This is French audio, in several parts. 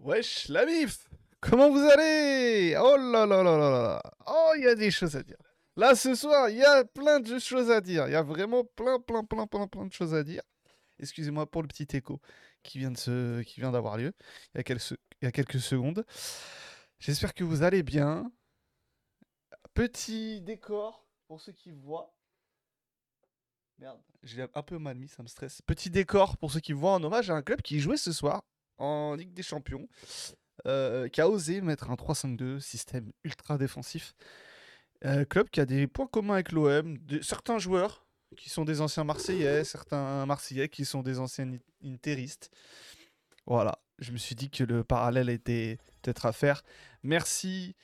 Wesh, la mif Comment vous allez? Oh là là là là là Oh, il y a des choses à dire. Là, ce soir, il y a plein de choses à dire. Il y a vraiment plein, plein, plein, plein, plein de choses à dire. Excusez-moi pour le petit écho qui vient de se... qui vient d'avoir lieu il y, a quelques... il y a quelques secondes. J'espère que vous allez bien. Petit décor pour ceux qui voient. Merde, j'ai un peu mal mis, ça me stresse. Petit décor pour ceux qui voient en hommage à un club qui jouait ce soir en Ligue des Champions, euh, qui a osé mettre un 3-5-2, système ultra défensif. Euh, club qui a des points communs avec l'OM, certains joueurs qui sont des anciens Marseillais, certains Marseillais qui sont des anciens interistes. Voilà, je me suis dit que le parallèle était peut-être à faire. Merci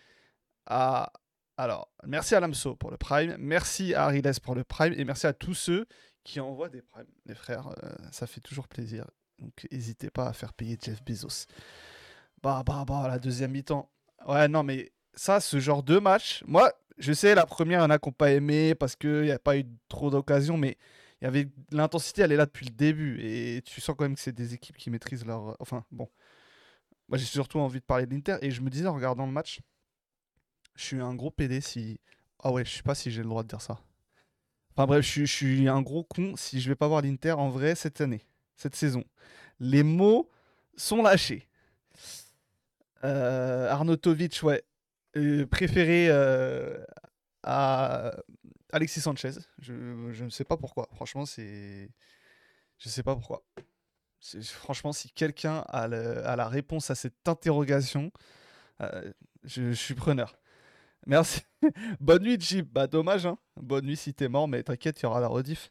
à alors, merci à Lamso pour le Prime, merci à Ariles pour le Prime, et merci à tous ceux qui envoient des Primes. Les frères, euh, ça fait toujours plaisir. Donc n'hésitez pas à faire payer Jeff Bezos. Bah, bah, bah, la deuxième mi-temps. Ouais, non, mais ça, ce genre de match, moi, je sais, la première, il y en a qui n'ont pas aimé parce qu'il n'y a pas eu trop d'occasions, mais il y avait l'intensité, elle est là depuis le début. Et tu sens quand même que c'est des équipes qui maîtrisent leur. Enfin, bon. Moi, j'ai surtout envie de parler de l'Inter. Et je me disais en regardant le match, je suis un gros PD si. Ah ouais, je sais pas si j'ai le droit de dire ça. Enfin bref, je, je suis un gros con si je vais pas voir l'Inter en vrai cette année cette saison. Les mots sont lâchés. Euh, Arnautovic, ouais, euh, préféré euh, à Alexis Sanchez. Je, ne sais pas pourquoi. Franchement, c'est. Je sais pas pourquoi. Franchement, si quelqu'un a, la réponse à cette interrogation, je, suis preneur. Merci. Bonne nuit, Jeep. Bah, dommage, hein. Bonne nuit si t'es mort, mais t'inquiète, il y aura la rediff.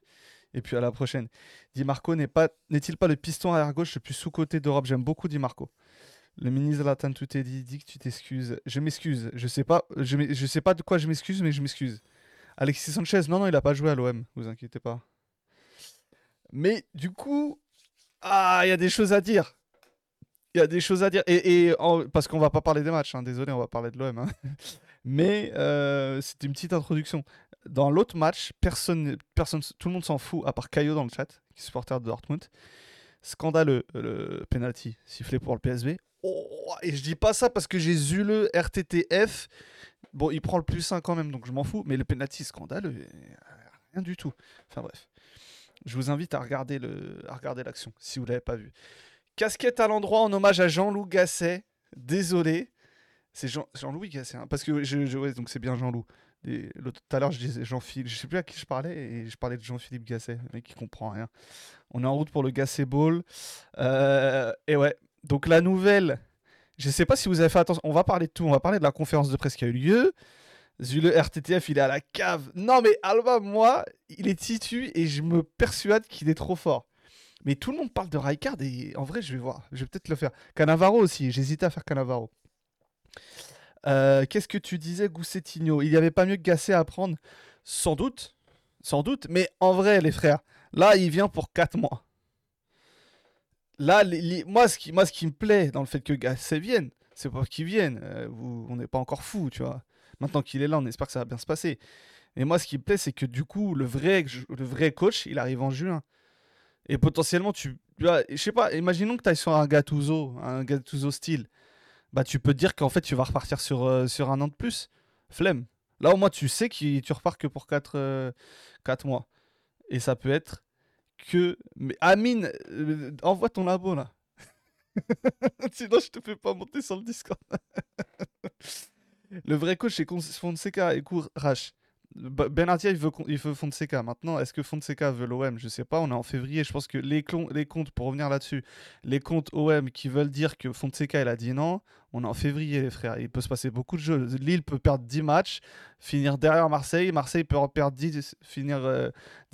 Et puis à la prochaine. Di Marco n'est pas, n'est-il pas le piston arrière gauche le plus sous-côté d'Europe? J'aime beaucoup Di Marco. Le ministre Latin tout est dit, dit que tu t'excuses. Je m'excuse. Je sais pas, je sais pas de quoi je m'excuse, mais je m'excuse. Alexis Sanchez, non, non, il a pas joué à l'OM, vous inquiétez pas. Mais du coup, ah, il y a des choses à dire. Il y a des choses à dire. Et, parce qu'on va pas parler des matchs, hein. désolé, on va parler de l'OM. Hein. Mais euh, c'était une petite introduction. Dans l'autre match, personne, personne, tout le monde s'en fout, à part Caillot dans le chat, qui est supporter de Dortmund. Scandaleux, le penalty sifflé pour le PSV. Oh, et je dis pas ça parce que j'ai le RTTF. Bon, il prend le plus 1 quand même, donc je m'en fous. Mais le penalty scandaleux, rien du tout. Enfin bref. Je vous invite à regarder l'action si vous l'avez pas vu. Casquette à l'endroit en hommage à Jean-Loup Gasset. Désolé. C'est Jean, louis Gasset, hein, parce que je donc c'est bien Jean-Loup. Tout à l'heure, je disais Jean-Philippe, je sais plus à qui je parlais, et je parlais de Jean-Philippe Gasset, le mec qui comprend rien. On est en route pour le Gasset Ball. Euh, et ouais, donc la nouvelle, je sais pas si vous avez fait attention, on va parler de tout, on va parler de la conférence de presse qui a eu lieu. Le RTTF, il est à la cave. Non, mais Alba, moi, il est titu et je me persuade qu'il est trop fort. Mais tout le monde parle de Rijkaard et en vrai, je vais voir. Je vais peut-être le faire. Canavaro aussi, j'hésitais à faire Canavaro. Euh, qu'est-ce que tu disais, Goussetinho Il n'y avait pas mieux que Gasset à prendre? Sans doute, sans doute. Mais en vrai, les frères, là, il vient pour 4 mois. Là, moi, ce qui, qui me plaît dans le fait que Gasset vienne, c'est pas qu'il vienne. Euh, on n'est pas encore fou, tu vois. Maintenant qu'il est là, on espère que ça va bien se passer. Mais moi, ce qui me plaît, c'est que du coup, le vrai, le vrai coach, il arrive en juin. Et potentiellement, tu. Je sais pas, imaginons que tu ailles sur un Gattuso, un Gattuso style bah tu peux dire qu'en fait tu vas repartir sur, euh, sur un an de plus. Flemme. Là au moins tu sais que tu repars que pour 4, euh, mois. Et ça peut être que... Mais Amine, euh, envoie ton labo là. Sinon je te fais pas monter sur le Discord. le vrai coach c'est Fonseca et Courage. Benatia, il veut, il veut Fonseca. Maintenant, est-ce que Fonseca veut l'OM Je sais pas. On est en février. Je pense que les, les comptes, pour revenir là-dessus, les comptes OM qui veulent dire que Fonseca, il a dit non, on est en février, les frères. Il peut se passer beaucoup de jeux. Lille peut perdre 10 matchs, finir derrière Marseille. Marseille peut perdre 10, finir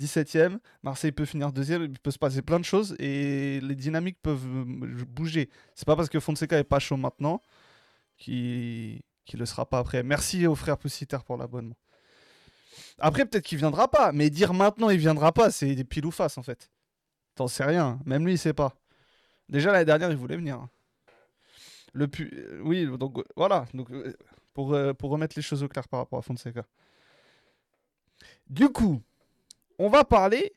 17ème. Euh, Marseille peut finir deuxième. Il peut se passer plein de choses et les dynamiques peuvent euh, bouger. C'est pas parce que Fonseca est pas chaud maintenant qu'il ne le sera pas après. Merci aux frères Poussiter pour l'abonnement. Après, peut-être qu'il viendra pas, mais dire maintenant il viendra pas, c'est des pile ou face en fait. T'en sais rien, même lui il sait pas. Déjà l'année dernière il voulait venir. Le pu... Euh, oui, donc voilà, donc, euh, pour, euh, pour remettre les choses au clair par rapport à Fonseca. Du coup, on va parler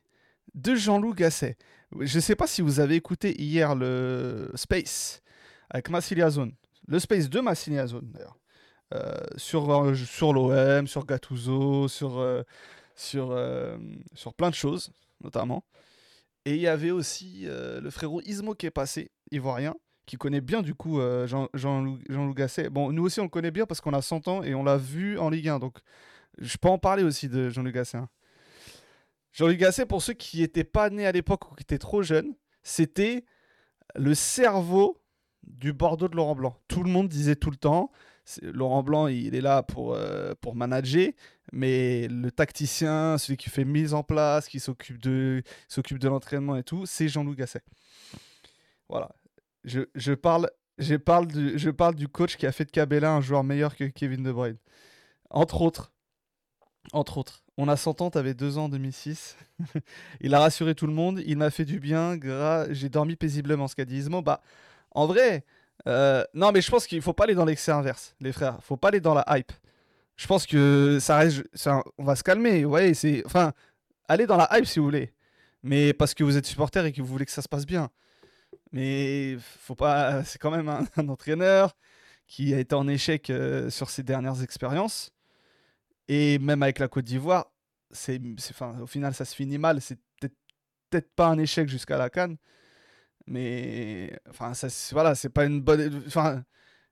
de Jean-Loup Gasset. Je sais pas si vous avez écouté hier le Space avec Massilia Zone. Le space de Massilia Zone, d'ailleurs. Euh, sur euh, sur l'OM, sur Gattuso, sur, euh, sur, sur plein de choses, notamment. Et il y avait aussi le frérot Ismo qui est passé, ivoirien, qui connaît bien du coup Jean, Jean, Jean Gasset. Bon, nous aussi on le connaît bien parce qu'on a 100 ans et on l'a vu en Ligue 1, donc je peux en parler aussi de Jean-Luc Gasset. Hein. Jean-Luc Gasset, pour ceux qui n'étaient pas nés à l'époque ou qui étaient trop jeunes, c'était le cerveau du Bordeaux de Laurent Blanc. Tout le monde disait tout le temps, Laurent Blanc, il est là pour, euh, pour manager, mais le tacticien, celui qui fait mise en place, qui s'occupe de, de l'entraînement et tout, c'est Jean-Loup Gasset. Voilà. Je, je, parle, je, parle du, je parle du coach qui a fait de Cabella un joueur meilleur que Kevin De Bruyne. Entre autres. Entre autres. On a 100 ans, t'avais 2 ans en 2006. il a rassuré tout le monde, il m'a fait du bien, j'ai dormi paisiblement, ce qu'a dit Ismo. Bah, en vrai, euh, non, mais je pense qu'il faut pas aller dans l'excès inverse, les frères. Faut pas aller dans la hype. Je pense que ça reste. on va se calmer. Ouais, c'est. Enfin, allez dans la hype si vous voulez. Mais parce que vous êtes supporter et que vous voulez que ça se passe bien. Mais faut pas. C'est quand même un, entraîneur qui a été en échec euh, sur ses dernières expériences. Et même avec la Côte d'Ivoire, c'est, au final, ça se finit mal. C'est peut-être pas un échec jusqu'à la Cannes. Mais enfin, ça, voilà, c'est pas une bonne. Enfin,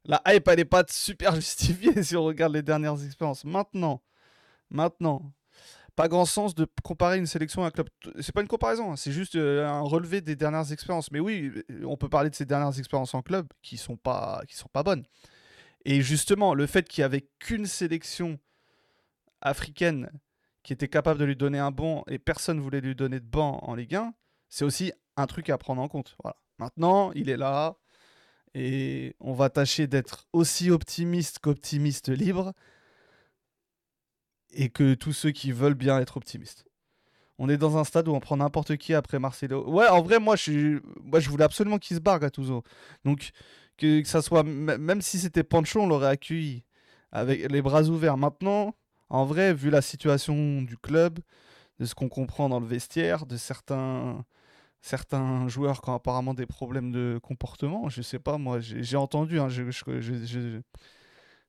la hype, elle n'est pas super justifiée si on regarde les dernières expériences. Maintenant, maintenant, pas grand sens de comparer une sélection à un club. C'est pas une comparaison, hein, c'est juste euh, un relevé des dernières expériences. Mais oui, on peut parler de ces dernières expériences en club qui sont pas, qui sont pas bonnes. Et justement, le fait qu'il y avait qu'une sélection africaine qui était capable de lui donner un banc et personne voulait lui donner de banc en Ligue 1, c'est aussi un truc à prendre en compte. Maintenant, il est là et on va tâcher d'être aussi optimiste qu'optimiste libre et que tous ceux qui veulent bien être optimistes. On est dans un stade où on prend n'importe qui après Marcelo. Ouais, en vrai, moi, je, moi, je voulais absolument qu'il se barre, Gattuso. Donc, que, que ça soit, même si c'était Pancho, on l'aurait accueilli avec les bras ouverts. Maintenant, en vrai, vu la situation du club, de ce qu'on comprend dans le vestiaire, de certains, certains joueurs qui ont apparemment des problèmes de comportement. Je sais pas, moi, j'ai entendu, hein, je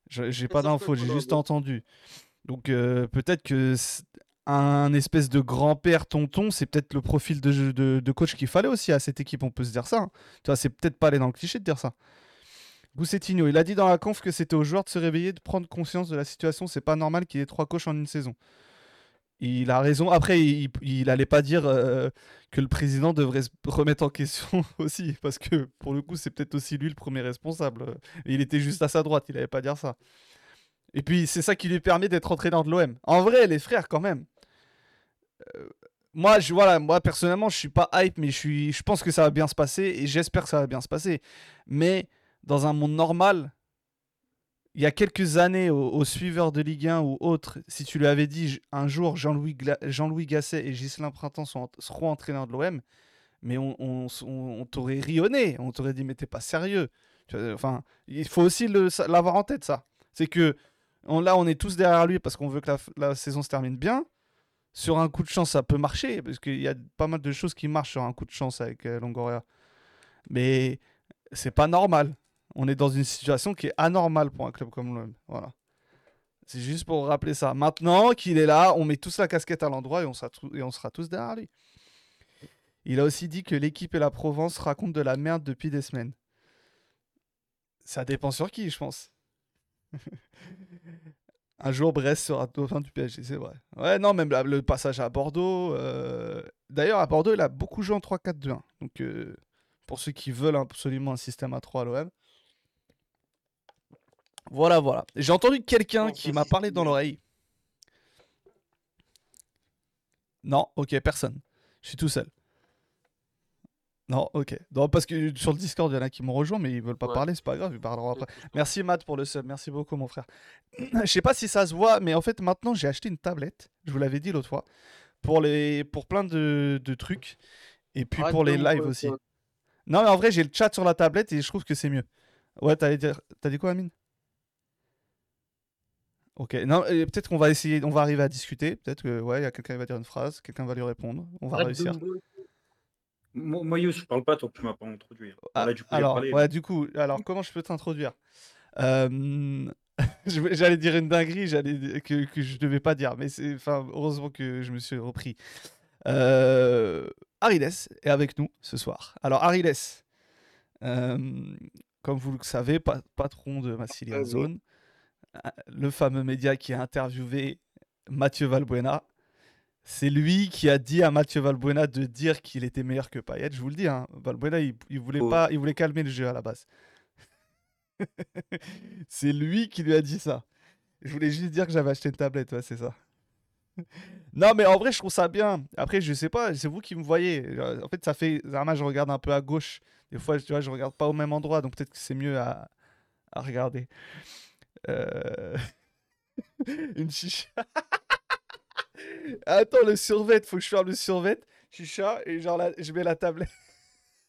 j'ai pas d'infos, j'ai juste entendu. Donc euh, peut-être que un espèce de grand-père tonton, c'est peut-être le profil de, de, de coach qu'il fallait aussi à cette équipe, on peut se dire ça. Hein. Tu vois, c'est peut-être pas aller dans le cliché de dire ça. Goussettino, il a dit dans la conf que c'était aux joueurs de se réveiller, de prendre conscience de la situation. C'est pas normal qu'il y ait trois coachs en une saison. Il a raison. Après, il, il allait pas dire euh, que le président devrait se remettre en question aussi, parce que pour le coup, c'est peut-être aussi lui le premier responsable. Il était juste à sa droite, il n'allait pas dire ça. Et puis, c'est ça qui lui permet d'être entraîneur de l'OM. En vrai, les frères, quand même. Euh, moi, je, voilà, moi, personnellement, je suis pas hype, mais je, suis, je pense que ça va bien se passer et j'espère que ça va bien se passer. Mais dans un monde normal, il y a quelques années, aux, suiveurs de Ligue 1 ou autres, si tu lui avais dit un jour Jean-Louis Jean Gasset et Ghislain Printemps seront entraîneurs de l'OM, mais on, t'aurait rionné, on t'aurait dit mais t'es pas sérieux. Enfin, il faut aussi l'avoir en tête ça. C'est que là, on est tous derrière lui parce qu'on veut que la, saison se termine bien. Sur un coup de chance, ça peut marcher parce qu'il y a pas mal de choses qui marchent sur un coup de chance avec euh, Longoria. Mais c'est pas normal on est dans une situation qui est anormale pour un club comme l'OM. Voilà. C'est juste pour rappeler ça. Maintenant qu'il est là, on met tous la casquette à l'endroit et, on sera tous derrière lui. Il a aussi dit que l'équipe et la Provence racontent de la merde depuis des semaines. Ça dépend sur qui, je pense. Un jour, Brest sera dauphin du PSG, c'est vrai. Ouais, non, même le passage à Bordeaux. Euh, d'ailleurs, à Bordeaux, il a beaucoup joué en 3-4-2-1. Donc, euh, pour ceux qui veulent absolument un système à 3 à l'OM, voilà, voilà. J'ai entendu quelqu'un qui m'a parlé dans l'oreille. Non, ok, personne. Je suis tout seul. Non, ok. Non, parce que sur le Discord, il y en a qui m'ont rejoint, mais ils veulent pas parler, c'est pas grave, ils parleront après. Merci Matt pour le sub, merci beaucoup mon frère. Je sais pas si ça se voit, mais en fait maintenant j'ai acheté une tablette, je vous l'avais dit l'autre fois, pour, les... pour plein de, trucs, et puis pour les lives aussi. Non, mais en vrai j'ai le chat sur la tablette et je trouve que c'est mieux. Ouais, t'as dit quoi Amine? Ok, non, peut-être qu'on va essayer, on va arriver à discuter. Peut-être que, ouais, il y a quelqu'un qui va dire une phrase, quelqu'un va lui répondre, on va réussir. Mo moi, Youss, je parle pas tant que tu m'as pas introduit, hein. Ah, du coup, alors, ouais, du coup, alors comment je peux t'introduire? Vais j'allais dire une dinguerie, j'allais que que je devais pas dire, mais c'est enfin, heureusement que je me suis repris. Heu, Ariles est avec nous ce soir. Alors Ariles, hem, comme vous le savez, pa patron de Ah Massilian oui. Zone, le fameux média qui a interviewé Mathieu Valbuena. C'est lui qui a dit à Mathieu Valbuena de dire qu'il était meilleur que Payet. Je vous le dis, hein, Valbuena, il, il voulait Oh. pas, il voulait calmer le jeu à la base. c'est lui qui lui a dit ça. Je voulais juste dire que j'avais acheté une tablette, ouais, c'est ça. non, mais en vrai, je trouve ça bien. Après, je sais pas, c'est vous qui me voyez. Euh, En fait, ça fait. Zama, je regarde un peu à gauche. Des fois, tu vois, je regarde pas au même endroit, donc peut-être que c'est mieux à, à regarder. Euh, une chicha. Attends, le survêt, faut que je ferme le survêt. Chicha, et genre je mets la tablette.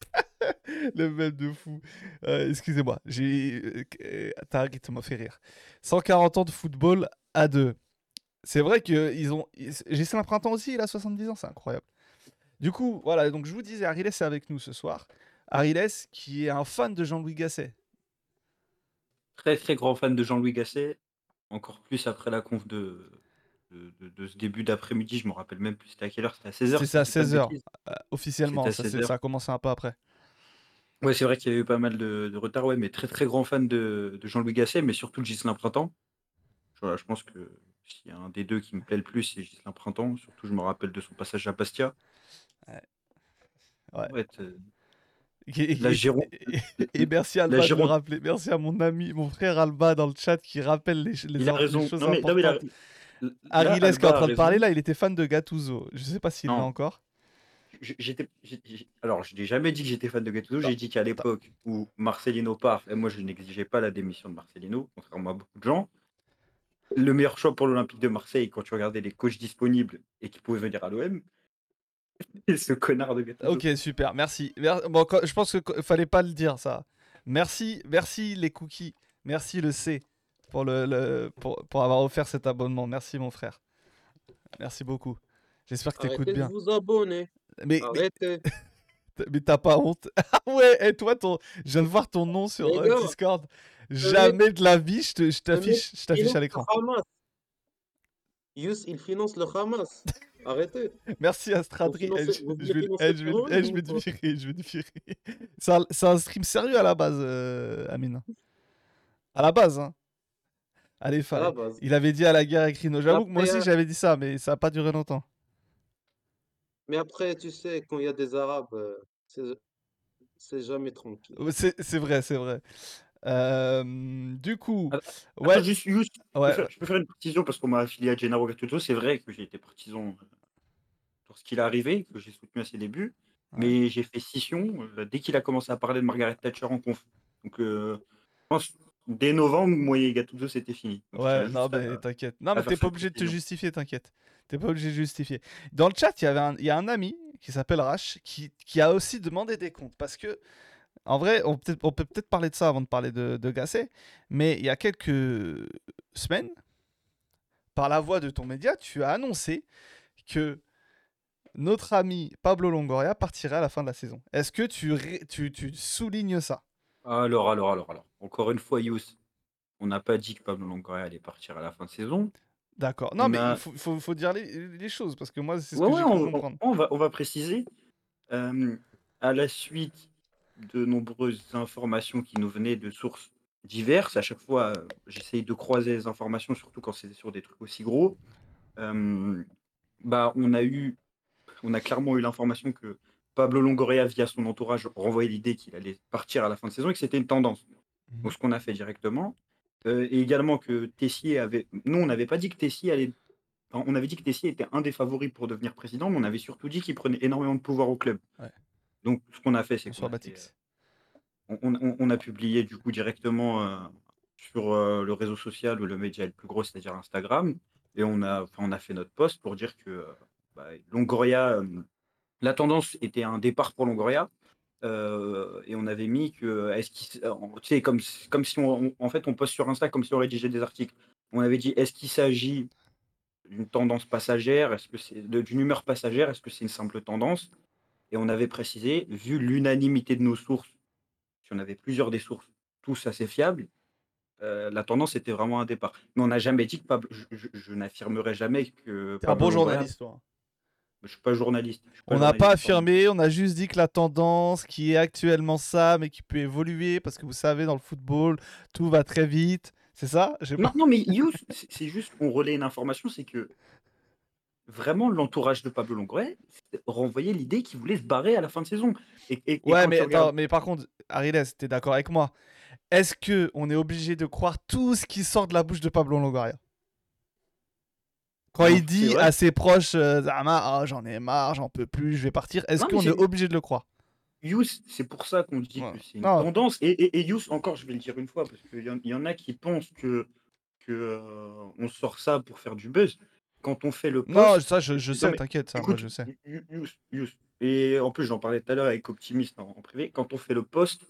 le même de fou. Euh, Excusez-moi, j'ai. euh, ça m'a fait rire. 140 ans de football à deux. C'est vrai que ils ont. J'ai un printemps aussi, il a 70 ans, c'est incroyable. Du coup, voilà, donc je vous disais, Ariles est avec nous ce soir. Ariles, qui est un fan de Jean-Louis Gasset. Très, très grand fan de Jean-Louis Gasset, encore plus après la conf de de de de ce début d'après-midi, je me rappelle même plus c'était à quelle heure, c'était à 16:00 C'est ça, je dis pas de 16h. bêtises? officiellement, à ça, c'est- 16:00. ça a commencé un peu après. Ouais, c'est vrai qu'il y a eu pas mal de de retard, ouais, mais très, très grand fan de Jean-Louis Gasset, mais surtout de Ghislain Printemps. Voilà, je pense que s'il y a un des 2 qui me plaît le plus, c'est Ghislain Printemps, surtout je me rappelle de son passage à Bastia. Ouais. Ouais. Ouais, te Et, La et- Giron et- et merci Alba la de me Gironde rappeler. Merci à mon ami, mon frère Alba dans le chat qui rappelle les, les il a les raison. choses Non mais non mais importantes. Ariles qui est en train de parler là, il était fan de Gattuso. Je sais pas s'il Non. encore. J'étais alors je n'ai jamais dit que j'étais fan de Gattuso, j'ai dit qu'à l'époque où Marcelino part et moi je n'exigeais pas la démission de Marcelino, contrairement à beaucoup de gens. Le meilleur choix pour l'Olympique de Marseille quand tu regardais les coachs disponibles et qui pouvaient venir à l'OM, ce connard de Gattuso. Ok, super, merci. Mer- Bon, quand- je pense qu'il fallait pas le dire ça. Merci, merci les cookies. Merci le C pour, le, le- pour, pour avoir offert cet abonnement. Merci mon frère. Merci beaucoup. J'espère que tu écoutes Arrêtez de bien. vous abonner. Mais, mais, Arrêtez. mais t'as pas honte? Ah ouais, et toi, ton... je viens de voir ton nom sur euh, Discord. mec, Jamais de la vie, je te- je le mec t'affiche je t'affiche à l'écran. Hamas. Yous, il finance le Hamas. Arrêtez. Merci Astradri. Je, vais, le je vais, terrorisme je ou vais te quoi virer, je vais te virer. C'est un, stream sérieux à la base, euh, Amine. À la base, hein. Allez, fallait. Il avait dit à la guerre avec Rino. J'avoue que moi aussi euh, j'avais dit ça, mais ça n'a pas duré longtemps. mais après, tu sais, quand il y a des Arabes, euh, c'est jamais tranquille. C'est vrai, c'est vrai. Euh, du coup, Attends, ouais, attends, juste, juste, je peux faire, je peux faire une précision parce qu'on m'a affilié à Gennaro Gattuso. C'est vrai que j'ai été partisan euh, lorsqu'il est arrivé, que j'ai soutenu à ses débuts, ouais. mais j'ai fait scission euh, dès qu'il a commencé à parler de Margaret Thatcher en conf. Donc, euh, je pense dès novembre, moi et Gattuso, c'était fini. Donc, Ouais, non, mais t'inquiète. Non, mais t'es pas obligé de te justifier, t'inquiète. T'es pas obligé de justifier. Dans le chat, il y avait un, y a un ami qui s'appelle Rash qui, qui a aussi demandé des comptes. Parce que, en vrai, on peut, on peut peut-être parler de ça avant de parler de, de Gasset. Mais il y a quelques semaines, par la voix de ton média, tu as annoncé que notre ami Pablo Longoria partirait à la fin de la saison. Est-ce que tu, ré- tu, tu soulignes ça? Alors, alors, alors, alors. Encore une fois, Yous, on n'a pas dit que Pablo Longoria allait partir à la fin de saison. D'accord. Non, On mais il a. faut, faut, faut dire les, les choses. Parce que moi, c'est ce Ouais, que ouais, cru on, on- comprendre. on va, on va préciser. Euh, à la suite de nombreuses informations qui nous venaient de sources diverses, à chaque fois, euh, j'essaye de croiser les informations, surtout quand c'est sur des trucs aussi gros. Euh, bah, on a eu, on a clairement eu l'information que Pablo Longoria, via son entourage, renvoyait l'idée qu'il allait partir à la fin de saison et que c'était une tendance. Mhm. Donc, ce qu'on a fait directement. Euh, et également que Tessier avait. Nous, on n'avait pas dit que Tessier allait. on avait dit que Tessier était un des favoris pour devenir président, mais on avait surtout dit qu'il prenait énormément de pouvoir au club. Ouais. Donc, ce qu'on a fait, c'est qu'on a, euh, on, on- on a publié du coup directement euh, sur euh, le réseau social ou le média le plus gros, c'est-à-dire Instagram. Et on a, enfin, on a fait notre post pour dire que bah, Longoria, la tendance était un départ pour Longoria. Euh, et on avait mis que, est-ce qu'il, tu sais, comme, comme si on, on- en fait, on poste sur Insta comme si on rédigeait des articles. On avait dit, est-ce qu'il s'agit d'une tendance passagère? Est-ce que c'est d'une humeur passagère? Est-ce que c'est une simple tendance? Et on avait précisé, vu l'unanimité de nos sources, si on avait plusieurs des sources, tous assez fiables, heu, la tendance était vraiment un départ. Mais on n'a jamais dit que Pablo je je je n'affirmerai jamais que Tu un bon journaliste, toi. je suis pas journaliste, je suis pas On n'a pas affirmé, on a juste dit que la tendance qui est actuellement ça, mais qui peut évoluer, parce que vous savez, dans le football, tout va très vite. C'est ça? Non, pas non, mais c'est juste qu'on relaie une information, c'est que vraiment l'entourage de Pablo Longoria renvoyait l'idée qu'il voulait se barrer à la fin de saison et et et Ouais, mais regardes mais par contre, Ariles, tu es d'accord avec moi? Est-ce qu'on est obligé de croire tout ce qui sort de la bouche de Pablo Longoria? Quand non, il dit à ses proches, «Zama, oh, j'en ai marre, j'en peux plus, je vais partir», est-ce qu'on est obligé de le croire? Youss, c'est pour ça qu'on dit Ouais. que c'est une Non. tendance et et encore, je vais le dire une fois, parce qu'il y y en a qui pensent que que, on sort ça pour faire du buzz. Quand on fait le Non, post ça, je je non, sais, mais t'inquiète, ça, moi, écoute, je sais. Youss Youss et en plus, j'en parlais tout à l'heure avec Optimist en en privé, quand on fait le post,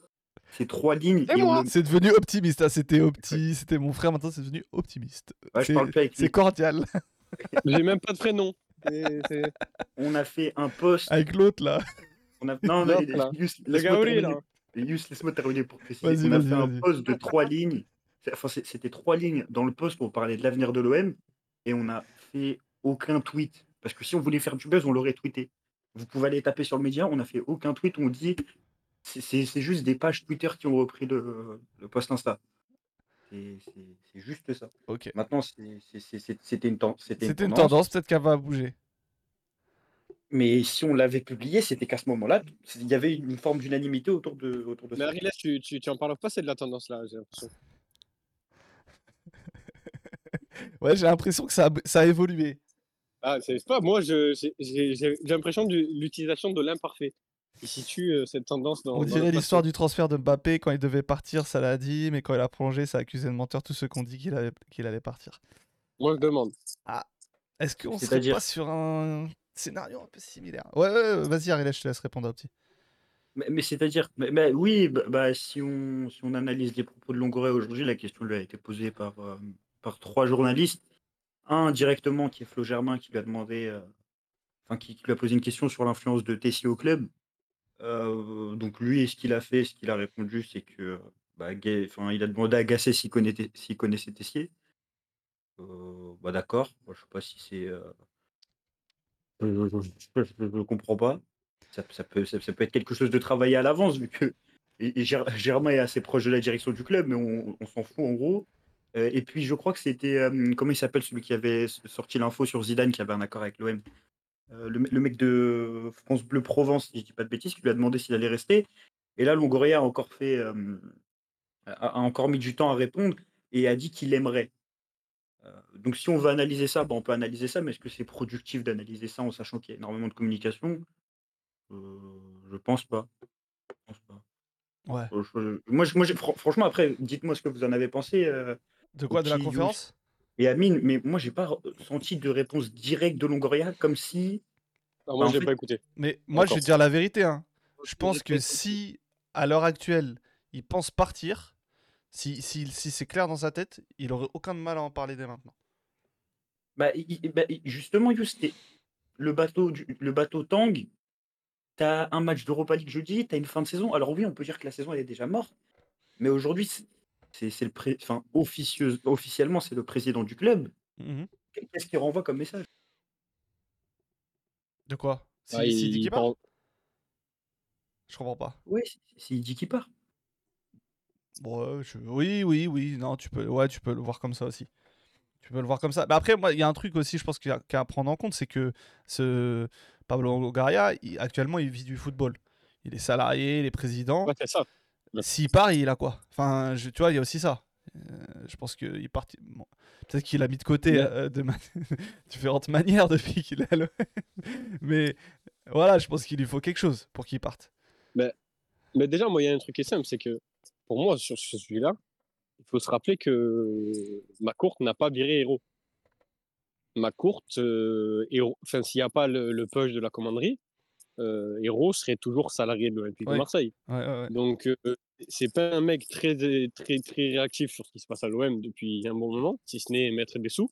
c'est 3 lignes Et et moi! C'est devenu optimiste, hein, c'était opti, c'était mon frère, maintenant c'est devenu optimiste. Ouais, je parle C'est plus avec c'est lui. cordial. J'ai même pas de prénom. On a fait un post Avec l'autre, là. on a non, non, là, laisse-moi terminer. pour préciser. On a fait un post de 3 lignes, enfin, c'était 3 lignes dans le post pour parler de l'avenir de l'OM et on a fait aucun tweet. Parce que si on voulait faire du buzz, on l'aurait tweeté. Vous pouvez aller taper sur le média, on a fait aucun tweet, on dit c'est juste des pages Twitter qui ont repris le le post Insta. C'est juste ça. OK. Maintenant, c'était une ten c'était une C'était une tendance. tendance, peut-être qu'elle va bouger. Mais si on l'avait publié, c'était qu'à ce moment-là, il y avait une forme d'unanimité autour de autour de Mais ça. Ariles, tu, tu, tu en parles pas, c'est de la tendance là, j'ai l'impression. Ouais, j'ai l'impression que ça a, ça a évolué. Ah, c'est pas, moi j'ai j'ai- j'ai l'impression de l'utilisation de l'imparfait. Il situe euh, cette tendance dans, On dirait l'histoire du transfert de Mbappé. Quand il devait partir, ça l'a dit, mais quand il a plongé, ça a accusé de menteur tous ceux qui ont dit qu'il allait, qu'il allait partir. Moi je demande. Est-ce qu'on serait C'est-à-dire pas sur un scénario un peu similaire? Ouais, ouais, ouais, vas-y, Ariel, je te laisse répondre à petit. Mais, mais c'est-à-dire, mais, mais oui, bah, bah, si, on, si on analyse les propos de Longoria aujourd'hui, la question lui a été posée par, euh, par trois journalistes. Un directement qui est Flo Germain qui lui a demandé, euh, enfin qui, lui a posé une question sur l'influence de Tessie au club. Euh, donc lui, ce qu'il a fait, ce qu'il a répondu, c'est que bah, il a demandé à Gasset s'il connaissait, Tessier. Euh, bah d'accord, je sais pas si c'est. Je, je comprends pas. Ça, peut, être quelque chose de travaillé à l'avance, vu que Germain est assez proche de la direction du club, mais on s'en fout en gros. Euh, et puis je crois que c'était, euh, comment il s'appelle celui qui avait sorti l'info sur Zidane, qui avait un accord avec l'OM. Euh, le, me- le mec de France Bleu Provence, si je dis pas de bêtises, qui lui a demandé s'il allait rester. Et là, Longoria a encore fait, a, encore mis du temps à répondre et a dit qu'il aimerait. Euh, donc si on veut analyser ça, bah, on peut analyser ça, mais est-ce que c'est productif d'analyser ça en sachant qu'il y a énormément de communication? Je pense pas. Je pense pas. Ouais. Je- moi, je- franchement, après, dites-moi ce que vous en avez pensé. De quoi De la conférence et Amine, mais moi, j'ai pas senti de réponse directe de Longoria, comme si. Ah, moi Bah, fait- pas écouté. Mais moi, je vais te dire la vérité. hein. Je J'ai pense que si, à l'heure actuelle, il pense partir, si, si, si c'est clair dans sa tête, il aurait aucun mal à en parler dès maintenant. Bah, il- bah, justement, le bateau, du- le bateau Tang, t'as un match d'Europa League jeudi, t'as une fin de saison. Alors oui, on peut dire que la saison elle est déjà morte, mais aujourd'hui, c'est- le pré... enfin, officieuse, officiellement, c'est le président du club. Mhm. Qu'est-ce qu'il renvoie comme message? De quoi? Si, Ah, s'il dit il qu'il part? Je comprends pas. Oui, s'il dit qu'il part. Bon, ouais, je- Oui, oui, oui. Non, tu peux, ouais, tu peux le voir comme ça aussi. Tu peux le voir comme ça. Mais après, moi, il y a un truc aussi, je pense qu'il y a qu'il y a à prendre en compte, c'est que ce Pablo Longoria, il- actuellement, il vit du football. Il est salarié, il est président. Ouais, c'est ça. S'il part, il a quoi Enfin, je- tu vois, il y a aussi ça. Euh, je pense qu'il part. bon, Peut-être qu'il a mis de côté euh, de ma- différentes manières depuis qu'il est à. Mais voilà, je pense qu'il lui faut quelque chose pour qu'il parte. Mais déjà, moi, il y a un truc qui est simple, c'est que pour moi, sur ce sujet-là, il faut se rappeler que McCourt n'a pas viré Héros. McCourt, euh, Hérault- enfin, s'il n'y a pas le, le push de la commanderie, Héros serait toujours salarié de l'Olympique Ouais. de Marseille. Ouais, ouais. Donc, euh, c'est pas un mec très, très, très réactif sur ce qui se passe à l'OM depuis un bon moment, si ce n'est mettre des sous.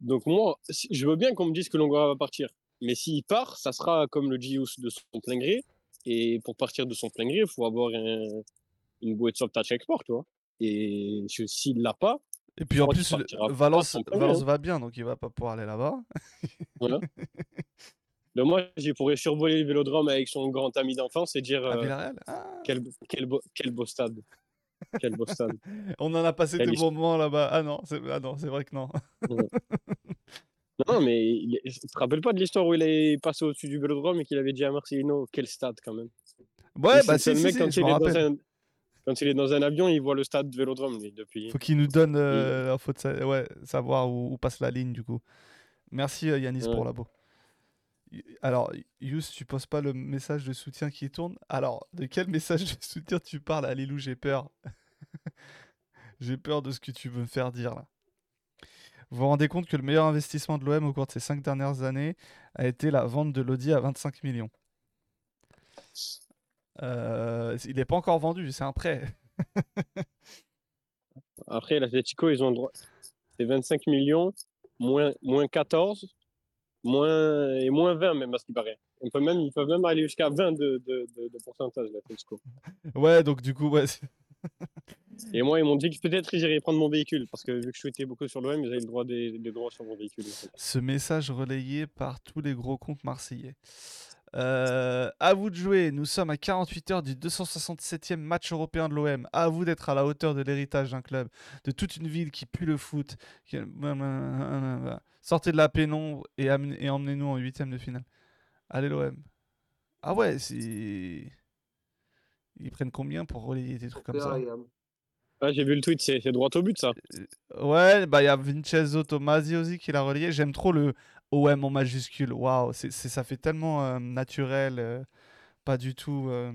Donc, moi, je veux bien qu'on me dise que Longoria va partir. Mais s'il part, ça sera comme le Gius de son plein gré. Et pour partir de son plein gré, il faut avoir un- une bouée le touch export, tu vois. Et si- s'il l'a pas, Et puis en plus, Valence, Valence va bien, donc il va pas pouvoir aller là-bas. voilà. Moi, je pourrais survoler le vélodrome avec son grand ami d'enfance et dire euh, Ah. quel, quel, beau, quel beau stade. Quel beau stade. On en a passé des bons moments là-bas. Ah non, c'est ah vrai que non. Non, mais il, est- tu te rappelles pas de l'histoire où il est passé au-dessus du vélodrome et qu'il avait dit à Marcelino quel stade quand même? Ouais, bah c'est le mec quand je il est dans rappelle. un il avion, il voit le stade vélodrome lui depuis. Faut qu'il nous donne euh, de sa- ouais, savoir où, où passe la ligne du coup. Merci euh, Yanis Ouais. pour labo. Y- Alors, Yous, tu poses pas le message de soutien qui tourne? Alors, de quel message de soutien tu parles? Lilou J'ai peur. J'ai peur de ce que tu veux me faire dire là. Vous vous rendez compte que le meilleur investissement de l'OM au cours de ces cinq dernières années a été la vente de l'Audi à 25 millions. Euh, il n'est pas encore vendu, c'est un prêt. Après l'Atletico, ils ont le droit. C'est 25 millions moins moins 14 moins et moins 20 même à ce qui paraît. On peut même ils peuvent même aller jusqu'à 20 de, de, de, de pourcentage l'Atletico. Ouais, donc du coup, ouais, Et moi, ils m'ont dit que peut-être ils iraient prendre mon véhicule parce que vu que je souhaitais beaucoup sur l'OM, ils avaient le droit des, des droits sur mon véhicule. ce message relayé par tous les gros comptes marseillais. Euh, à vous de jouer, nous sommes à 48 heures du 267e match européen de l'OM. À vous d'être à la hauteur de l'héritage d'un club, de toute une ville qui pue le foot. qui- Sortez de la pénombre et, amenez- et emmenez-nous en huitième de finale. Allez l'OM. Ah ouais, c'est... Ils prennent combien pour relayer des trucs comme ça? Ah, j'ai vu le tweet, c'est c'est droit au but ça. Ouais, bah il y a Vincenzo Tomasi aussi qui l'a relayé. J'aime trop le OM en majuscule. Waouh, ça fait tellement euh, naturel, euh, pas du tout, euh,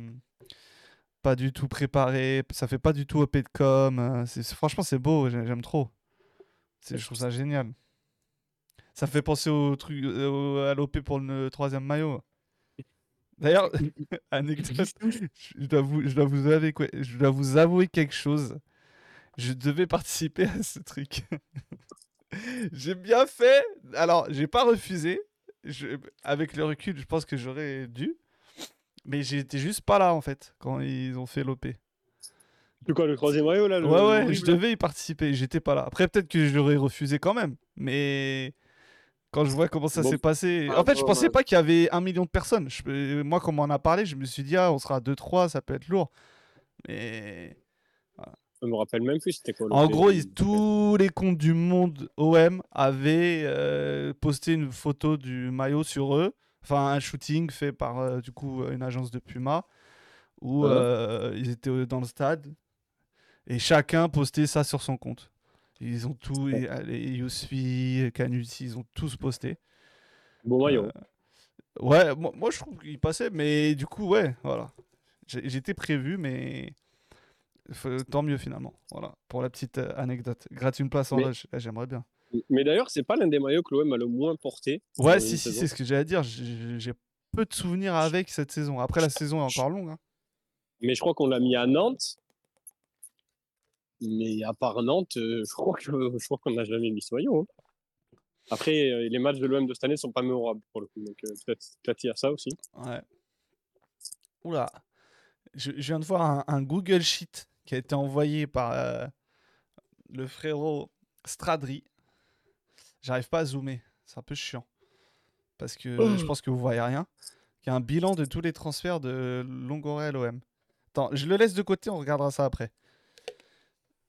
pas du tout préparé. Ça fait pas du tout OP de com. franchement, c'est beau. j'ai- J'aime trop. Je trouve ça génial. Ça fait penser au truc, au- à l'OP pour le troisième maillot. D'ailleurs, anecdote, je dois vous, je dois vous avouer, quoi- je dois vous avouer quelque chose. Je devais participer à ce truc. j'ai bien fait. Alors, j'ai pas refusé. Je- avec le recul, je pense que j'aurais dû. Mais j'étais juste pas là en fait quand ils ont fait l'OP. Quoi le troisième maillot là le- Ouais, ouais, je devais y participer. J'étais pas là. Après, peut-être que j'aurais refusé quand même. Mais quand je vois comment ça Bon. s'est passé. Ah, en fait, je pensais ouais. pas qu'il y avait un million de personnes. Je- Moi, comme on en a parlé, je me suis dit, ah, on sera 2-3, ça peut être lourd. Mais Je me rappelle même plus c'était quoi. le en gros, ils- tous les comptes du monde OM avaient euh, posté une photo du maillot sur eux. Enfin, un shooting fait par euh, du coup une agence de Puma où Ouais. euh, ils étaient dans le stade et chacun postait ça sur son compte. Ils ont tout, allez, Yousfi, Canuti, ils ont tous posté. Bon maillot. Ouais, moi, moi, je trouve qu'il passait, mais du coup, ouais, voilà. J'étais prévu, mais tant mieux finalement. Voilà, pour la petite euh, anecdote. Gratte une place en Mais- loge, eh, j'aimerais bien. Mais d'ailleurs, c'est pas l'un des maillots que l'OM a le moins porté. Ouais, si, si, c'est ce que j'allais dire. J'ai peu de souvenirs avec cette saison. Après, la saison est encore longue. hein. Mais je crois qu'on l'a mis à Nantes. Mais à part Nantes, euh, je crois qu'on n'a jamais mis ce maillot. hein. Après, euh, les matchs de l'OM de cette année sont pas mémorables pour le coup. Donc euh, peut-être il y a ça aussi. Ouais. Oula. Je, je viens de voir un, un Google Sheet qui a été envoyé par euh, le frérot Stradri. J'arrive pas à zoomer. C'est un peu chiant. Parce que je pense que vous voyez rien. Il y a un bilan de tous les transferts de Longoria à l'OM. Attends, je le laisse de côté, on regardera ça après.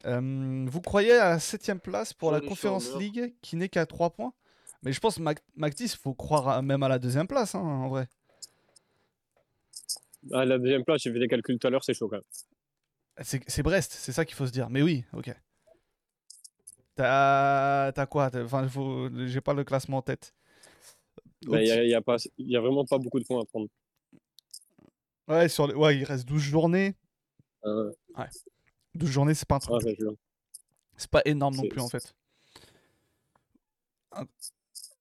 Euh, vous croyez à la 7ème place pour la Conference. League qui n'est qu'à 3 points? Mais je pense que Mac- Mactis, il faut croire à- même à la deuxième place, hein, en vrai. À la deuxième place, j'ai fait des calculs tout à l'heure, c'est chaud quand même. C'est Brest, c'est ça qu'il faut se dire. Mais oui, ok. T'as quoi? Enfin, faut- j'ai pas le classement en tête. Ben, Il y, a- y a pas- il y a vraiment pas beaucoup de points à prendre. Ouais, sur les- ouais, il reste 12 journées. Euh, 12 journées, c'est pas un truc. ah, C'est pas énorme non plus en fait.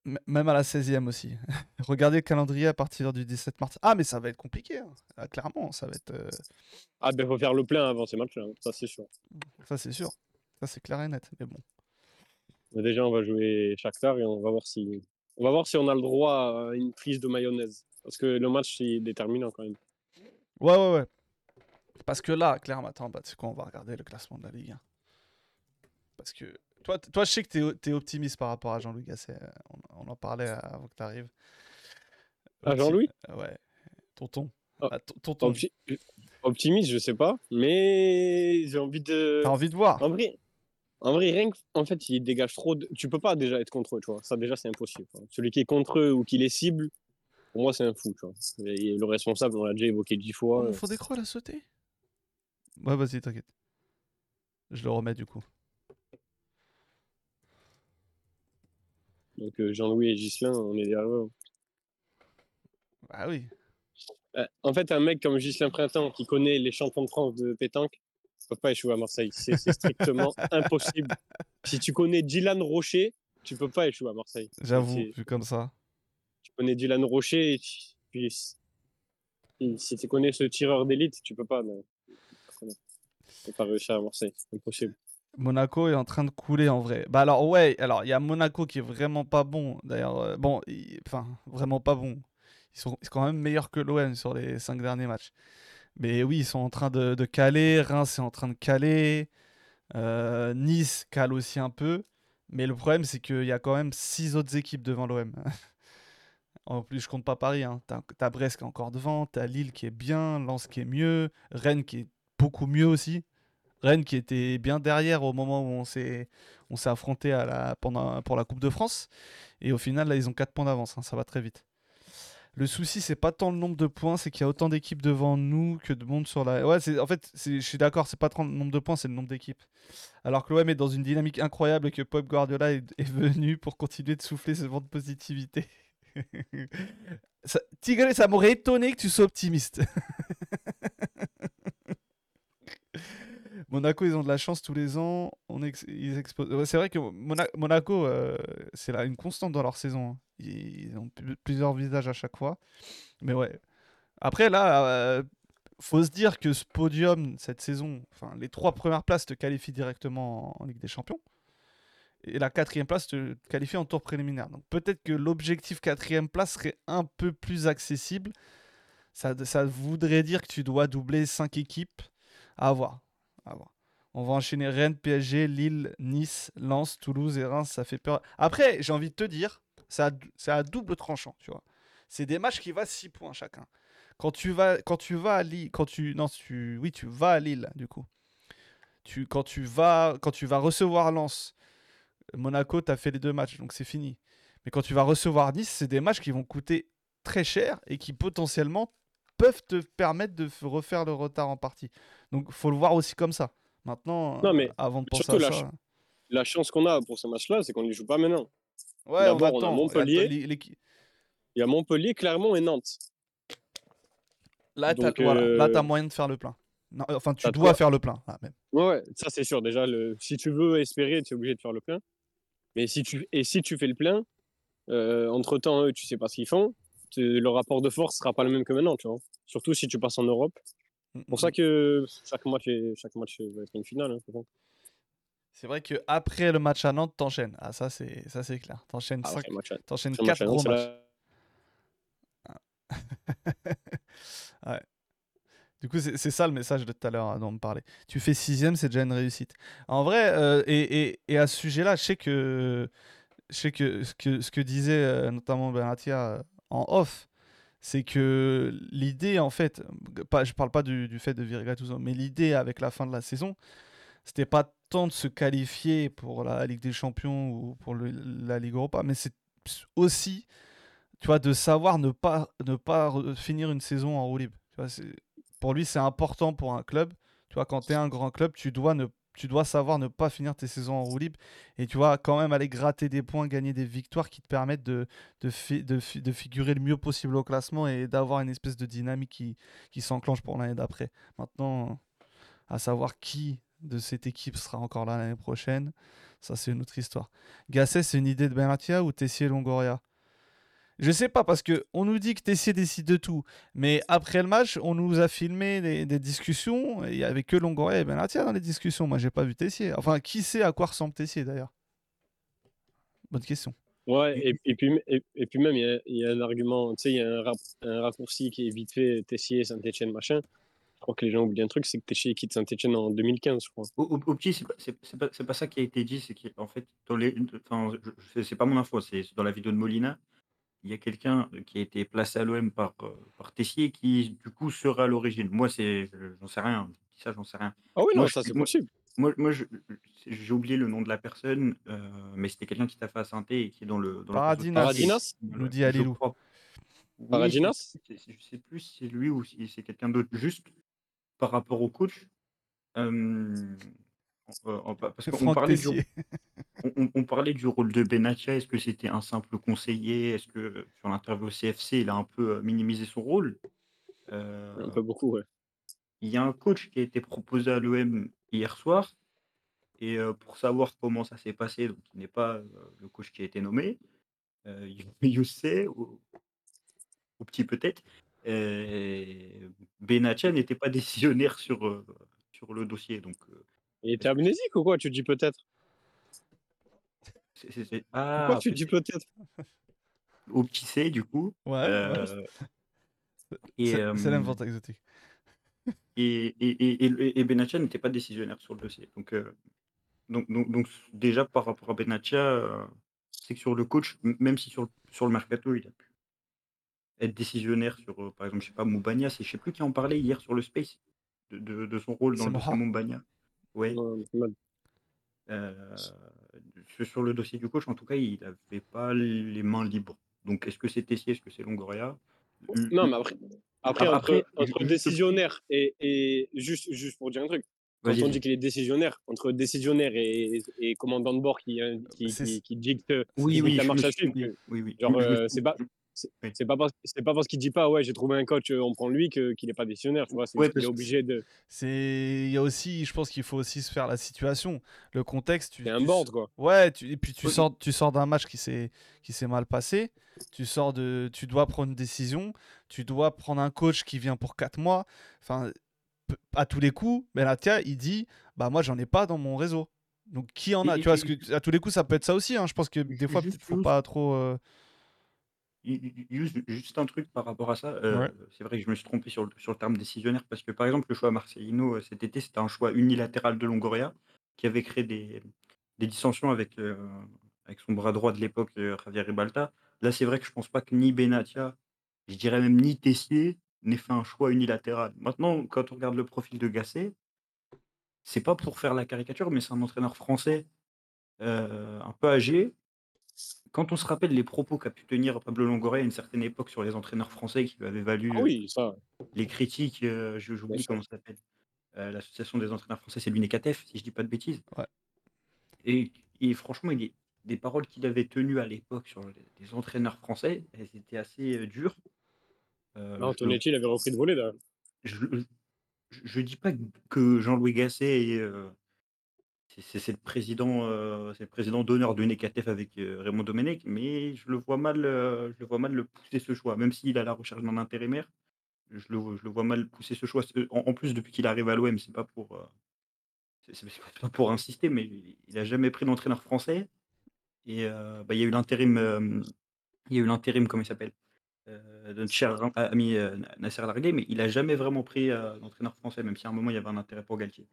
Même à la 16e aussi. Regardez le calendrier à partir du 17 mars. Ah, mais ça va être compliqué. hein. Ah, clairement, ça va être. euh, Ah ben faut faire le plein avant ces matchs-là, hein, ça c'est sûr. Ça, c'est sûr. Ça, c'est clair et net. Mais bon. Mais Déjà, on va jouer Shakhtar et on va voir si On va voir si on a le droit à une prise de mayonnaise. Parce que le match est déterminant quand même. Ouais, ouais, ouais. Parce que là, clairement, attends, bah, tu sais quoi, on va regarder le classement de la Ligue 1. Parce que toi, toi je sais que tu es, optimiste par rapport à Jean-Louis Gasset. euh, On, on en parlait avant que tu arrives. À Jean-Louis? Ouais. Tonton. Oh, Ah, ton- tonton. Opti- Optimiste, je sais pas. Mais j'ai envie de. T'as envie de voir En vrai, en vrai, rien que- en fait, il dégage trop. De... Tu peux pas déjà être contre eux, tu vois. Ça, déjà, c'est impossible. quoi. Celui qui est contre eux ou qui les cible, pour moi, c'est un fou, tu vois. Et le responsable, on l'a déjà évoqué dix fois. Oh, euh, faut des croix, la sauter Ouais, vas-y, t'inquiète. Je le remets du coup. Donc, euh, Jean-Louis et Ghislain, on est derrière eux. Bah oui. Euh, en fait, un mec comme Ghislain Printemps qui connaît les champions de France de pétanque ne peut pas échouer à Marseille. C'est strictement impossible. Si tu connais Dylan Rocher, tu peux pas échouer à Marseille. J'avoue, vu comme ça. Tu connais Dylan Rocher, et puis si- tu connais ce tireur d'élite, tu peux pas. Non. Tu peux pas réussir à Marseille. Impossible. Monaco est en train de couler en vrai. Bah alors ouais, alors il y a Monaco qui est vraiment pas bon. D'ailleurs, euh, bon, enfin vraiment pas bon. Ils sont, ils sont quand même meilleurs que l'OM sur les cinq derniers matchs. Mais oui, ils sont en train de, caler. Reims est en train de caler. Euh, nice cale aussi un peu. Mais le problème, c'est qu'il y a quand même six autres équipes devant l'OM. En plus, je compte pas Paris. Hein. T'as, t'as Brest qui est encore devant. T'as Lille qui est bien. Lens qui est mieux. Rennes qui est beaucoup mieux aussi. Rennes qui était bien derrière au moment où on s'est, on s'est affronté à la, pendant, pour la Coupe de France. Et au final, là, ils ont 4 points d'avance. hein, ça va très vite. Le souci, c'est pas tant le nombre de points, c'est qu'il y a autant d'équipes devant nous que de monde sur la. Ouais, en fait, je suis d'accord, c'est pas tant le nombre de points, c'est le nombre d'équipes. Alors que l'OM est dans une dynamique incroyable et que Pep Guardiola est, est venu pour continuer de souffler ce vent de positivité. ça, Tigre, ça m'aurait étonné que tu sois optimiste. Monaco, ils ont de la chance tous les ans. On ex- ils exposent- c'est vrai que Mona- Monaco, euh, c'est une constante dans leur saison. hein. Ils, ont plusieurs visages à chaque fois. Mais ouais. Après, là, euh, faut se dire que ce podium cette saison, enfin, les trois premières places te qualifient directement en, Ligue des Champions. Et la quatrième place te qualifie en tour préliminaire. Donc peut-être que l'objectif quatrième place serait un peu plus accessible. Ça, ça voudrait dire que tu dois doubler cinq équipes. À voir. Voir. On va enchaîner Rennes, PSG, Lille, Nice, Lens, Toulouse et Reims. Ça fait peur. Après, j'ai envie de te dire, c'est à, c'est à double tranchant, tu vois. C'est des matchs qui valent 6 points chacun. Quand tu vas, quand tu vas à Lille, quand tu, non, tu, oui, tu vas à Lille, du coup. Tu, quand tu vas, quand tu vas recevoir Lens, Monaco, tu as fait les deux matchs, donc c'est fini. Mais quand tu vas recevoir Nice, c'est des matchs qui vont coûter très cher et qui potentiellement peuvent te permettre de refaire le retard en partie. Donc, faut le voir aussi comme ça. Maintenant, Non, mais euh, avant de penser surtout à la ça, ch- La chance qu'on a pour ce match-là, c'est qu'on ne les joue pas maintenant. ouais, on a attend. Montpellier. L'é- l'équi- Il y a Montpellier, Clermont et Nantes. Là, tu as, euh, moyen de faire le plein. Non, euh, enfin, tu dois faire le plein, là, même. Ouais, ouais, ça c'est sûr. Déjà, le... si tu veux espérer, tu es obligé de faire le plein. Mais si tu, et si tu fais le plein, euh, entre-temps, eux, tu sais pas ce qu'ils font. Le rapport de force sera pas le même que maintenant, tu vois. Surtout si tu passes en Europe. Mm, C'est pour mm. ça que chaque match, est- chaque match va être une finale. hein. C'est vrai que après le match à Nantes, t'enchaînes. Ah, ça, c'est ça c'est clair. T'enchaînes Ah, cinq- ouais, match à- t'enchaînes après, match 4 à gros Nantes, c'est matchs. la- ouais. Du coup, c'est c'est ça le message de tout à l'heure hein, dont on me parlait. Tu fais sixième, c'est déjà une réussite. En vrai, euh, et, et- et à ce sujet-là, je sais que, je sais que ce que, ce que disait euh, notamment Benatia euh, en off, c'est que l'idée, en fait, pas, je parle pas du, fait de virer Gattuso, mais l'idée avec la fin de la saison, c'était pas tant de se qualifier pour la Ligue des Champions ou pour la Ligue Europa, mais c'est aussi, tu vois, de savoir ne pas, ne pas finir une saison en roue libre. Tu vois, pour lui, c'est important pour un club. Tu vois, quand tu es un grand club, tu dois, ne, tu dois savoir ne pas finir tes saisons en roue libre et tu vois, quand même aller gratter des points, gagner des victoires qui te permettent de, de, fi- de, fi- de figurer le mieux possible au classement et d'avoir une espèce de dynamique qui, qui s'enclenche pour l'année d'après. Maintenant, à savoir qui de cette équipe sera encore là l'année prochaine, ça c'est une autre histoire. Gasset, c'est une idée de Benatia ou Tessier Longoria? Je sais pas parce que on nous dit que Tessier décide de tout, mais après le match, on nous a filmé des, des discussions et il y avait que Longoria et Benatia dans les discussions. Moi, j'ai pas vu Tessier. Enfin, qui sait à quoi ressemble Tessier d'ailleurs? Bonne question. Ouais, Et- et, puis, et, et puis même, il y a, il y a un argument, tu sais, il y a un, rap- un raccourci qui est vite fait, Tessier, Saint-Etienne, machin. Je crois que les gens oublient un truc, c'est que Tessier quitte Saint-Etienne en 2015, je crois. Au, au- au petit, c'est pas, pas, c'est pas ça qui a été dit, c'est qu'en fait, dans les, enfin, je- c'est pas mon info, c'est dans la vidéo de Molina, il y a quelqu'un qui a été placé à l'OM par, euh, par Tessier qui, du coup, sera à l'origine. Moi, c'est, je- j'en sais rien, je dis ça, j'en sais rien. Ah oui, non, ça c'est moi- possible. Moi, moi j'ai oublié le nom de la personne, euh, mais c'était quelqu'un qui t'a fait à Sainté et qui est dans le. Dans Paradinas. Paradinas Nous dit Je Alilou. Oui, Paradinas Je sais plus si c'est lui ou si c'est quelqu'un d'autre. Juste par rapport au coach. euh, euh, en- parce qu'on Franck parlait, du, Tessier. on, on- on parlait du rôle de Benatia. Est-ce que c'était un simple conseiller? Est-ce que sur l'interview au CFC, il a un peu euh, minimisé son rôle? Euh, Un peu beaucoup, ouais. Il y a un coach qui a été proposé à l'OM hier soir. Et euh, pour savoir comment ça s'est passé, donc il n'est pas euh, le coach qui a été nommé, euh, Youssé, au, au petit peut-être, euh, Benatia n'était pas décisionnaire sur, euh, sur le dossier. Donc, euh, Il était amnésique ou quoi Tu dis peut-être? Ah, Pourquoi tu dis peut-être? Au petit C, du coup. Ouais, euh, C'est euh, l'invente exotique. et, et, et, et- Benatia n'était pas décisionnaire sur le dossier. Donc, euh, donc, donc, donc, déjà par rapport à Benatia, euh, c'est que sur le coach, même si sur le, sur le mercato, il a pu être décisionnaire sur, euh, par exemple, je sais pas, Moubania, c'est je sais plus qui en parlait hier sur le Space, de, de, de son rôle dans le. Moubania. Mal. euh, sur- le dossier du coach, en tout cas, il n'avait pas les mains libres. Donc, est-ce que c'est Tessier, est-ce que c'est Longoria? Non, mais après, après, Après, entre, décisionnaire et, et juste, juste pour dire un truc, quand on dit qu'il est décisionnaire, entre décisionnaire et, et commandant de bord qui, euh, qui, qui, qui dicte, Oui, oui, la marche à suivre, Oui, oui. genre, euh, c'est pas. C'est pas parce c'est pas parce qu'il dit pas ouais j'ai trouvé un coach euh, on prend lui que qu'il est pas décisionnaire tu vois c'est Ouais, qu'il est obligé de C'est, il y a aussi, je pense qu'il faut aussi se faire la situation, le contexte. Tu, c'est un tu- board quoi Ouais, tu- et puis tu Oui. sors, tu sors d'un match qui s'est, qui s'est mal passé. Tu sors de, tu dois prendre une décision. Tu dois prendre un coach qui vient pour 4 mois. Enfin, à tous les coups, Benatia, il dit, bah moi j'en ai pas dans mon réseau. Donc qui en a Et- Tu vois, et- parce que à tous les coups ça peut être ça aussi. hein. Je pense que des fois peut-être faut pas trop. euh, Juste, juste un truc par rapport à ça. euh, Ouais. C'est vrai que je me suis trompé sur le, sur le terme décisionnaire parce que, par exemple, le choix à Marcelino euh, cet été, c'était un choix unilatéral de Longoria qui avait créé des, des dissensions avec, euh, avec son bras droit de l'époque, euh, Javier Ribalta. Là, c'est vrai que je pense pas que ni Benatia, je dirais même ni Tessier, n'ait fait un choix unilatéral. Maintenant, quand on regarde le profil de Gasset, c'est pas pour faire la caricature, mais c'est un entraîneur français euh, un peu âgé, quand on se rappelle les propos qu'a pu tenir Pablo Longoria à une certaine époque sur les entraîneurs français qui lui avaient valu ah oui ça les critiques, euh, je Bien j'oublie sûr. comment ça s'appelle, euh, l'association des entraîneurs français, c'est l'UNECATEF, si je dis pas de bêtises. Ouais. Et, et franchement, il est- des paroles qu'il avait tenues à l'époque sur les, les entraîneurs français, elles étaient assez euh, dures. Euh, non, je- Antonetti il avait repris de voler là je, je, je dis pas que Jean-Louis Gasset est, euh, c'est c'est- c'est le président, euh, c'est le président d'honneur de Necatef avec euh, Raymond Domenech, mais je le vois mal, euh, je le vois mal le pousser ce choix, même s'il à la recherche d'un intérimaire, je le, vois mal pousser ce choix. En, plus, depuis qu'il arrive à l'OM, c'est pas pour, pas pour insister, mais il a jamais pris d'entraîneur français. Et bah, il y a eu l'intérim, il y a eu l'intérim, comment il s'appelle, euh, de notre cher ami Nasser Largué, mais il a jamais vraiment pris d'entraîneur français, même si à un moment il y avait un intérêt pour Galtier.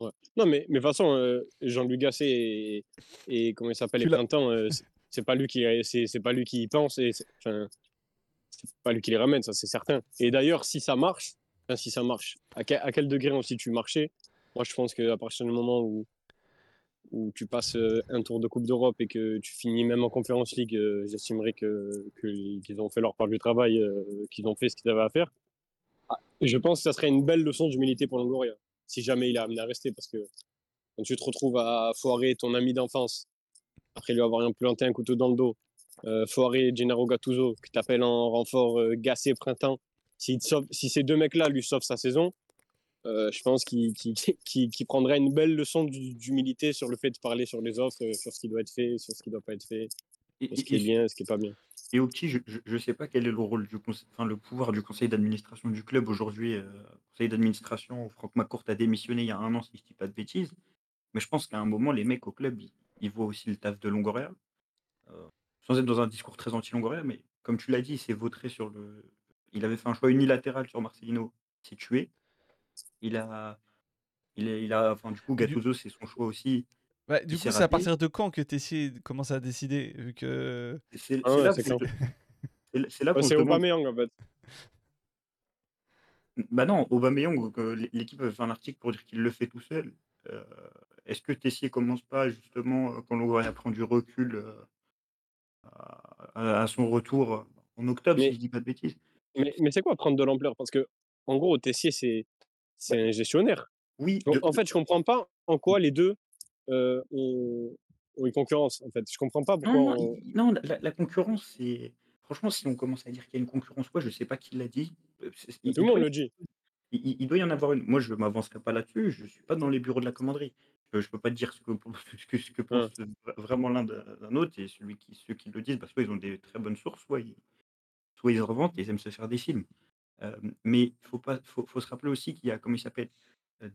Ouais. non mais mais de toute façon euh, Jean-Luc Gasset et, et comment il s'appelle Tu l'as- Printemps euh, c'est- pas lui qui c'est c'est pas lui qui y pense et c'est pas lui qui les ramène ça c'est certain et d'ailleurs si ça marche enfin, si ça marche à quel, à quel degré on situe marché? Moi je pense qu'à partir du moment où où tu passes euh, un tour de Coupe d'Europe et que tu finis même en Conférence League, euh, j'estimerais que que- qu'ils ont fait leur part du travail, qu'ils ont fait ce qu'ils avaient à faire. Ah, je pense que ça serait une belle leçon d'humilité pour Longoria, si jamais il est amené à rester, parce que quand tu te retrouves à foirer ton ami d'enfance, après lui avoir planté un couteau dans le dos, euh, foirer Gennaro Gattuso, qui t'appelle en renfort euh, Gassé Printemps, sauve- si ces deux mecs-là lui sauvent sa saison, euh, je pense qu'il prendrait une belle leçon d'hu- d'humilité sur le fait de parler sur les offres, sur ce qui doit être fait, sur ce qui ne doit pas être fait, sur ce qui est bien, ce qui n'est pas bien. Et au petit, je ne sais pas quel est le rôle du conseil, enfin le pouvoir du conseil d'administration du club aujourd'hui. euh, conseil d'administration, Franck McCourt a démissionné il y a un an, si je ne dis pas de bêtises. Mais je pense qu'à un moment, les mecs au club, ils, ils voient aussi le taf de Longoria. heu, sans être dans un discours très anti-Longoria, mais comme tu l'as dit, il s'est vautré sur le il avait fait un choix unilatéral sur Marcelino, il s'est tué. Il a il a il a enfin, du coup, Gattuso, c'est son choix aussi, bah, du coup, c'est à partir de quand que Tessier commence à décider? Vu que c'est Ah ouais, là c'est qu'on c'est là c'est Aubameyang, en fait. Bah, non, Aubameyang, que l'é l'équipe avait fait un article pour dire qu'il le fait tout seul. Heu, est-ce que Tessier commence pas justement, heu, quand Longoria prend du recul, heu, à à son retour, en octobre, si Mais je dis pas de bêtises? mais mais c'est quoi prendre de l'ampleur? Parce qu'en gros, Tessier, c'est c'est un gestionnaire. oui, En de en fait, je comprends pas en quoi les 2 heu, ont ont une concurrence, en fait. Je comprends pas non, pourquoi non, on i non, la la concurrence, c'est franchement, si on commence à dire qu'il y a une concurrence quoi, je sais pas qui l'a dit, il tout le monde le dit. il doit y en avoir une. Moi, je m'avancerai pas là-dessus, je suis pas dans les bureaux de la commanderie. Je peux pas dire ce que pense ce que ce que Hein. pense, vraiment l'un d'un autre et celui qui ceux qui le disent, bah, soit ils ont des très bonnes sources, soit ils soit ils en reventent et ils aiment se faire des films. Mais il faut pas faut faut se rappeler aussi qu'il y a, comment il s'appelle?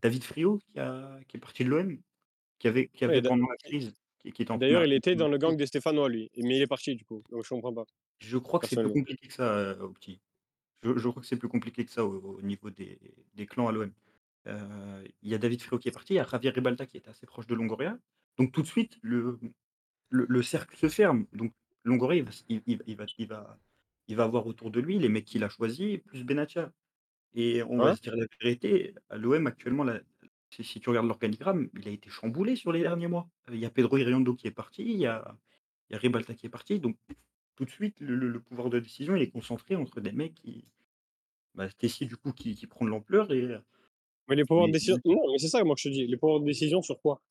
David Friot qui a qui est parti de l'OM, qui avait qui Ouais, avait d'a pendant la crise, qui qui était en d'ailleurs, il était dans le gang des Stéphanois, lui, mais il est parti, du coup, donc je comprends pas, Je crois que c'est plus personnellement. compliqué que ça, heu, au petit. Je je crois que c'est plus compliqué que ça au au niveau des des clans à l'OM. Heu, il y a David Friot qui est parti, il y a Javier Ribalta qui était assez proche de Longoria. Donc tout de suite, le le le cercle se ferme. Donc Longoria, il va s il il il va il va il va avoir autour de lui les mecs qu'il a choisis, plus Benatia. Et on va Hein? se dire la vérité, à l'OM actuellement, là, si si tu regardes l'organigramme, il a été chamboulé sur les derniers mois. Heu, il y a Pedro Iriondo qui est parti, il y a il y a Ribalta qui est parti, donc tout de suite, le le le pouvoir de décision, il est concentré entre des mecs qui bah, Tessier du coup qui qui prend de l'ampleur et heu, Mais les pouvoirs de mais décision non, mais c'est ça, moi, que je te dis. Les pouvoirs de décision sur quoi?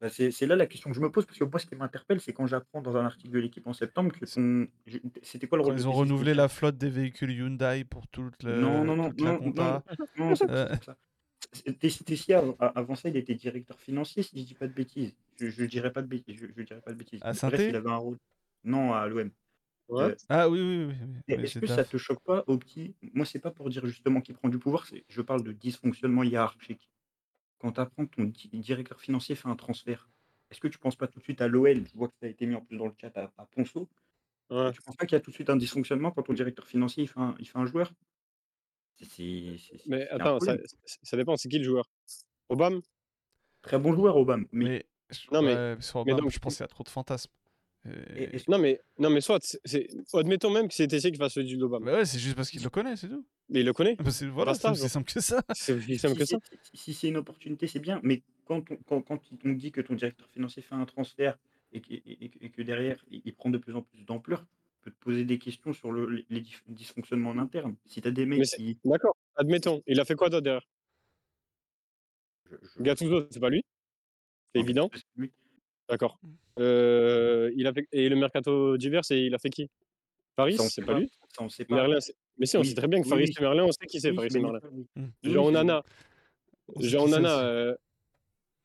bah, c'est c'est là la question que je me pose parce que moi, ce qui m'interpelle, c'est quand j'apprends dans un article de l'équipe en septembre que C'est ton je c'était quoi le quand rôle de ils ont renouvelé la flotte des véhicules Hyundai pour toute non, le non, non, toute la non, non, compta. non, c'est Heu, c'est pas ça. C'est Tessi Tessier av a avant ça, il était directeur financier si je dis pas de bêtises. Je je dirais pas de bêtises, je je dirais pas de bêtises. à Bref, il avait un rôle non, à l'OM. Ouais. Heu, Ah oui, oui, oui, oui, est oui, est-ce que ça DAF. te choque pas au petit moi, c'est pas pour dire justement qu'il prend du pouvoir, je parle de dysfonctionnement hiérarchique. Quand tu apprends que ton di directeur financier fait un transfert, est-ce que tu penses pas tout de suite à l'OL? Je vois que ça a été mis en plus dans le chat à à Ponceau. Ouais. tu penses pas qu'il y a tout de suite un dysfonctionnement quand ton directeur financier, il fait un il fait un joueur? Mais attends, ça dépend, c'est qui le joueur? Aubame? Très bon joueur Aubame, mais Mais je Non, mais ouais, sur mais donc je pense qu'il y a trop de fantasmes. et Et est-ce non, mais non, mais soit, c'est admettons même que c'est Tessier qui fasse le deal d'Aubame. bah, ouais, c'est juste parce qu'il le connaît, c'est tout. Mais il le connaît, Bah, c'est voilà, c'est simple que ça. C'est aussi simple si que ça. c'est si si c'est une opportunité, c'est bien, mais quand on quand quand on dit que ton directeur financier fait un transfert et que et et que et que derrière, il il prend de plus en plus d'ampleur, tu peux te poser des questions sur le les les dys dysfonctionnements en interne. Si tu as des mecs qui d'accord, admettons, il a fait quoi d'autre derrière? je je Gattuso, c'est pas lui? C'est évident? Lui. D'accord. Mmh. Heu, il a fait et le mercato d'hiver, c'est il a fait qui? On c'est sait pas pas, lui? ça, on sait pas. Merlin, c'est mais si, on sait très bien que oui, Faris oui, et Merlin, on sait qui c'est oui, Faris et Merlin. oui. Mmh. Oui, Jean Onana Jean c'est Onana,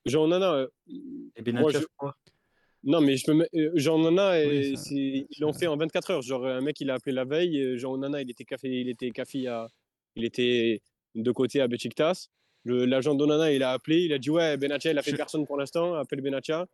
Jean Onana, heu, Et moi Benatia, je je crois. Non, mais je heu, Jean Onana, Oui, heu, ça c'est ils l'ont fait en 24 heures. Genre, un mec, il a appelé la veille, heu, Jean Onana, il était café il était Cafi à il était de côté à Beşiktaş. Le l'agent d'Onana, il a appelé, il a dit: «Ouais, Benatia, il a fait je personne pour l'instant, appelle Benatia».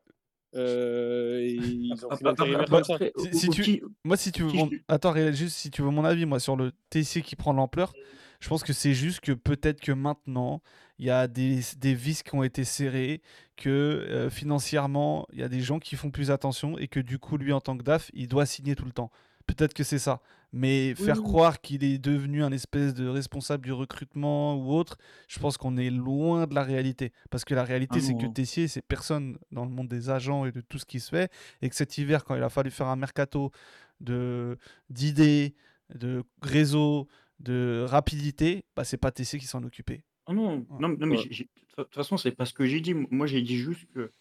Ils ont Bah, ça. si si tu moi, si tu veux mon attends, Réal, juste si tu veux mon avis, moi, sur le Tessier qui prend l'ampleur, je pense que c'est juste que peut-être que maintenant, il y a des des vis qui ont été serrées, que, heu, financièrement, il y a des gens qui font plus attention et que du coup, lui, en tant que DAF, il doit signer tout le temps. Peut-être que c'est ça. Mais oui, faire croire qu'il est devenu un espèce de responsable du recrutement ou autre, je pense qu'on est loin de la réalité. Parce que la ah réalité, c'est que Tessier, c'est personne dans le monde des agents et de tout ce qui se fait. Et que cet hiver, quand il a fallu faire un mercato de d'idées, de réseau, de rapidité, bah, c'est pas Tessier qui s'en occupait. Ah non, Voilà. non, non, mais Ouais. j'ai j'ai de toute façon, c'est pas ce que j'ai dit. Moi, j'ai dit juste que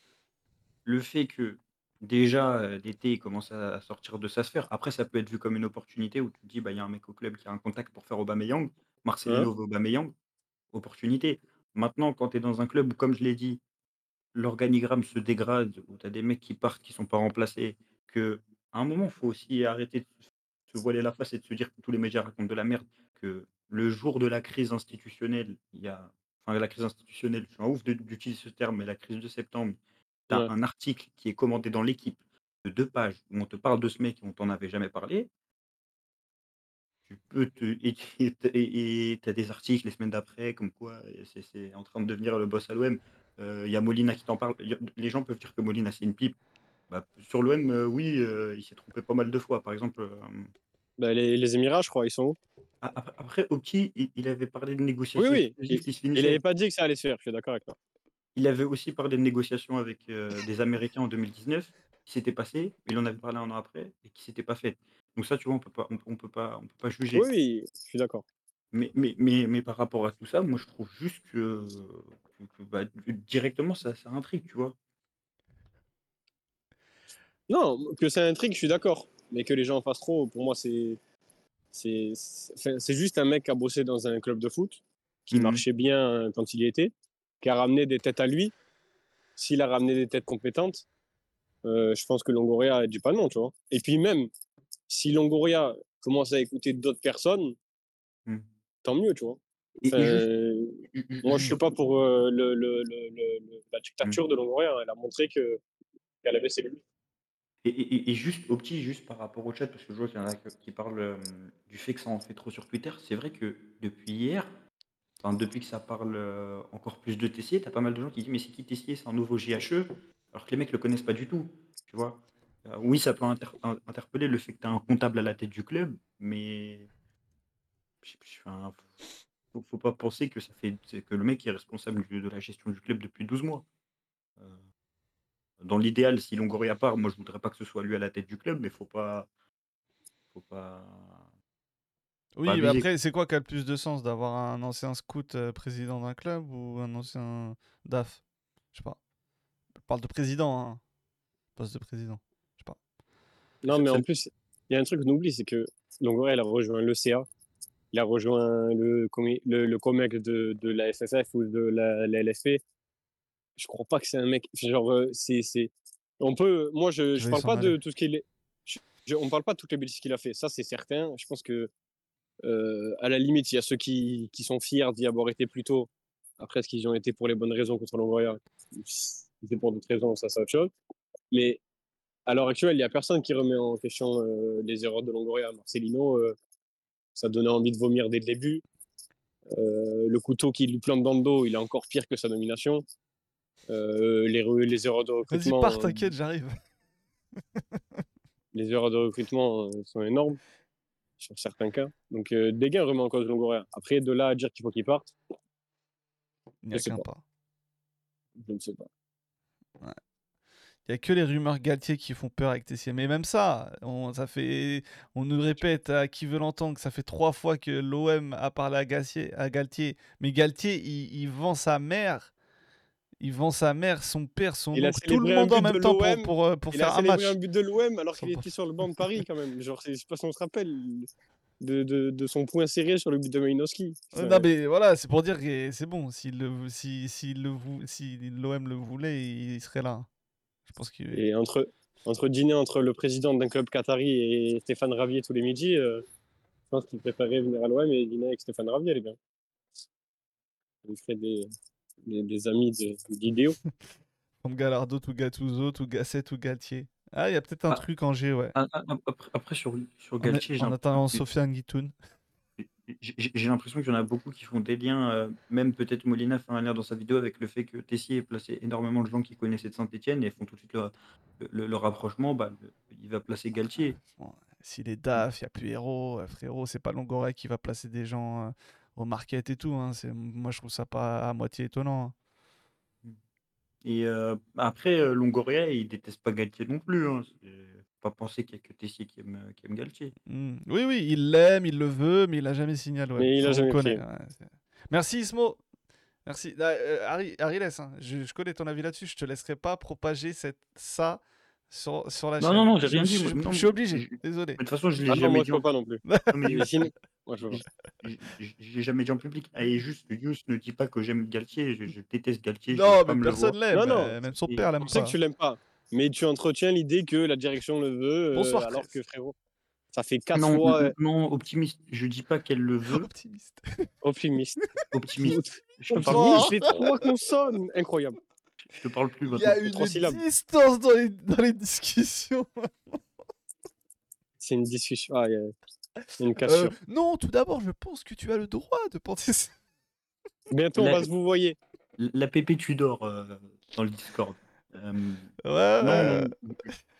le fait que déjà, heu, l'été, il commence à à sortir de sa sphère. Après, ça peut être vu comme une opportunité où tu te dis: «Bah, il y a un mec au club qui a un contact pour faire Aubameyang. Hein? Marcelino veut Aubameyang, opportunité». Maintenant, quand tu es dans un club où, comme je l'ai dit, l'organigramme se dégrade, où tu as des mecs qui partent, qui sont pas remplacés, qu'à un moment, il faut aussi arrêter de se voiler la face et de se dire que tous les médias racontent de la merde, que le jour de la crise institutionnelle, il y a enfin la crise institutionnelle, je suis un ouf de d'utiliser ce terme, mais la crise de septembre, tu as Ouais. un article qui est commenté dans L'Équipe de deux pages où on te parle de ce mec et on t'en avait jamais parlé, tu peux te et tu as des articles les semaines d'après comme quoi, heu, c'est c'est en train de devenir le boss à l'OM. Heu, il y a Molina qui t'en parle. Il y a les gens peuvent dire que Molina, c'est une pipe. Bah, sur l'OM, heu, oui, il s'est trompé pas mal de fois. Par exemple, Bah, les les Émirats, je crois, ils sont où? a ap après Opti, il il avait parlé de Oui, négociations oui, exclusives il qui se il finissaient. avait pas dit que ça allait se faire, je suis d'accord avec toi. Il avait aussi parlé de négociations avec, heu, des Américains en 2019, qui s'étaient passées. Il en avait parlé 1 an après et qui s'étaient pas faites. Donc ça, tu vois, on peut pas on on peut pas on peut pas juger. Oui, oui, je suis d'accord. Mais mais mais mais par rapport à tout ça, moi, je trouve juste que, bah, directement, ça ça intrigue, tu vois? Non, que ça intrigue, je suis d'accord. Mais que les gens en fassent trop, pour moi, c'est c'est juste un mec qui a bossé dans un club de foot, qui Mmh mh. marchait bien quand il y était, qui a ramené des têtes à lui. S'il a ramené des têtes compétentes, heu, je pense que Longoria a dit pas non, tu vois? Et puis même, si Longoria commence à écouter d'autres personnes Mmh. tant mieux, tu vois? Enfin, juste ju ju moi, je suis pas pour, heu, le le le le le la Mmh. dictature de Longoria. Elle a montré que qu'elle avait ses limites. Et juste au petit, juste par rapport au chat, parce que je vois qu'il y en a qui parlent, hem, du fait que ça en fait trop sur Twitter. C'est vrai que depuis hier, enfin depuis que ça parle, heu, encore plus de Tessier, tu as pas mal de gens qui disent: «Mais c'est qui Tessier? C'est un nouveau JHE», alors que les mecs le connaissent pas du tout, tu vois? Heu, oui, ça peut inter in interpeller le fait que tu as un comptable à la tête du club, mais faut pas penser que ça fait que le mec est responsable de la gestion du club depuis 12 mois. Dans l'idéal, si Longoria part, moi je voudrais pas que ce soit lui à la tête du club, mais faut pas faut pas Oui, mais après, c'est quoi qui a le plus de sens? D'avoir un ancien scout, heu, président d'un club ou un ancien DAF? Je sais pas. Je parle de président, hein, poste de président. Je sais pas. Non, mais en plus, il y a un truc qu'on oublie, c'est que Longoria, a rejoint l'ECA, il a rejoint le de de la FFF ou de la la LFP. Je crois pas que c'est un mec genre, c'est c'est on peut moi, je Qui parle pas de tout ce qu'il est je je on parle pas de toutes les bêtises qu'il a fait, ça, c'est certain. Je pense que, à la limite, il y a ceux qui qui sont fiers d'y avoir été plus tôt. Après, est-ce qu'ils ont été pour les bonnes raisons contre Longoria? C'était pour d'autres raisons, ça, c'est autre chose. Mais à l'heure actuelle, il y a personne qui remet en question, les erreurs de Longoria. Marcelino, ça donnait envie de vomir dès le début. Le couteau qu'il lui plante dans le dos, il est encore pire que sa nomination. Heu, les re les erreurs de Vas-y, recrutement, pars, heu, t'inquiète, j'arrive. les erreurs de recrutement, heu, sont énormes sur certains cas. Donc, heu, Dégain remet en cause Longoria. Après, de là à dire qu'il faut qu'il parte, Il n'y je a qu'un pas. pas. Je ne sais pas. Ouais. Il y a que les rumeurs Galtier qui font peur avec Tessier. Mais même ça, on, ça fait, on nous répète à qui veut l'entendre que ça fait trois fois que l'OM a parlé à, Galtier, à Galtier. Mais Galtier, il, il vend sa mère. Il vend sa mère, son père, son Il a oncle, tout le monde en même temps pour, l'OM. pour, euh, pour Il faire a un match. un but de l'OM alors qu'il était sur le banc de Paris quand même. Genre, c'est- je sais pas si on se rappelle de, de, de son point serré sur le but de Malinowski. Enfin, non, mais voilà, c'est pour dire que c'est bon. Si le, si, si le, si l'OM le voulait, il serait là. Je pense. Et entre, entre dîner entre le président d'un club qatari et Stéphane Ravier tous les midis, euh, je pense qu'il préférait venir à l'OM et dîner avec Stéphane Ravier, les gars. Lui ferait des, des, des amis de- d'idéaux. Comme Galardo, tout Gattuso, tout Gasset, tout Galtier. Ah, il y a peut-être un Ah. truc en G, ouais. Ah, ah, après après sur Galtier, j'ai en attendant Sofiane Guitoun. j'ai l'impression qu'il y en a beaucoup qui font des liens, heu, même peut-être Molina fait un lien dans sa vidéo avec le fait que Tessier ait placé énormément de gens qui connaissaient de Saint-Étienne et font tout de suite le le le rapprochement, bah, le il va placer Galtier. S'il est DAF, il n'y a plus héros. euh, frérot, c'est pas Longoria qui va placer des gens euh, au market et tout. Hein. c'est- Moi, je trouve ça pas à moitié étonnant. hein. Et heu, après, heu, Longoria, il déteste pas Galtier non plus, hein. Pas penser qu'il y a que Tessier qui aime, qui aime Galtier. Hmm. Oui, oui, il l'aime, il le veut, mais il a jamais. Mais il a jamais connaît, ouais, Merci Ismo. Merci. Ah, euh, Harry, Harry laisse, hein. je, je connais ton avis là-dessus. Je te laisserai pas propager cette, ça sur, sur la Non, chaîne. non, non, j'ai Je- rien dit, Je, je- je suis obligé. je- Désolé. De toute façon, je l'ai Ah non, jamais moi, dit je peux pas non plus. non, mais Mais sinon, moi, je peux pas. je je je je l'ai jamais dit en public. Et juste, Yous ne dit pas que j'aime Galtier, je je déteste Galtier, je Non, pas mais personne l'aime. Non, non. euh, Même son père l'aime Je sais pas. que tu l'aimes pas, mais tu entretiens l'idée que la direction le veut, euh, Bonsoir, alors Tress. que frérot, ça fait quatre Non, fois euh, non, optimiste, je dis pas qu'elle le veut, Optimiste. optimiste. optimiste. Je Optimiste, parle j'ai trois consonnes, incroyable. Je te parle plus Il y a une trois syllabes. distance dans les, dans les discussions. C'est une discussion. Ah, il y a une Euh, cassure. non, tout d'abord, je pense que tu as le droit de penser ça. Bientôt, on la- va se vous voyez. La PP Tudor euh, dans le Discord. Euh, Ouais, non,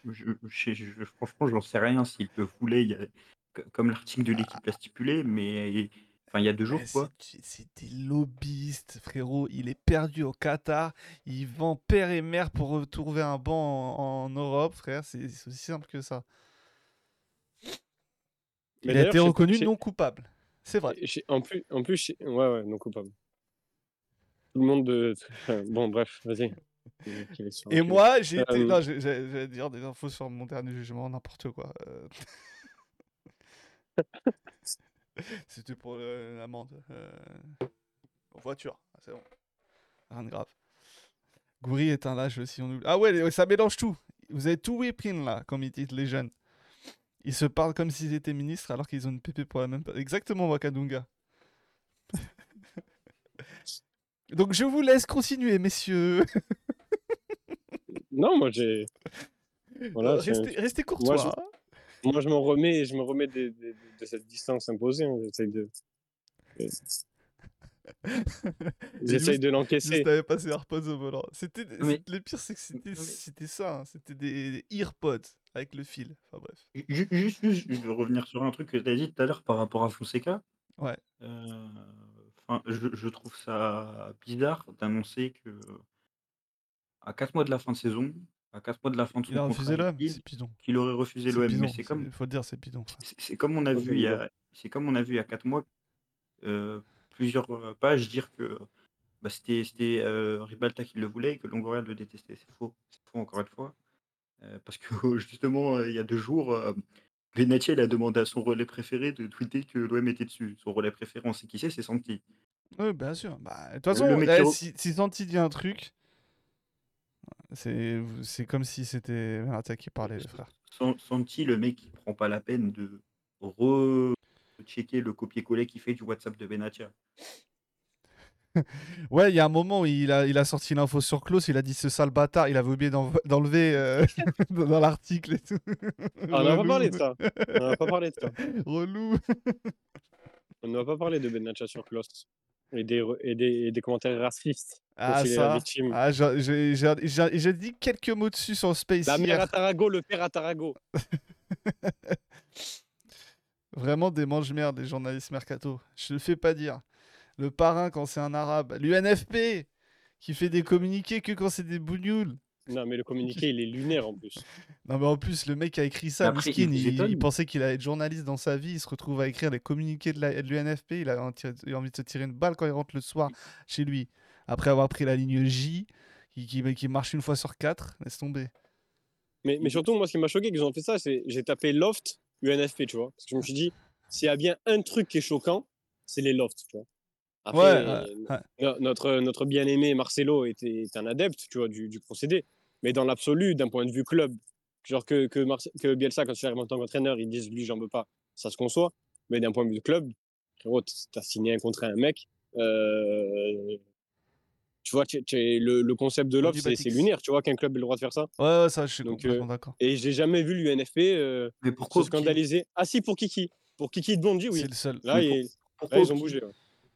je, je- je- franchement, j'en sais rien s'il le voulait, il y a- co- comme l'article de l'équipe l'a stipulé, mais enfin, il y a deux jours, Mais quoi. c'est- des lobbyistes, frérot. Il est perdu au Qatar. Il vend père et mère pour retrouver un banc en, en Europe, frère. C'est aussi simple que ça. Mais Il a été reconnu non coupable. C'est vrai. En plus, en plus ouais, ouais, non coupable. Tout le monde de. Bon, bref, vas-y. Et moi, j'ai été. Euh, Non, j'allais dire des infos sur mon dernier jugement, n'importe quoi. euh. C'était pour euh, l'amende. euh, En voiture, Ah, c'est bon. Rien de grave. Goury est un lâche aussi, on oublie. Ah ouais, ça mélange tout. Vous avez tout whipping là, comme ils disent les jeunes. Ils se parlent comme s'ils étaient ministres alors qu'ils ont une pépé pour la même. Exactement, Wakadunga. Donc je vous laisse continuer, messieurs. Non, moi j'ai. Voilà, restez, restez courtois. Moi, je m'en remets, je me remets de, de- de- de cette distance imposée. hein. J'essaye de. J'essaye de l'encaisser. t'avais pas ses AirPods au volant. C'était, le pire, c'est que c'était, ça. hein, C'était des, des earpods avec le fil. Enfin bref. Ju- Juste, juste, je veux revenir sur un truc que tu as dit tout à l'heure par rapport à Fonseca. Ouais. Euh, enfin, je, je trouve ça bizarre d'annoncer que à 4 mois de la fin de saison, à 4 mois de la fin de son Il a refusé l'OM. C'est bidon. qu'il aurait refusé C'est l'OM. Mais c'est comme, Faut dire, c'est bidon. frère. c'est comme on a vu il y a, c'est comme on a vu il y a 4 mois euh, plusieurs euh, pages dire que bah, c'était euh, Ribalta qui le voulait et que Longoria le détestait. C'est faux. C'est faux encore une fois. Euh, parce que justement, euh, il y a deux jours, euh, Benatia il a demandé à son relais préféré de tweeter que l'OM était dessus. Son relais préféré, on sait qui c'est, c'est Santi. Oui, bien sûr. Bah, de toute façon, eh, si, si Santi dit un truc, c'est, c'est comme si c'était Verratti qui parlait, le frère. San- Santi, le mec qui prend pas la peine de re-checker le copier-coller qu'il fait du WhatsApp de Benatia. Ouais, il y a un moment où il a, il a sorti l'info sur Klaus, il a dit ce sale bâtard, il avait oublié d'en- d'enlever euh, dans dans l'article et tout. Ah, on n'a pas parlé de ça. On n'a pas parlé de ça. Relou. On n'a pas parlé de Benatia sur Kloss. Et des, et, des, et des commentaires racistes. Ah, ça. Ah, j'ai- dit quelques mots dessus sur Space La mère à Tarago, le père à Tarago. Vraiment des mange-merde, les journalistes mercato. Je le fais pas dire. Le parrain quand c'est un arabe. L'UNFP qui fait des communiqués que quand c'est des bougnoules. Non, mais le communiqué, il est lunaire en plus. Non mais en plus le mec a écrit ça, Après, miskin, il il, pensait qu'il allait être journaliste dans sa vie, il se retrouve à écrire les communiqués de l'UNFP, il a, il envie de se tirer une balle quand il rentre le soir chez lui. Après avoir pris la ligne J, qui, qui, qui marche une fois sur quatre, laisse tomber. Mais, mais surtout, moi, ce qui m'a choqué qu'ils ont fait ça, c'est j'ai tapé loft UNFP, tu vois. Parce que je me suis dit, s'il y a bien un truc qui est choquant, c'est les lofts, tu vois. Après, Ouais, euh, ouais, ouais. no- notre, notre bien-aimé Marcelo était, est un adepte, tu vois, du, du procédé. Mais dans l'absolu, d'un point de vue club, genre que, que, Marce- que Bielsa, quand il arrive en tant qu'entraîneur, ils disent, lui, j'en veux pas, ça se conçoit. Mais d'un point de vue club, frérot, t'as signé un contrat à un mec. euh, tu vois, t'es- t'es- le, le concept de loft, Rudy c'est lunaire, tu vois, qu'un club ait le droit de faire ça. Ouais, ouais, ça je suis Donc, complètement euh, d'accord. Et j'ai jamais vu l'UNFP euh, Mais se scandaliser. Ah si, pour Kiki. Pour Kiki de Bondy, oui. C'est le seul. Là, il- ils ont bougé. ouais.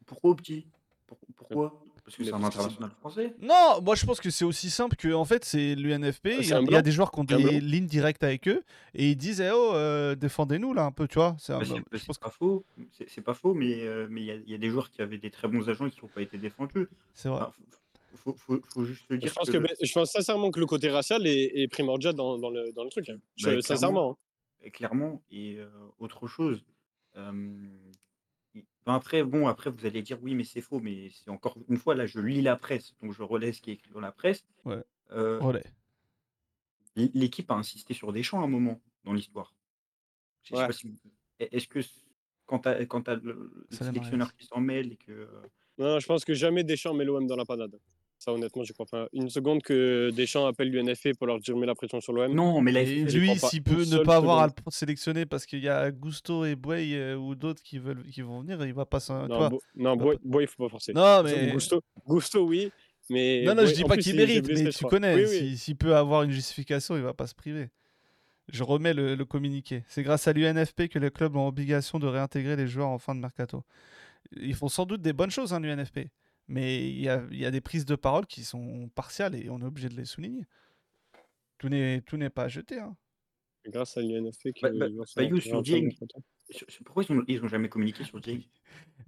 Pourquoi Opti Pour- Pourquoi? Parce que c'est un international français. Non, moi je pense que c'est aussi simple que en fait c'est l'UNFP, il y, c'est a- un il y a des joueurs qui ont des blanc. lignes directes avec eux et ils disent eh oh euh, défendez-nous là un peu, tu vois. C'est un- Bah, c'est je bah, c'est pense que pas faux, c'est c'est pas faux, mais euh, mais il y, a- il y a des joueurs qui avaient des très bons agents et qui n'ont pas été défendus. c'est vrai. Enfin, faut, faut, faut juste le dire Je pense, que, que, je pense sincèrement que le côté racial est, est primordial dans, dans le, dans le truc. hein. Je- Bah, clairement. sincèrement. hein. et clairement et euh, autre chose. euh, ben après, bon, après vous allez dire oui, mais c'est faux, mais c'est encore une fois là, je lis la presse, donc je relais ce qui est écrit dans la presse. Ouais. Euh, Relais. l- L'équipe a insisté sur des champs à un moment dans l'histoire. Je sais Ouais. pas si vous- Est-ce que c- quand tu as, quand t'as le, sélectionneur qui s'en mêle et que euh, Non, non, je pense que jamais Deschamps met l'OM dans la panade. Ça, honnêtement, je crois pas. Une seconde que Deschamps appelle l'UNFP pour leur dire mets la pression sur l'OM. non, mais la lui, s'il peut ne pas avoir à le sélectionner parce qu'il y a Gusto et Buey euh, ou d'autres qui veulent qui vont venir, il va pas s'en. Non. Bo- non Boy, il faut pas forcer. Non mais Gusto, Gusto, oui. Mais Non, non, je ouais, dis pas qu'il mérite, blessé, mais je tu connais. Oui, oui. si- S'il peut avoir une justification, il va pas se priver. Je remets le, le communiqué. C'est grâce à l'UNFP que les clubs ont obligation de réintégrer les joueurs en fin de mercato. Ils font sans doute des bonnes choses, hein, l'UNFP. Mais il y a, il y a des prises de parole qui sont partiales et on est obligé de les souligner. Tout n'est tout n'est pas à jeter. hein. Grâce à l'UNFP qui Bah, bah, bah, You, sur Dieng, pourquoi ils ont, ils ont jamais communiqué sur Dieng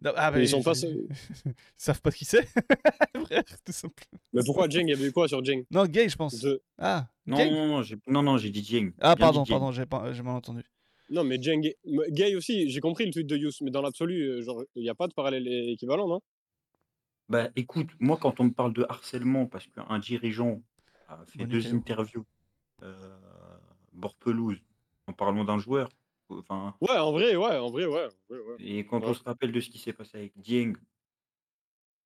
Non, ah, mais ils sont pas. Ils savent pas qui c'est. Bref, tout simplement. Mais pourquoi Jeng Il y avait eu quoi sur Jeng Non, gay, je pense. De- Ah, Non, Gay? non, non, j'ai non, non, j'ai dit Dieng. Ah, pardon, Dieng. pardon, j'ai pas- j'ai mal entendu. Non, mais Jeng. Gay aussi, j'ai compris le tweet de Yous, mais dans l'absolu, euh, genre, il n'y a pas de parallèle équivalent, non? Bah écoute, moi quand on me parle de harcèlement parce qu'un dirigeant a fait Bonne deux occasion. interviews euh, bord pelouse en parlant d'un joueur, enfin, Ouais, en vrai, ouais, en vrai, ouais. ouais, ouais. et quand Ouais. on se rappelle de ce qui s'est passé avec Dieng,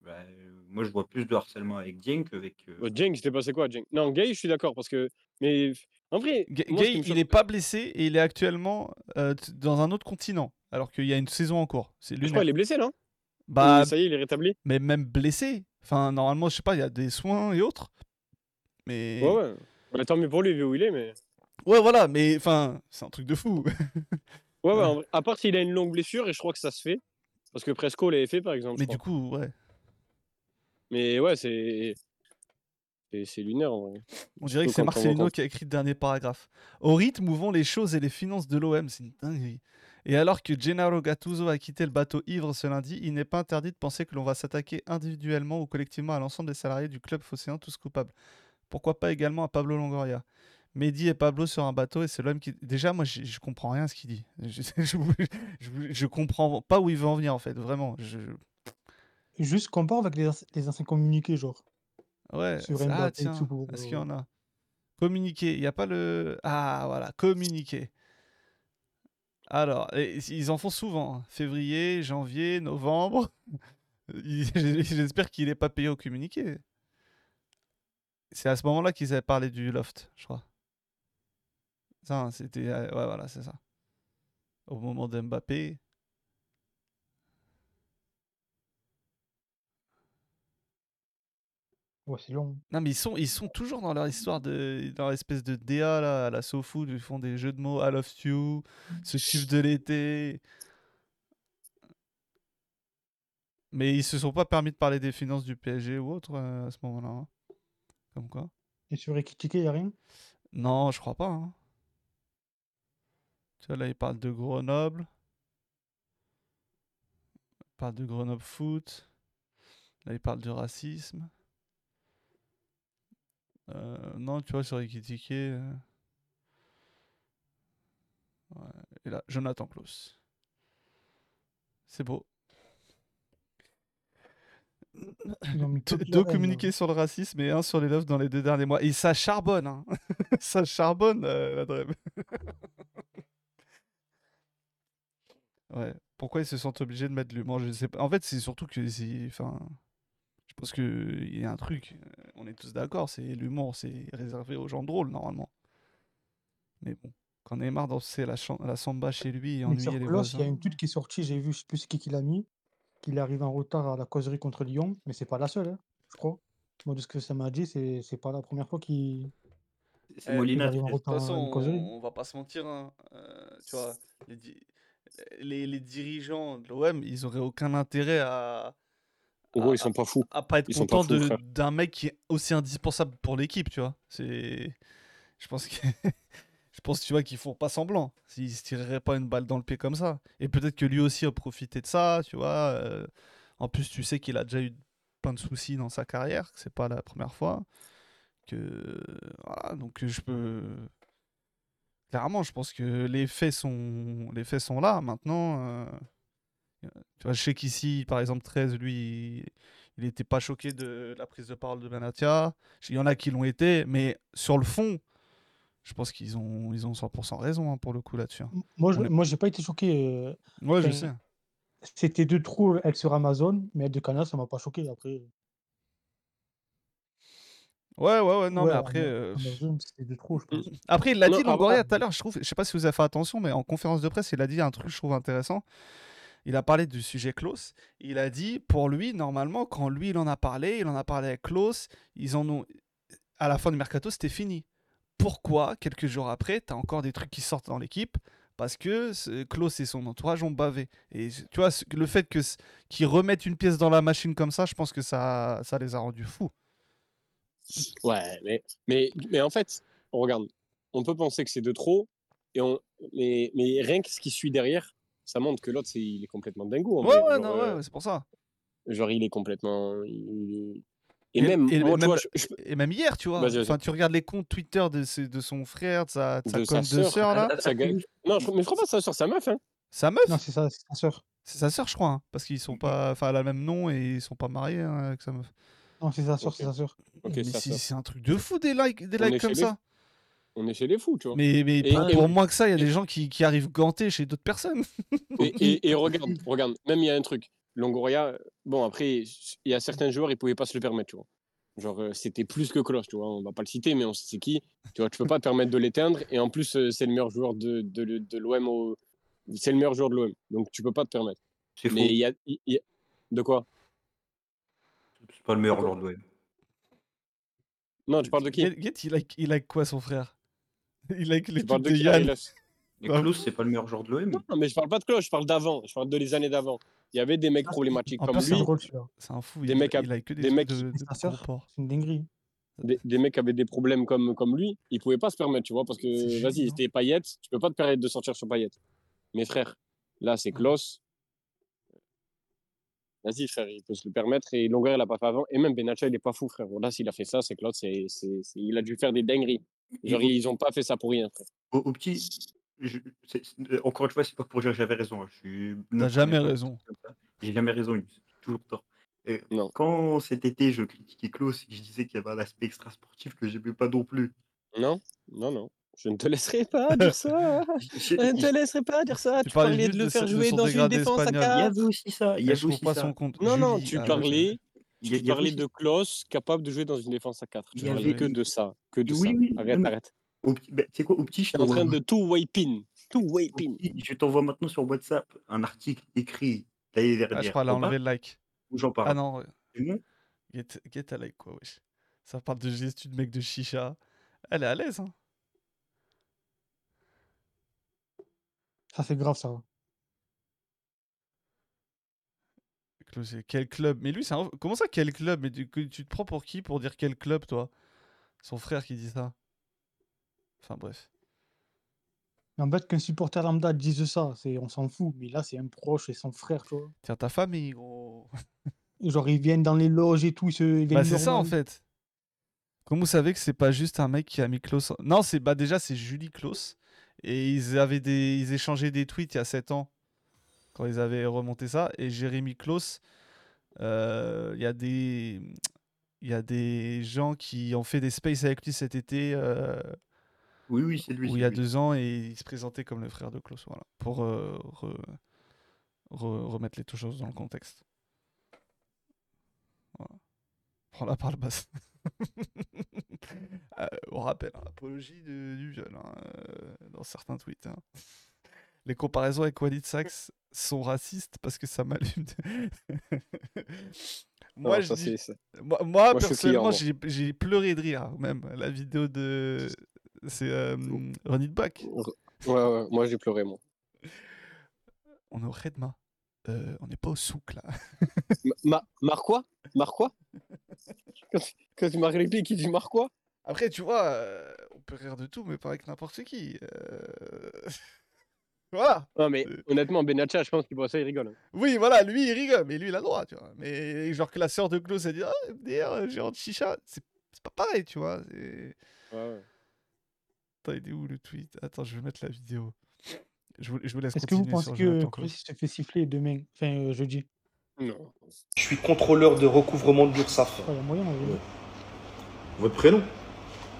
bah, euh, moi je vois plus de harcèlement avec Dieng qu'avec. euh, Ouais, Jeng, c'était passé quoi, Jeng Non, Gay, je suis d'accord, parce que. Mais en vrai, Ga- moi, ce Gay, me il choque- n'est pas blessé et il est actuellement euh, t- dans un autre continent, alors qu'il y a une saison en cours. C'est je crois lunaire. qu'il est blessé, non? Bah, Ça y est, il est rétabli mais même blessé. Enfin, normalement, je sais pas, il y a des soins et autres. Mais Ouais, ouais. Ouais, tant mieux pour lui, vu où il est, mais. Ouais, voilà. Mais enfin, c'est un truc de fou. Ouais, ouais, à part s'il a une longue blessure, et je crois que ça se fait. Parce que Presco l'avait fait, par exemple. mais du coup, ouais. Mais ouais, c'est. c'est- lunaire, en vrai. On dirait que c'est Marcelino qui a écrit le dernier paragraphe. Au rythme où vont les choses et les finances de l'OM, c'est une dinguerie. Et alors que Gennaro Gattuso a quitté le bateau ivre ce lundi, il n'est pas interdit de penser que l'on va s'attaquer individuellement ou collectivement à l'ensemble des salariés du club phocéen, tous coupables. Pourquoi pas également à Pablo Longoria? Mehdi et Pablo sur un bateau et c'est l'OM qui... Déjà, moi, je, je comprends rien à ce qu'il dit. Je, je, comprends pas où il veut en venir, en fait, vraiment. Je... Juste compare avec les, anci- les anciens communiqués, genre. Ouais, Sur ah tiens, est-ce qu'il y en a? Communiquer, il n'y a pas le... Ah, voilà, communiquer. Alors, ils en font souvent. hein. Février, janvier, novembre. J'espère qu'il n'est pas payé au communiqué. C'est à ce moment-là qu'ils avaient parlé du loft, je crois. Ça, hein, c'était... euh, Ouais, voilà, c'est ça. Au moment de C'est long. Non, mais ils sont, ils sont toujours dans leur histoire de. dans l'espèce de DA là, à la SoFood, ils font des jeux de mots I love you, ce chiffre de l'été. Mais ils se sont pas permis de parler des finances du PSG ou autre euh, à ce moment-là. hein. Comme quoi. Et sur Ekitike, il n'y a rien? Non, je crois pas. hein. Tu vois, là, ils parlent de Grenoble. Ils parlent de Grenoble Foot. Là, ils parlent de racisme. Euh, non, tu vois, sur Ekitike. euh, ouais. Et là, Jonathan Klaus. C'est beau. Deux communiqués sur le racisme et un sur les lofts dans les deux derniers mois. Et ça charbonne, hein. ça charbonne, euh, la Dreb. ouais. Pourquoi ils se sentent obligés de mettre l'humour Je sais pas. En fait, c'est surtout que. Enfin. Je pense qu'il y a un truc. Euh, On est tous d'accord. C'est l'humour, c'est réservé aux gens drôles, normalement. Mais bon. Quand Neymar dansait la, la samba chez lui et ennuyait les il y a une tweet qui est sortie, j'ai vu, je sais plus qui qui l'a mis, qu'il arrive en retard à la causerie contre Lyon, mais c'est pas la seule, hein, je crois. Moi, de ce que ça m'a dit, c'est c'est pas la première fois qu'il C'est Eh, Molina qu'il. De toute façon, on, on va pas se mentir, hein, euh, tu vois, les, di- les, les dirigeants de l'OM, ils auraient aucun intérêt à, Gros, ils sont pas fous. à pas être Ils frère. d'un mec qui est aussi indispensable pour l'équipe, tu vois. C'est, je pense que, je pense, tu vois, qu'ils font pas semblant. S'ils se tireraient pas une balle dans le pied comme ça. Et peut-être que lui aussi a profité de ça, tu vois. euh, en plus, tu sais qu'il a déjà eu plein de soucis dans sa carrière, que c'est pas la première fois. Que, voilà, donc je peux. Clairement, je pense que les faits sont, les faits sont là. Maintenant, euh, tu vois, je sais qu'ici, par exemple, 13, lui, il n'était pas choqué de la prise de parole de Benatia. Il y en a qui l'ont été, mais sur le fond, je pense qu'ils ont, ils ont 100% raison hein, pour le coup là-dessus. hein. Moi, je, est- j'ai pas été choqué. euh, Ouais, je sais. C'était deux trous, elle sur Amazon, mais elle de Canal, ça m'a pas choqué. Après, Ouais, ouais, ouais, non, ouais, mais après. Euh, Amazon, c'était deux trous, je pense. Après, il l'a dit, Longoria, tout à l'heure, je trouve, je sais pas si vous avez fait attention, mais en conférence de presse, il a dit un truc, je trouve intéressant. Il a parlé du sujet Klaus. Il a dit, pour lui, normalement, quand lui, il en a parlé, il en a parlé avec Klaus, ils en ont... À la fin du mercato, c'était fini. Pourquoi, quelques jours après, tu as encore des trucs qui sortent dans l'équipe Parce que Klaus et son entourage ont bavé. Et tu vois, le fait qu'ils remettent une pièce dans la machine comme ça, je pense que ça, ça les a rendus fous. Ouais, mais, mais, mais en fait, on regarde, on peut penser que c'est de trop, et on, mais, mais rien que ce qui suit derrière, ça montre que l'autre, c'est- il est complètement dingo. en Ouais, vrai. ouais, Genre, non, euh, ouais, c'est pour ça. genre, il est complètement. il- Et, Et- même, et moi, tu même- vois, je- je- Et même hier, tu vois, Vas-y, vas-y. enfin, tu regardes les comptes Twitter de, ses- de son frère, de sa, de sa De sa de sœur, là. ça gagne- Non, je, mais je crois pas que ça sur sa meuf. Hein. Sa meuf? Non, c'est ça, c'est sa sœur. C'est sa sœur, je crois, hein, parce qu'ils sont pas... Enfin, elle a le même nom et ils sont pas mariés hein, avec sa meuf. Non, c'est sa Ok. c'est sa. Ok, mais sa c'est c'est un truc de fou, des likes, des likes comme ça. On est chez les fous, tu vois. Mais, mais Et- pour, et- pour moins que ça, il y a des gens qui, qui arrivent gantés chez d'autres personnes. Et, et- et regarde, regarde, même il y a un truc. Longoria, bon, après, il y a certains joueurs, ils pouvaient pas se le permettre, tu vois. Genre, euh, c'était plus que Cloche, tu vois. On va pas le citer, mais on sait c'est qui. Tu vois, tu peux pas te permettre de l'éteindre. Et en plus, euh, c'est le meilleur joueur de, de, de l'OM. Au... C'est le meilleur joueur de l'OM. Donc, tu peux pas te permettre. C'est. Mais il y a, il y a- De quoi? C'est pas le meilleur joueur de l'OM. Non, tu parles de qui? Get, Get, il, like quoi, son frère? Il Tu parles trucs de de Yann. Bah, Klaus, c'est pas le meilleur joueur de l'OM. Non, mais je parle pas de Cloche, je parle d'avant. Je parle de les années d'avant. Il y avait des mecs problématiques En comme lui. C'est un fou, Des il, mecs il que des, mecs- de. C'est une dinguerie. des, des mecs avaient des problèmes comme, comme lui, ils pouvaient pas se permettre, tu vois, parce que vas-y, c'était Payet, tu peux pas te permettre de sortir sur Payet. Mais frère, là, c'est Klaus. Vas-y, frère, il peut se le permettre et Longoria l'a pas fait avant. Et même Benacha, il est pas fou, frère. Là, s'il a fait ça, c'est c'est, c'est- il a dû faire des dingueries. Genre, ils ont pas fait ça pour rien. Au, au petit, je- c'est- c'est- euh, encore une fois, c'est pas pour dire que j'avais raison. hein, Je suis T'as jamais raison. J'ai jamais raison, j'ai toujours tort. Et Non. Quand cet été, je critiquais Klaus et que je disais qu'il y avait un aspect extra sportif que j'aimais pas non plus. Non, non, non. Je ne te laisserai pas dire ça. Je- Je ne te laisserai pas dire ça. Tu Tu, parlais parlais juste de le faire de jouer son dans une dégradé défense à espagnol. Il y 4. avait aussi ça. Il y Elle avait trouve aussi pas ça. son compte. Non, non, Julie, tu ah parlais, tu il parlais de Klaus capable de jouer dans une défense à 4. Il Tu parlais avait- que de ça. Que de Oui, ça. oui, Arrête, mais- arrête. Au ben, tu sais quoi, au petit, je T'es en train t'envoie de tout waypin. Tout petit, je t'envoie maintenant sur WhatsApp un article écrit l'année Ah, je crois qu'elle a enlevé le like. ou j'en parle Ah non, ouais. C'est bon? Get, get a like quoi, wesh. Ça parle de gestu de mec de chicha. Elle est à l'aise, hein. Ça, c'est grave, ça. Klaus, Quel club Mais lui, c'est un... Comment ça, quel club? Mais tu, tu te prends pour qui pour dire quel club, toi? Son frère qui dit ça. Enfin, bref. En fait, qu'un supporter lambda dise ça, c'est, on s'en fout. Mais là, c'est un proche et son frère, tu vois. Tiens, ta famille, gros. Genre, ils viennent dans les loges et tout. Ils se, ils Bah, c'est ça, en fait. Comment vous savez que c'est pas juste un mec qui a mis Klaus Non, c'est bah déjà, c'est Julie Klaus. Et ils avaient des... Ils échangeaient des tweets il y a 7 ans. Quand ils avaient remonté ça. Et Jérémy Klaus, euh, il y a des... Il y a des gens qui ont fait des spaces avec lui cet été. euh, Oui, oui, c'est lui. où il y a lui. deux ans et il se présentait comme le frère de Klaus, voilà, pour euh, re- re- remettre les choses dans le contexte. Voilà. Prends-la par le bas. Euh, on rappelle, hein, apologie de- du viol hein, euh, dans certains tweets. hein. Les comparaisons avec Walid Sachs sont racistes parce que ça m'allume. de- moi, Non, je ça, dis- c'est- c'est- moi, personnellement, j'ai pleuré de rire, même. La vidéo de. C'est euh, Ronnie de Bach. Ouais, ouais, moi j'ai pleuré, moi. On est au Redma. Euh, on n'est pas au souk là. Ma, ma- Mar quoi Mar quoi quand, tu m'as qui dit Mar quoi Après, tu vois, euh, on peut rire de tout, mais pas avec n'importe qui. euh. Voilà. Non, mais honnêtement, Benacha, je pense qu'il voit ça, il rigole. hein. Oui, voilà, lui, il rigole, mais lui, il a le droit, tu vois. Mais genre que la sœur de Klaus, elle dit Ah, MDR, gérant de chicha, c'est c'est pas pareil, tu vois. c'est- Ouais, ouais. Attends, il est où le tweet? Attends, je vais mettre la vidéo. Je vous, je vous laisse Est-ce que vous pensez que Klaus. Chris se fait siffler demain, enfin euh, jeudi? Non. Je suis contrôleur de recouvrement de l'URSSAF. Il y a moyen. Votre prénom?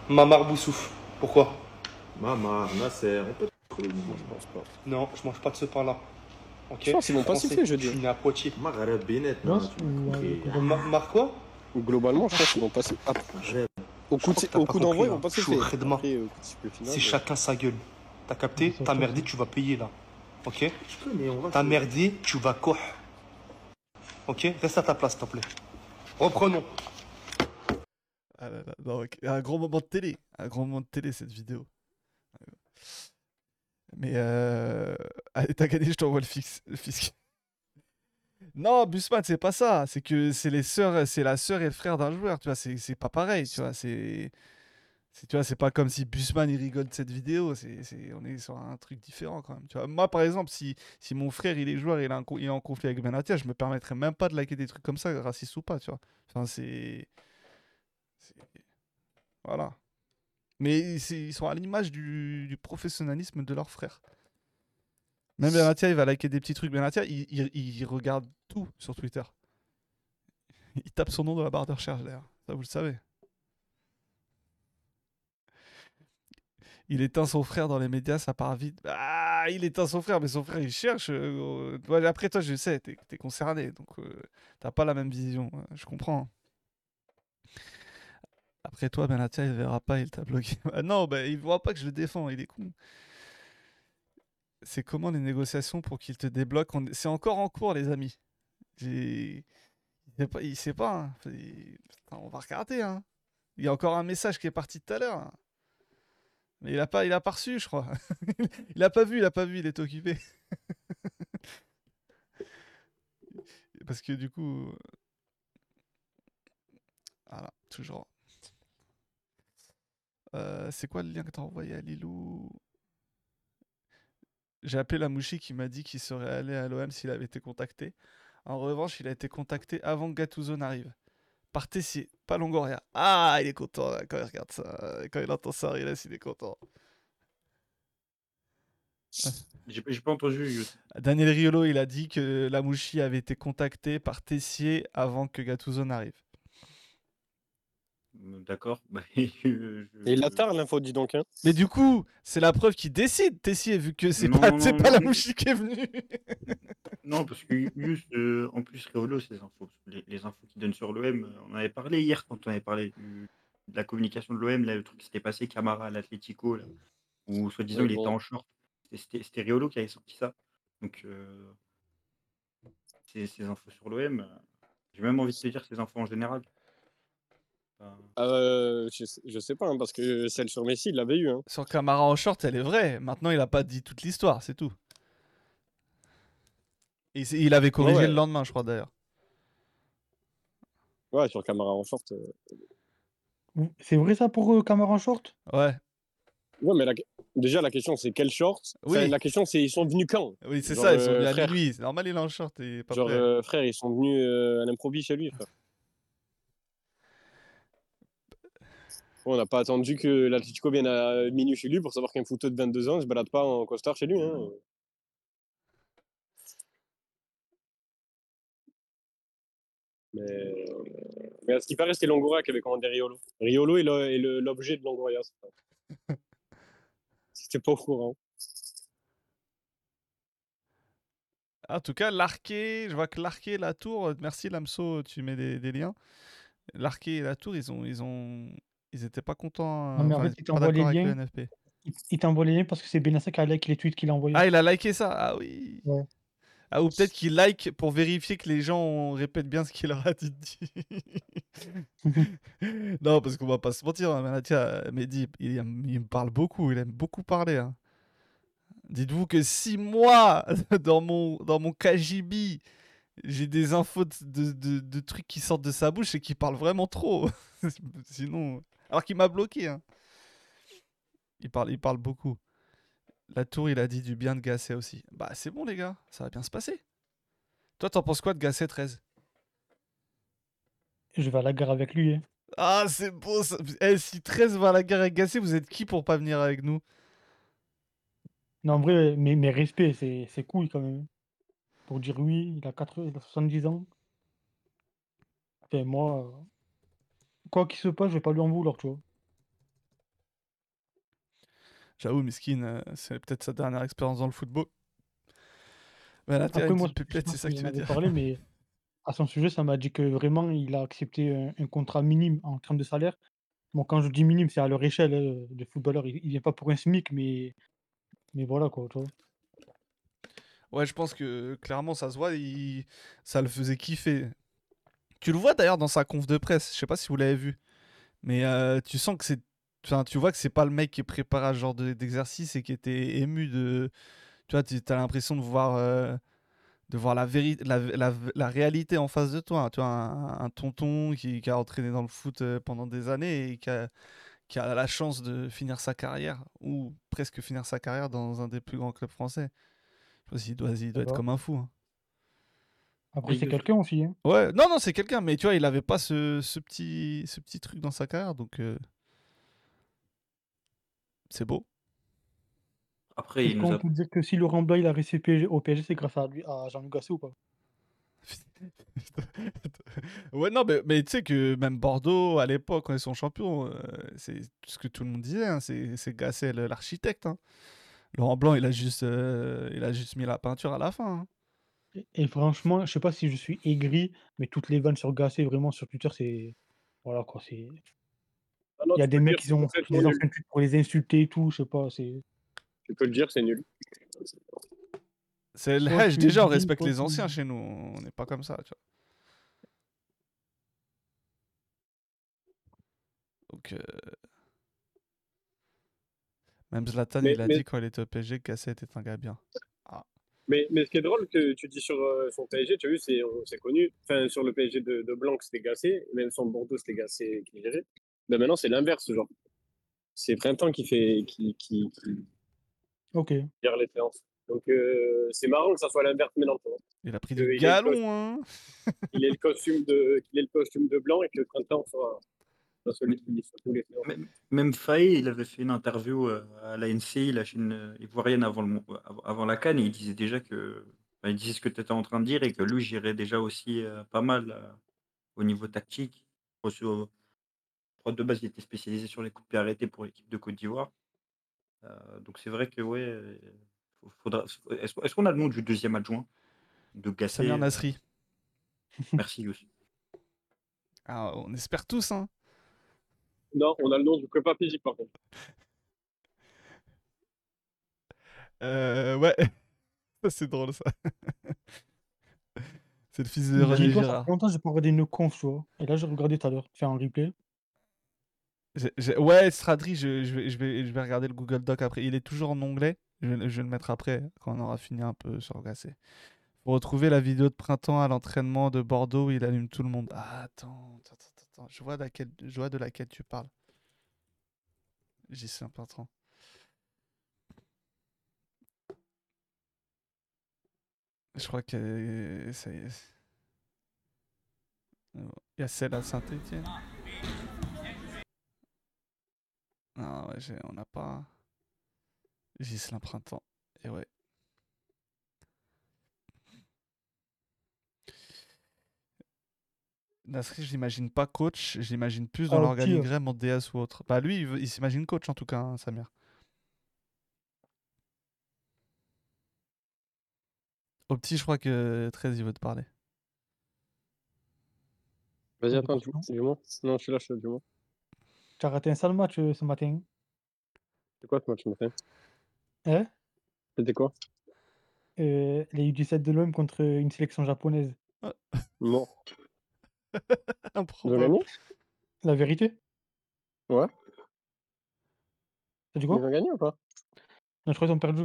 Mamar Boussouf. Pourquoi? Mama, Nasser, on peut Je pense pas. Non, je mange pas de ce pain-là. Ok Je pense qu'ils vont pas siffler jeudi. Je suis né à Poitiers. Maghreb, Bennett, Non, Mar quoi? Globalement, je pense qu'ils vont passer. Ah, Maghreb. au coup, au pas coup d'envoi, ils vont là. pas Je suis siffler. C'est euh, chacun sa gueule. T'as capté? T'as merdé, tu vas payer là. Ok? Je T'as merdé, tu vas couche. Ok? Reste à ta place, s'il te plaît. Reprenons. Ah là là, non, un grand moment de télé, un grand moment de télé cette vidéo. Mais allez, t'as gagné, je t'envoie le, fixe, fisc. Non, Busman, c'est pas ça. C'est que c'est les sœurs, c'est la sœur et le frère d'un joueur. Tu vois, c'est pas pareil. Tu vois, c'est, tu vois, c'est pas comme si Busman il rigole de cette vidéo. C'est, on est sur un truc différent quand même. Tu vois, moi par exemple, si, si mon frère il est joueur, et il, a un il est en conflit avec Benatia, je me permettrais même pas de liker des trucs comme ça, raciste ou pas. Tu vois. C'est- voilà. Mais ils sont à l'image du, du professionnalisme de leur frère. Même Benatia, il va liker des petits trucs. Benatia, il, il- il regarde tout sur Twitter. Il tape son nom dans la barre de recherche d'ailleurs. Ça, vous le savez. Il éteint son frère dans les médias, ça part vite. Ah, il éteint son frère, mais son frère, il cherche. euh, après, toi, je sais, t'es es concerné. Donc, euh, t'as pas la même vision. euh, Je comprends. Après toi, Benatia, il verra pas, il t'a bloqué. Ah non, bah, il voit pas que je le défends, il est con. C'est comment les négociations pour qu'il te débloque? C'est encore en cours, les amis. Il sait. Il sait pas hein. Putain, on va regarder. Hein. Il y a encore un message qui est parti tout à l'heure. hein. Mais il a pas, il pas reçu, je crois. il a pas vu, il a pas vu, il est occupé. Parce que du coup, voilà, toujours. Euh, c'est quoi le lien que t'as envoyé à Lilou? J'ai appelé la Mouchi qui m'a dit qu'il serait allé à l'OM s'il avait été contacté. En revanche, il a été contacté avant que Gattuso n'arrive. Par Tessier, pas Longoria. Ah, il est content là, quand il regarde ça. Quand il entend ça, il il est content. J'ai j'ai pas entendu. Daniel Riolo, il a dit que la Mouchi avait été contacté par Tessier avant que Gattuso n'arrive. D'accord. Bah, je- Et il a tard l'info, dis donc. Hein. Mais du coup, c'est la preuve qu'il décide, Tessier, vu que c'est Non, pas, non, c'est non, pas la. Mouchi qui est venue. Non, parce que euh, en plus, Réolo, ces infos, les, les infos qu'il donne sur l'OM, euh, on avait parlé hier quand on avait parlé du- de la communication de l'OM, là, le truc qui s'était passé, Camara à l'Atlético, là, où soi-disant Ouais, il était en short. C'était- C'était Réolo qui avait sorti ça. Donc, euh, ces, ces infos sur l'OM, j'ai même envie de te dire ces infos en général. Euh, je, sais- je sais pas, hein, parce que celle sur Messi, il l'avait eu. Hein. Sur Camara en short, elle est vraie. Maintenant, il a pas dit toute l'histoire, c'est tout. C'est- il avait corrigé ouais. le lendemain, je crois d'ailleurs. Ouais, sur Camara en short. euh. C'est vrai ça pour euh, Camara en short? Ouais, Ouais, mais la- déjà, la question, c'est quel short? Oui. La question, c'est ils sont venus quand? Oui, c'est ça, ils sont euh, venus à frère. minuit. C'est normal, il est en short et pas Genre, prêt. euh, frère, ils sont venus euh, à l'improviste chez lui, frère. On n'a pas attendu que l'Atlético vienne à minuit chez lui pour savoir qu'un footeux de 22 ans ne se balade pas en costard chez lui. Hein. Mais, à ce qui paraît, c'était Longoria qui avait commandé Riolo. Riolo est l'objet de Longoria. ça. C'était pas au courant. En tout cas, l'arqué, je vois que l'arqué et la tour, euh, merci Lamso, tu mets des, des liens. L'arqué et la tour, ils ont, ils ont, ils étaient pas contents. Non, mais euh, en enfin, fait, ils ils étaient pas t'envoient les le liens. Il, t'envoie les liens parce que c'est Benassa qui a like les tweets qu'il a envoyés. Ah, il a liké ça. Ah oui. Ouais. Ah, ou peut-être qu'il like pour vérifier que les gens répètent bien ce qu'il leur a dit. non, parce qu'on va pas se mentir. Hein, Benatia, Mehdi, il, me parle beaucoup. Il aime beaucoup parler. hein. Dites-vous que si moi, dans mon, dans mon KGB, j'ai des infos de, de- de- de trucs qui sortent de sa bouche et qui parle vraiment trop. Sinon. Alors qu'il m'a bloqué. hein. Il, parle, il parle beaucoup. La tour, il a dit du bien de Gasset aussi. Bah, c'est bon, les gars, ça va bien se passer. Toi, t'en penses quoi de Gasset 13 Je vais à la gare avec lui. hein. Ah, c'est beau ça. Eh, si 13 va à la guerre avec Gasset, vous êtes qui pour pas venir avec nous? Non, en vrai, mes, mes respects, c'est c'est cool quand même. Pour dire oui, il a, 80, il a 70 ans. Enfin, moi, quoi qu'il se passe, je vais pas lui en vouloir, tu vois. J'avoue, Miskin, euh, c'est peut-être sa dernière expérience dans le football. Mais là, Après, moi, c'est ça qu'il que tu veux dire. parlé, mais à son sujet, ça m'a dit que vraiment, il a accepté un, un contrat minime en termes de salaire. Bon, quand je dis minime, c'est à leur échelle hein, de footballeur. Il, il vient pas pour un SMIC, mais, mais voilà, quoi, tu vois. Ouais, je pense que clairement, ça se voit, il... ça le faisait kiffer. Tu le vois d'ailleurs dans sa conf de presse, je sais pas si vous l'avez vu, mais euh, tu sens que c'est. Enfin, tu vois que c'est pas le mec qui préparait à ce genre de- d'exercice et qui était ému de. Tu vois, tu as l'impression de voir. euh, De voir la, véri- la, la, la réalité en face de toi. Tu vois, un, un tonton qui, qui a entraîné dans le foot euh, pendant des années et qui a, qui a la chance de finir sa carrière, ou presque finir sa carrière dans un des plus grands clubs français. Je qu'il doit, il doit être D'accord. comme un fou. hein. Après, c'est quelqu'un aussi. Hein. Ouais, non, non, c'est quelqu'un, mais tu vois, il avait pas ce, ce petit, ce petit truc dans sa carrière, donc euh, c'est beau. Après, il nous a peut dire que si Laurent Blanc il a réussi au PSG, c'est grâce à lui, à Jean-Luc Gasset ou pas? Ouais, non, mais, mais tu sais que même Bordeaux, à l'époque, quand ils sont champions, euh, c'est ce que tout le monde disait, hein, c'est c'est Gasset l'architecte. hein. Laurent Blanc, il a juste, euh, il a juste mis la peinture à la fin. Et- Et franchement, je sais pas si je suis aigri, mais toutes les vannes sur Gasset, vraiment sur Twitter, c'est. Voilà quoi, c'est. Ah non, Il y a des mecs qui ont complètement des nul. anciennes tweets pour les insulter et tout, je sais pas, c'est. Tu peux le dire, c'est nul. C'est tu déjà, on respecte les anciens chez nous, on n'est pas comme ça, tu vois. Donc, euh, même Zlatan, Mais- il a mais- dit quand il était au PSG que Gasset était un gars bien. Mais, mais ce qui est drôle que tu dis sur euh, son PSG, tu as vu, c'est on- c'est connu. Enfin, sur le PSG de, de Blanc, c'était Gassé. Même sur Bordeaux, c'était Gassé qui gérait. Ben maintenant, c'est l'inverse, genre. C'est Printemps qui fait qui, qui, qui Ok. gère les séances. Donc, euh, c'est marrant que ça soit l'inverse maintenant. Il a pris du il est galon, hein Il est le costume de, qu'il ait le costume de Blanc et que le Printemps soit, soit celui qui sur tous les séances. Même, même Faye, il avait fait une interview euh, à l'ANC, la chaîne euh, ivoirienne, avant, le, avant- avant la Cannes, et il disait déjà que. enfin, il disait ce que tu étais en train de dire et que lui gérait déjà aussi euh, pas mal euh, au niveau tactique. Reçu au- je crois que de base, il était spécialisé sur les coups de pied arrêtés pour l'équipe de Côte d'Ivoire. Euh, donc c'est vrai que, ouais. euh, faut- faudra... Est-ce est-ce qu'on a le nom du deuxième adjoint de Gasset? Samir Nasri. Merci, Youssef. Ah, on espère tous, hein Non, on a le nom du prépa physique, par contre. Euh, ouais. C'est drôle, ça. c'est le fils de René dis-toi, ça fait longtemps que j'ai pas regardé une conf, tu vois. Et là, j'ai regardé tout à l'heure, fait un replay. J'ai- j'ai- Ouais, Stradri, je, je vais, je, vais, je vais regarder le Google Doc après. Il est toujours en onglet. Je vais, je vais le mettre après, quand on aura fini un peu sur Gasset. Faut retrouver la vidéo de printemps à l'entraînement de Bordeaux où il allume tout le monde. Ah, attends, attends, attends, attends. Je vois, de laquelle, tu parles. Suis un peu train. Je crois que ça y est. Euh, Il y a celle à Saint-Etienne. Ah ouais, j'ai- on n'a pas. Gislain Printemps. Et ouais. Nasri, je l'imagine pas coach, j'imagine plus dans Ah, l'organigramme en DS ou autre. Bah lui, il, s'imagine coach en tout cas, hein, Samir. Au petit, je crois que 13 il veut te parler. Vas-y, attends, franchement. dis- dis-moi. Non, je suis là, je suis là, dis-moi. Tu as raté un sale match euh, ce matin. C'est quoi ce match, matin? Hein? C'était quoi? Euh, Les U17 de l'OM contre une sélection japonaise. Mort. Ils ont Improbable. gagné La vérité? Ouais. T'as dit Ils ont gagné ou pas? Non, je crois qu'ils ont perdu.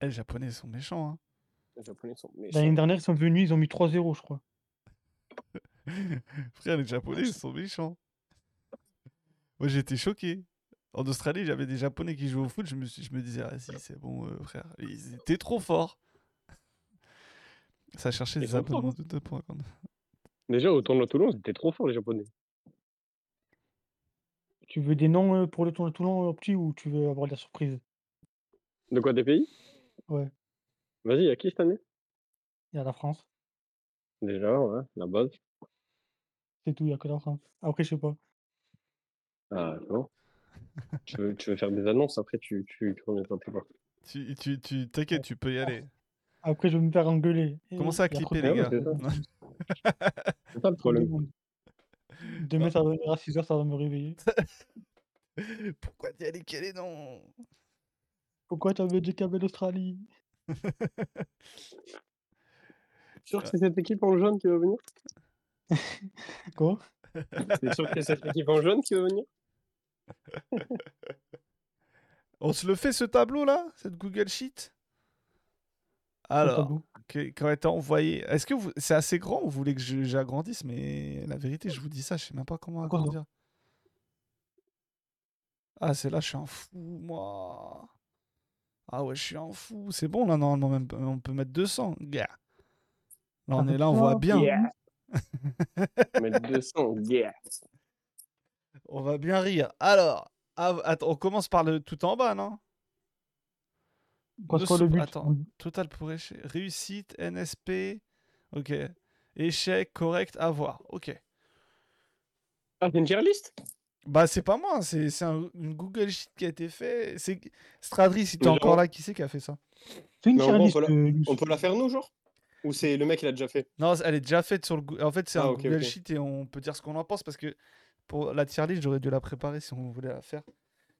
Eh, les Japonais sont méchants. Hein. Les Japonais sont méchants. L'année dernière, ils sont venus, ils ont mis 3-0, je crois. Frère, les Japonais, ils sont méchants. Moi, j'étais choqué. En Australie, j'avais des Japonais qui jouaient au foot. Je me, suis- je me disais, ah si, c'est bon, euh, frère. Ils étaient trop forts. Ça cherchait Ils des sont forts, abonnements hein. de deux points. quand même. Déjà, au tournoi de Toulon, c'était trop fort, les Japonais. Tu veux des noms euh, pour le tour de Toulon, euh, petit, ou tu veux avoir de la surprise? De quoi, des pays? Ouais, Vas-y, il y a qui cette année? Il y a la France. Déjà, ouais, la base. C'est tout, il n'y a que la France. Après, je sais pas. Ah, non. tu, veux, tu veux faire des annonces, après tu, tu, tu reviendras plus tard. Tu, tu, tu, t'inquiète, tu peux y aller. Après, je vais me faire engueuler. Commencez à clipper, les Ouais, gars. c'est ça. Le problème. Demain, ça va venir à 6h, ça va me réveiller. Pourquoi t'y allé Quel est non? Pourquoi tu as dit qu'il y avait l'Australie? Sûr que c'est cette équipe en jaune qui va venir? Quoi? C'est sûr que c'est cette équipe en jaune qui va venir? On se le fait ce tableau là Cette Google Sheet? Alors, quand est envoyé. Est-ce que vous... c'est assez grand ou vous voulez que j'agrandisse? Mais la vérité, je vous dis ça, je sais même pas comment agrandir. Ah, c'est là, je suis un fou, moi. Ah ouais, je suis un fou. C'est bon là, normalement, même, on peut mettre 200. Yeah. Là, on est là, on voit bien. Yeah. Mettre 200, yeah. On va bien rire. Alors, attends, on commence par le tout en bas, non? Quoi, c'est le but? Attends, total pour échec. Réussite, NSP. Ok. Échec, correct, avoir. Ok. Ah, c'est une tier list? Bah, c'est pas moi, c'est c'est un- une Google Sheet qui a été fait. C'est Stradri, si t'es encore là, qui c'est qui a fait ça? Fais une tier on list, peut la- euh. On peut la faire nous, genre? Ou c'est le mec qui l'a déjà fait? Non, elle est déjà faite sur le. En fait, c'est Ah, un Google. Sheet et on peut dire ce qu'on en pense parce que pour la tier list, j'aurais dû la préparer si on voulait la faire.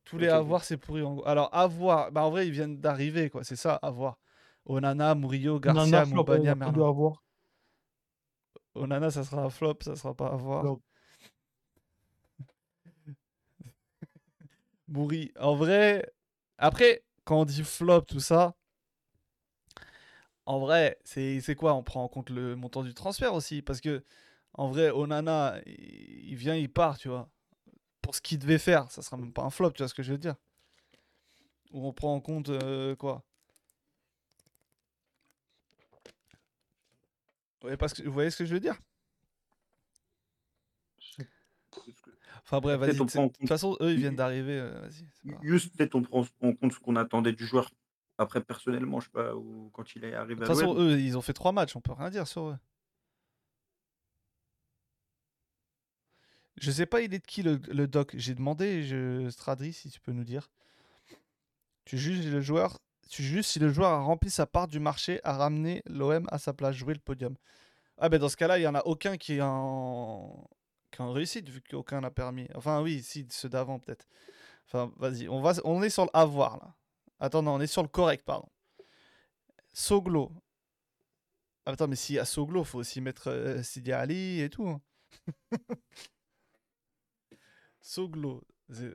Tous les avoirs, c'est pourri. En. Alors, avoir, bah en vrai, ils viennent d'arriver, quoi. C'est ça, avoir. Onana, Murillo, Garcia, Moubania, Merlin. avoir. Onana, ça sera un flop, ça sera pas avoir. Flop. Mouri. En vrai, après, quand on dit flop, tout ça, en vrai, c'est c'est quoi? On prend en compte le montant du transfert aussi. Parce que, en vrai, Onana, il il vient, il part, tu vois. Pour ce qu'il devait faire, ça sera même pas un flop, tu vois ce que je veux dire Ou on prend en compte euh, quoi Vous voyez, pas ce que- vous voyez ce que je veux dire? Enfin bref, vas-y. De toute façon, eux, ils viennent d'arriver. euh, pas. Juste, peut-être on prend en compte ce qu'on attendait du joueur. Après, personnellement, je sais pas, ou quand il est De arrivé toute à façon, eux, ils ont fait trois matchs, on peut rien dire sur eux. Je sais pas, il est de qui le, doc J'ai demandé, Stradri, si tu peux nous dire. Tu juges le joueur, tu juges si le joueur a rempli sa part du marché à ramener l'OM à sa place, jouer le podium. Ah ben dans ce cas-là, il y en a aucun qui est en, qui est en réussite vu qu'aucun n'a permis. Enfin oui, si ceux d'avant peut-être. Enfin vas-y, on va, on est sur le avoir là. Attends, non, on est sur le correct, pardon. Soglo. Attends, mais s'il y a Soglo, faut aussi mettre euh, Sidi Ali et tout. Soglo,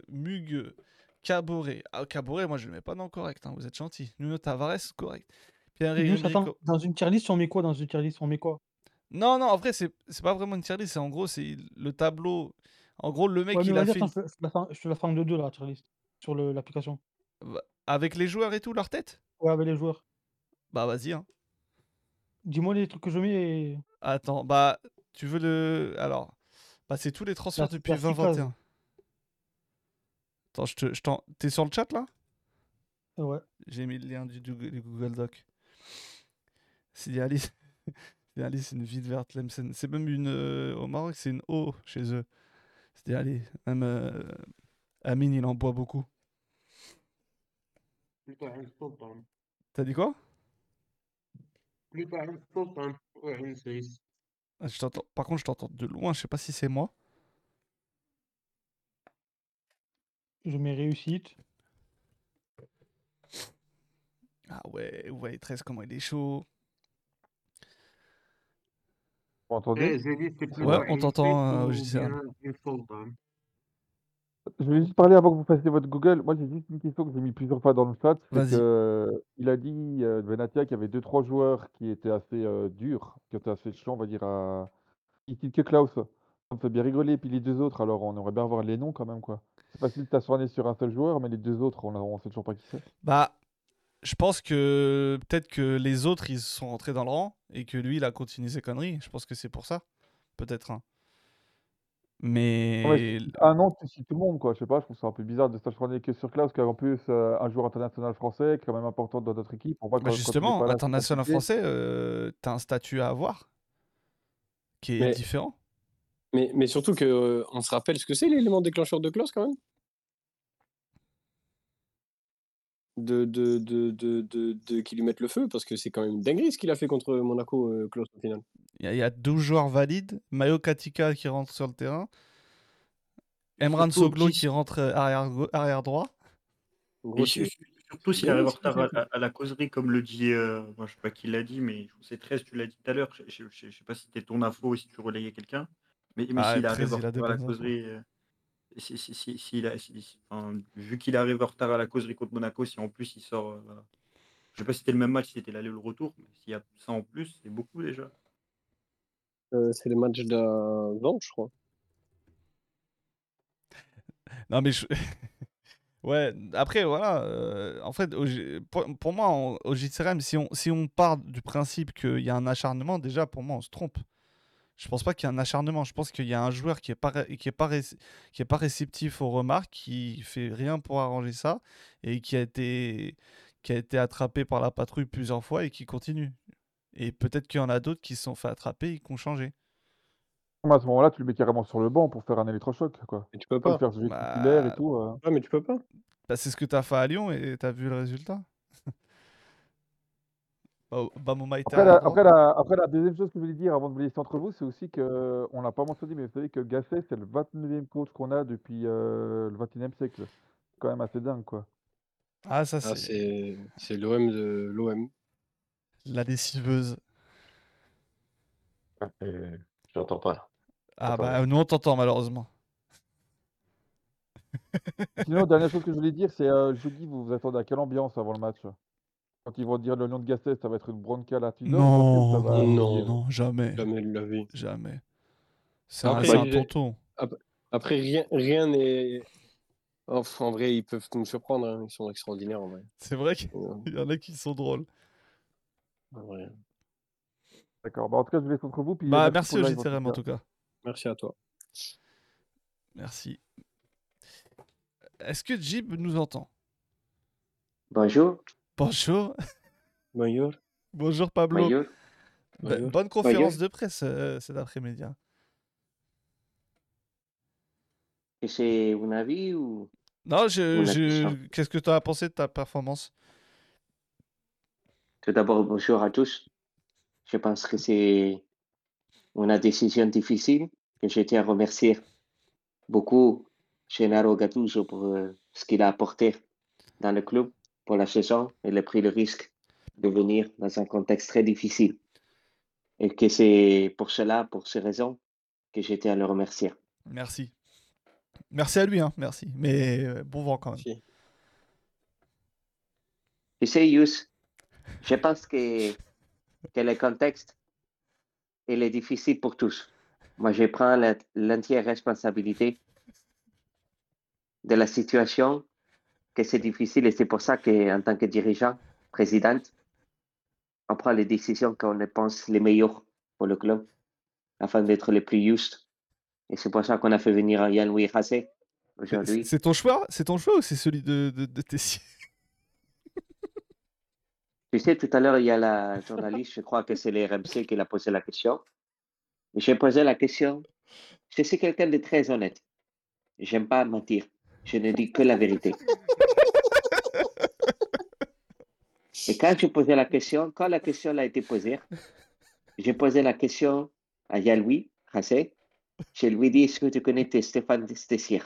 Mugueux, Caboret. Ah, Caboret, moi je le mets pas dans le correct, hein, vous êtes gentil. Nuno Tavares, correct. Pierre attends, dans une tier list, on met quoi Dans une tier list, on met quoi? Non, non, en vrai, c'est pas vraiment une tier list, c'est en gros, c'est le tableau. En gros, le mec, Ouais, il a fait attends, je te- la fais je te la fais en deux-deux, là, la tier list. Sur l'application. une- avec les joueurs et tout, leur tête? Ouais, avec les joueurs. Bah, vas-y, hein. Dis-moi les trucs que je mets et. Attends, bah, tu veux le. Alors, bah, c'est tous les transferts La- depuis la six cases. 2021. Attends, je te, je t'en- T'es sur le chat là? Ouais. J'ai mis le lien du, du- du Google Doc. Sidi Ali, c'est une ville verte. Tlemcen. C'est même une. euh, au Maroc, c'est une eau chez eux. Sidi Ali. Même euh, Amine, il en boit beaucoup. T'as dit quoi? Ah, je t'entends- Par contre, je t'entends de loin. Je sais pas si c'est moi. Je mets réussite. Ah ouais, vous voyez 13 comment il est chaud. Vous m'entendez Eh, j'ai dit c'est plutôt Ouais, on t'entend, euh, ou bien sultan. Je voulais juste parler avant que vous fassiez votre Google. Moi, j'ai juste une question que j'ai mis plusieurs fois dans le chat. C'est Vas-y. que, euh, il a dit, euh, Benatia, qu'il y avait deux, trois joueurs qui étaient assez euh, durs, qui étaient assez chiants, on va dire, à. Il cite que Klaus. Ça me fait bien rigoler. Et puis les deux autres, alors on aimerait bien voir les noms quand même, quoi. C'est facile de t'asseoir sur un seul joueur, mais les deux autres, on, on sait toujours pas qui c'est. Bah, je pense que peut-être que les autres, ils sont rentrés dans le rang et que lui, il a continué ses conneries. Je pense que c'est pour ça. Peut-être. hein. Mais. Ouais, un nom, tu cites tout le monde, quoi. Je sais pas, je trouve ça un peu bizarre de s'acharner que sur Klaus, qui en plus euh, un joueur international français, qui est quand même important dans notre équipe. On voit Bah, justement, là, international français, euh, t'as un statut à avoir qui est Mais- différent. Mais, mais surtout que euh, on se rappelle ce que c'est l'élément déclencheur de Klaus quand même? De, de, de, de, de, de- qui lui mettent le feu parce que c'est quand même une dinguerie ce qu'il a fait contre Monaco euh, Klaus au final. Il y, a- il y a 12 joueurs valides. Mayo Katika qui rentre sur le terrain. Emran Soglo qui- qui rentre euh, arrière, arrière droit. Et Surtout s'il arrive en retard à, quoi. à- à la causerie, comme le dit, euh, moi, je sais pas qui l'a dit, mais je sais 13, tu l'as dit tout à l'heure. Je, je, je- je sais pas si c'était ton info ou si tu relayais quelqu'un. Mais, mais Ah, s'il arrive 13, en a retard à la causerie, euh, si, si, si, a- si- si- enfin, vu qu'il arrive en retard à la causerie contre Monaco, si en plus il sort. euh, je sais pas si c'était le même match, si c'était l'aller ou le retour, mais s'il y a ça en plus, c'est beaucoup déjà. Euh, c'est les matchs d'avant, je crois. Non, mais je... Ouais, après, voilà. euh, en fait, pour, pour moi, en- au JCRM, si on, si on part du principe qu'il y a un acharnement, déjà, pour moi, on se trompe. Je pense pas qu'il y a un acharnement. Je pense qu'il y a un joueur qui est pas, qui est pas, ré- qui est pas réceptif aux remarques, qui fait rien pour arranger ça, et qui a été, qui a été attrapé par la patrouille plusieurs fois et qui continue. Et peut-être qu'il y en a d'autres qui se sont fait attraper et qui ont changé. À ce moment-là, tu le mets carrément sur le banc pour faire un électrochoc, quoi. Mais tu peux Pas le pas. faire jouer titulaire et Bah, tout. euh. Ouais, mais tu peux pas. bah, c'est ce que tu as fait à Lyon et tu as vu le résultat. Bah, Bamoumaïta Après la, droite. après, la, après, la deuxième chose que je voulais dire avant de vous laisser entre vous, c'est aussi que, on l'a pas mentionné, mais vous savez que Gasset, c'est le 29e coach qu'on a depuis euh, le 21e siècle. C'est quand même assez dingue, quoi. Ah, ça, Ah, c'est c'est c'est l'OM de l'OM. la lessiveuse. Euh, J'entends pas. Ah, bah, nous, on t'entend malheureusement. Sinon, dernière chose que je voulais dire, c'est euh, jeudi, vous vous attendez à quelle ambiance avant le match? Quand ils vont dire le nom de Gasset, ça va être une ça Non, va non, non, jamais. Jamais de la vie. Jamais. C'est un, Après, c'est un il- tonton. ap- après rien rien n'est. Enfin, en vrai, ils peuvent nous surprendre. hein. Ils sont extraordinaires en vrai. C'est vrai qu'il y en a qui sont drôles. en vrai. D'accord. Bah, en tout cas, je vous laisse entre vous. Puis Bah, merci au en JTRM en tout tout cas. Merci à toi. Merci. Est-ce que Jib nous entend? Bonjour. Bonjour. Bonjour. Bonjour Pablo. Bonjour. Bonjour. bonne conférence Bonjour. de presse euh, cet après-midi. hein. Et c'est un avis ou Non, je, qu'est-ce que tu as pensé de ta performance? Tout d'abord bonjour à tous. Je pense que c'est une décision difficile que je tiens à remercier beaucoup Gennaro Gattuso pour euh, ce qu'il a apporté dans le club pour la saison. Il a pris le risque de venir dans un contexte très difficile. Et que c'est pour cela, pour ces raisons, que tiens à le remercier. Merci. Merci à lui, hein, merci. Mais euh, bon vent quand même. Si. Tu sais, Yus, je pense que, que le contexte, il est difficile pour tous. Moi, je prends l'entière responsabilité de la situation, que c'est difficile et c'est pour ça qu'en tant que dirigeant, présidente, on prend les décisions qu'on pense les meilleures pour le club afin d'être les plus justes. Et c'est pour ça qu'on a fait venir Yann-Louis aujourd'hui. c'est ton choix? C'est ton choix ou c'est celui de, de, de Tessier Tu sais, tout à l'heure, il y a la journaliste, je crois que c'est les RMC qui l'a posé la question. J'ai posé la question. Je suis quelqu'un de très honnête. J'aime pas mentir. Je ne dis que la vérité. Et quand je posais la question, quand la question a été posée, j'ai posé la question à Yann-Louis Hassé. Je lui ai dit, est-ce que tu connais tes- Stéphane Tessier?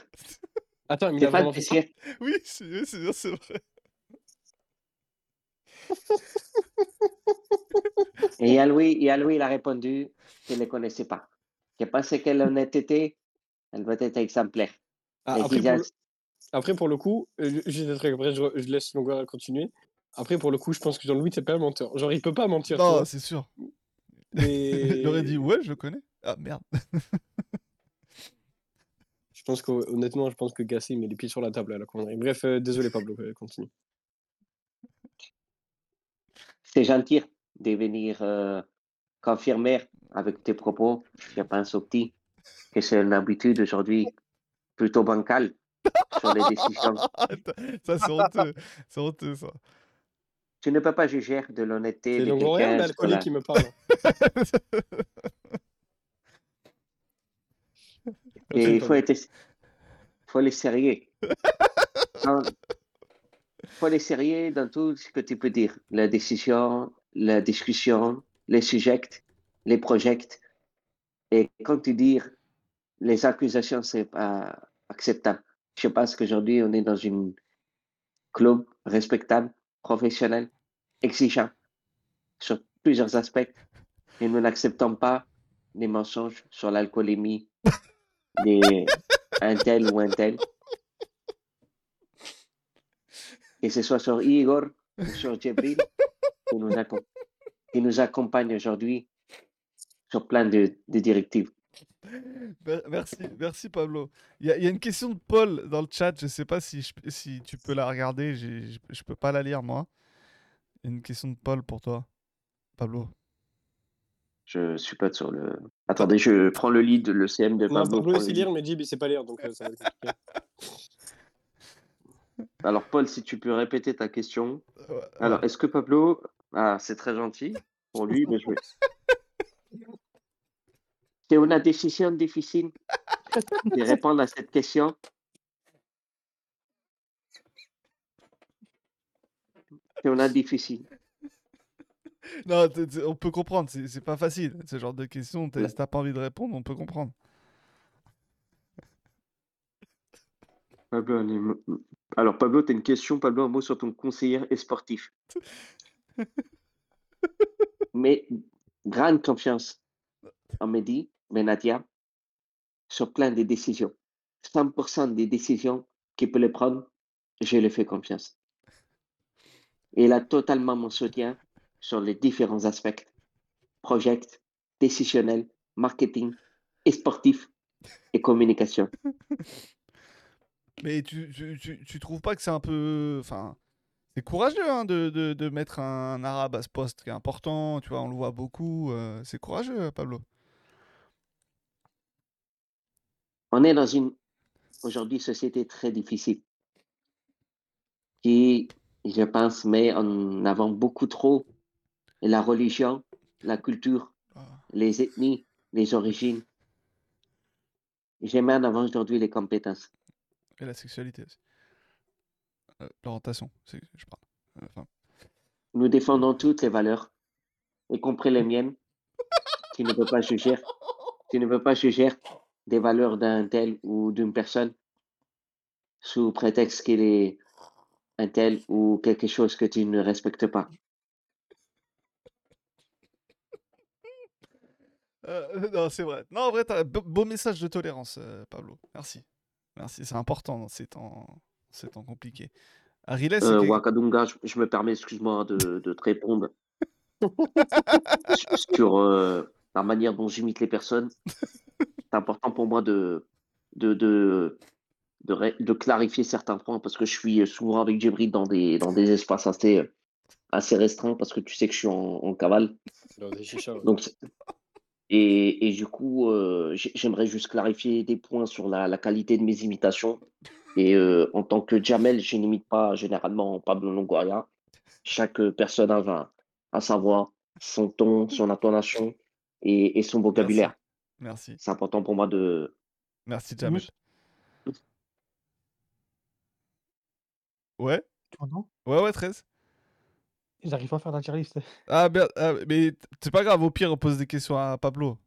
Attends, mais il a Stéphane vraiment fait ça Tessier, Oui, c'est c'est- c'est vrai. Et Yann-Louis, Yann-Louis, il a répondu qu'il ne le connaissait pas. Je pense que l'honnêteté, elle doit être exemplaire. Ah, après, pour le... après, pour le coup, euh, je- juste un truc, après, je, je laisse Longueur continuer. Après, pour le coup, je pense que Jean-Louis, c'est pas un menteur. Genre, il peut pas mentir. Non, c'est sûr. Mais Il aurait dit ouais, je le connais. Ah merde. je pense qu'honnêtement, je pense que Gasset met les pieds sur la table à la connerie. Bref, euh, désolé Pablo, euh, continue. C'est gentil de venir euh, confirmer avec tes propos, je pense au petit, que c'est une habitude aujourd'hui plutôt bancale sur les décisions. ça, c'est honteux. C'est honteux, ça. Tu ne peux pas juger de l'honnêteté C'est de Longoria ou l'alcoolique la- qui me parle Et il faut être, faut les sérieux. Il faut les sérieux dans tout ce que tu peux dire. La décision, la discussion, les sujets, les projets. Et quand tu dis les accusations, c'est pas acceptable. Je pense qu'aujourd'hui, on est dans une, club respectable, professionnel, exigeant sur plusieurs aspects et nous n'acceptons pas les mensonges sur l'alcoolémie des un tel ou un tel. Que ce soit sur Igor ou sur Djibril qui nous, accompagne aujourd'hui sur plein de, de directives. Mer- Merci, merci Pablo. Il y, a- il y a une question de Paul dans le chat, je sais pas si, je p- si tu peux la regarder, je je peux pas la lire moi. Il y a une question de Paul pour toi, Pablo. Je suis pas sur le. Attendez, je prends le lead, le CM de Pablo. Pablo lead. lire, mais Jib, il sait pas lire, donc euh, ça va. Alors, Paul, si tu peux répéter ta question. Ouais, Alors, est-ce que Pablo. Ah, c'est très gentil pour lui, mais je vais. C'est une décision difficile de répondre à cette question. C'est une difficile. Non, t- t- on peut comprendre, c'est pas facile. Ce genre de questions, t'as- si t'as pas envie de répondre, on peut comprendre. Pablo, Alors, Pablo, tu as une question, Pablo, un mot sur ton conseiller et sportif. Mais grande confiance en Mehdi Benatia sur plein de décisions. 100% des décisions qu'il peut les prendre, je lui fais confiance. Il a totalement mon soutien sur les différents aspects, project, décisionnel, marketing, et sportif et communication. Mais tu, tu trouves pas que c'est un peu. Enfin, c'est courageux hein, de, de, de mettre un, arabe à ce poste qui est important, tu vois, on le voit beaucoup. euh, c'est courageux, Pablo. On est dans une, aujourd'hui, société très difficile qui, je pense, met en avant beaucoup trop la religion, la culture, Ah, les ethnies, les origines. Je mets en avant aujourd'hui les compétences. Et la sexualité aussi. Euh, L'orientation, je parle. Euh, Enfin, Nous défendons toutes les valeurs, y compris les miennes. Tu ne peux pas juger, tu ne peux pas juger des valeurs d'un tel ou d'une personne sous prétexte qu'il est un tel ou quelque chose que tu ne respectes pas. euh, non, c'est vrai. Non, en vrai, t'as un beau, message de tolérance, euh, Pablo. Merci. Merci, c'est important dans ces temps, ces temps compliqués. Ariles, Euh, Wakadunga, je, je me permets, excuse-moi, de, de te répondre sur, sur, euh, la manière dont j'imite les personnes. C'est important pour moi de, de, de, de, ré- de clarifier certains points parce que je suis souvent avec Djibril dans des, dans des espaces assez, assez restreints parce que tu sais que je suis en, en cavale. Dans des chichas, ouais. Donc, et, et du coup, euh, j'ai- j'aimerais juste clarifier des points sur la, la qualité de mes imitations. Et euh, en tant que Jamel, je n'imite pas généralement Pablo Longoria. Chaque personnage a, a sa voix, son ton, son intonation et, et son vocabulaire. Merci. C'est important pour moi de. Merci, Jamel. Mousse, Ouais tu m'entends? Ouais, ouais, 13. J'arrive pas à faire la tier list. Ah, merde, ah, mais t- c'est pas grave, au pire, on pose des questions à Pablo.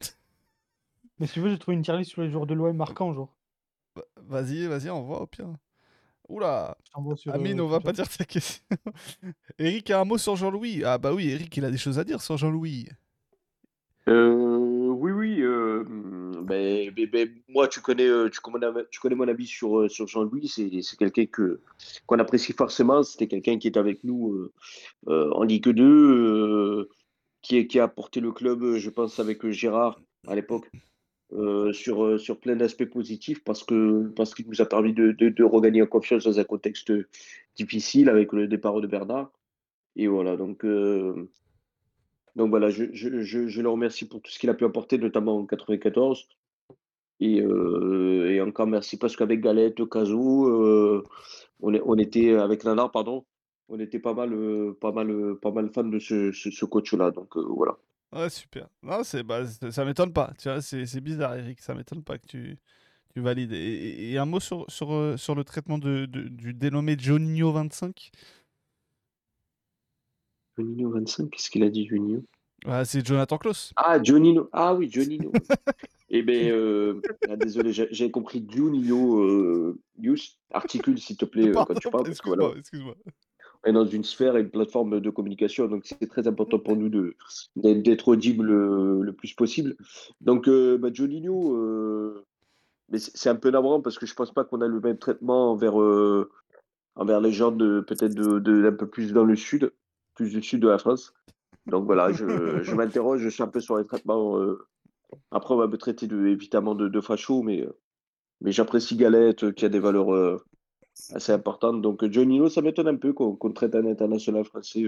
Mais si tu veux, j'ai trouvé une tier list sur les joueurs de l'OM marquants, genre. Va- Vas-y, vas-y, envoie au pire. Oula, Je t'envoie sur. Amine, euh, on va pas dire ta question. Eric a un mot sur Jean-Louis. Ah bah oui, Eric, il a des choses à dire sur Jean-Louis. Euh, oui, oui. euh, moi, tu connais, euh, tu connais, tu connais mon avis sur, euh, sur Jean-Louis. C'est, quelqu'un que, qu'on apprécie forcément. C'était quelqu'un qui est avec nous en Ligue 2, euh, qui, qui a porté le club, je pense, avec Gérard à l'époque, sur, sur plein d'aspects positifs parce que, parce qu'il nous a permis de, de, de regagner en confiance dans un contexte difficile avec le départ de Bernard. Et voilà, donc. Donc voilà, je, je, je, le remercie pour tout ce qu'il a pu apporter, notamment en 94. Euh, et, encore merci parce qu'avec Galette, Kazou, euh, on, on, était avec Nanar, pardon, on était pas mal, euh, pas mal, euh, pas mal fans de ce, ce, coach-là. Donc voilà. Ouais, super. Non, c'est, bah, ça m'étonne pas. Tu vois, c'est, c'est bizarre, Eric. Ça m'étonne pas que tu, tu valides. Et, un mot sur, sur, sur le traitement de, du dénommé Johnio25 Jonino 25, qu'est-ce qu'il a dit, Junio ah, C'est Jonathan Klaus. Ah, Jonino. Ah oui, Jonino. eh bien, désolé, j'ai compris Junio. Euh, news. articule, s'il te plaît, euh, quand tu parles. Voilà. Excuse on est dans une sphère et une plateforme de communication, donc c'est très important pour nous d'être audible euh, le, plus possible. Donc, euh, bah, Jonino, euh, c'est un peu navrant parce que je ne pense pas qu'on a le même traitement envers, envers les gens peut-être d'un peu plus dans le sud plus du sud de la France. Donc voilà, je, je m'interroge, je suis un peu sur les traitements. Après, on va me traiter de, évidemment de, de facho, mais, euh, mais j'apprécie Galette euh, qui a des valeurs euh, assez importantes. Donc Juninho, ça m'étonne un peu qu'on traite un international français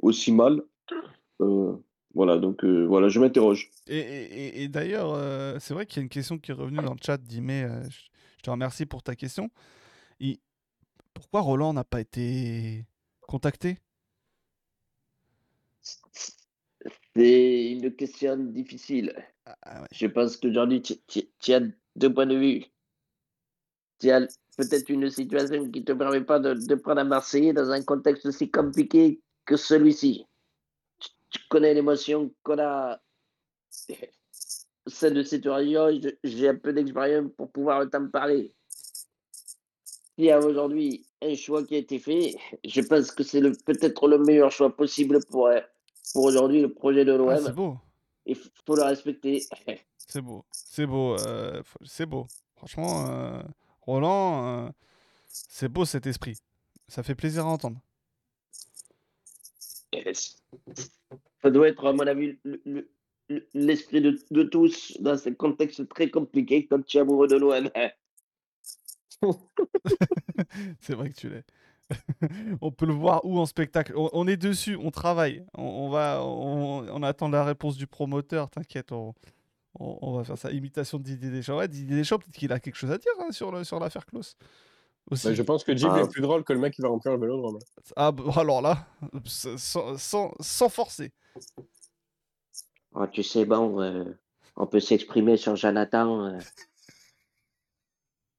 aussi mal. Voilà, donc voilà, je m'interroge. Et, et- et- et d'ailleurs, c'est vrai qu'il y a une question qui est revenue dans le chat d'Imé. euh, je, te remercie pour ta question. Il- Pourquoi Roland n'a pas été contacté? C'est une question difficile. Ah, Je pense qu'aujourd'hui, tu, tu- as deux points de vue. Tu as peut-être une situation qui ne te permet pas de, de prendre un Marseillais dans un contexte aussi compliqué que celui-ci. Tu, tu connais l'émotion qu'on a sein de cette je- J'ai un peu d'expérience pour pouvoir t'en parler. Il y a aujourd'hui un choix qui a été fait. Je pense que c'est peut-être le meilleur choix possible pour, euh, pour aujourd'hui le projet de Ah, l'OM. c'est beau, Il faut le respecter. c'est beau, c'est beau, euh, c'est beau. Franchement, euh, Roland, euh, c'est beau cet esprit. Ça fait plaisir à entendre. Yes. Ça doit être, à mon avis, le- le- le- l'esprit de, de tous dans ce contexte très compliqué quand tu es amoureux de l'OM. C'est vrai que tu l'es. on peut le voir où en spectacle. On, on est dessus, on travaille. On, on va, on, on attend la réponse du promoteur. T'inquiète, on, on- on va faire ça. Imitation de Didier Deschamps. Ouais, Didier Deschamps, peut-être qu'il a quelque chose à dire hein, sur le- sur l'affaire Klaus. Aussi. Bah, je pense que Jib Ah. est plus drôle que le mec qui va remplir le vélodrome. Ah, bah, alors là, sans, sans, sans forcer. Ah, tu sais, bon, euh, on peut s'exprimer sur Jonathan euh,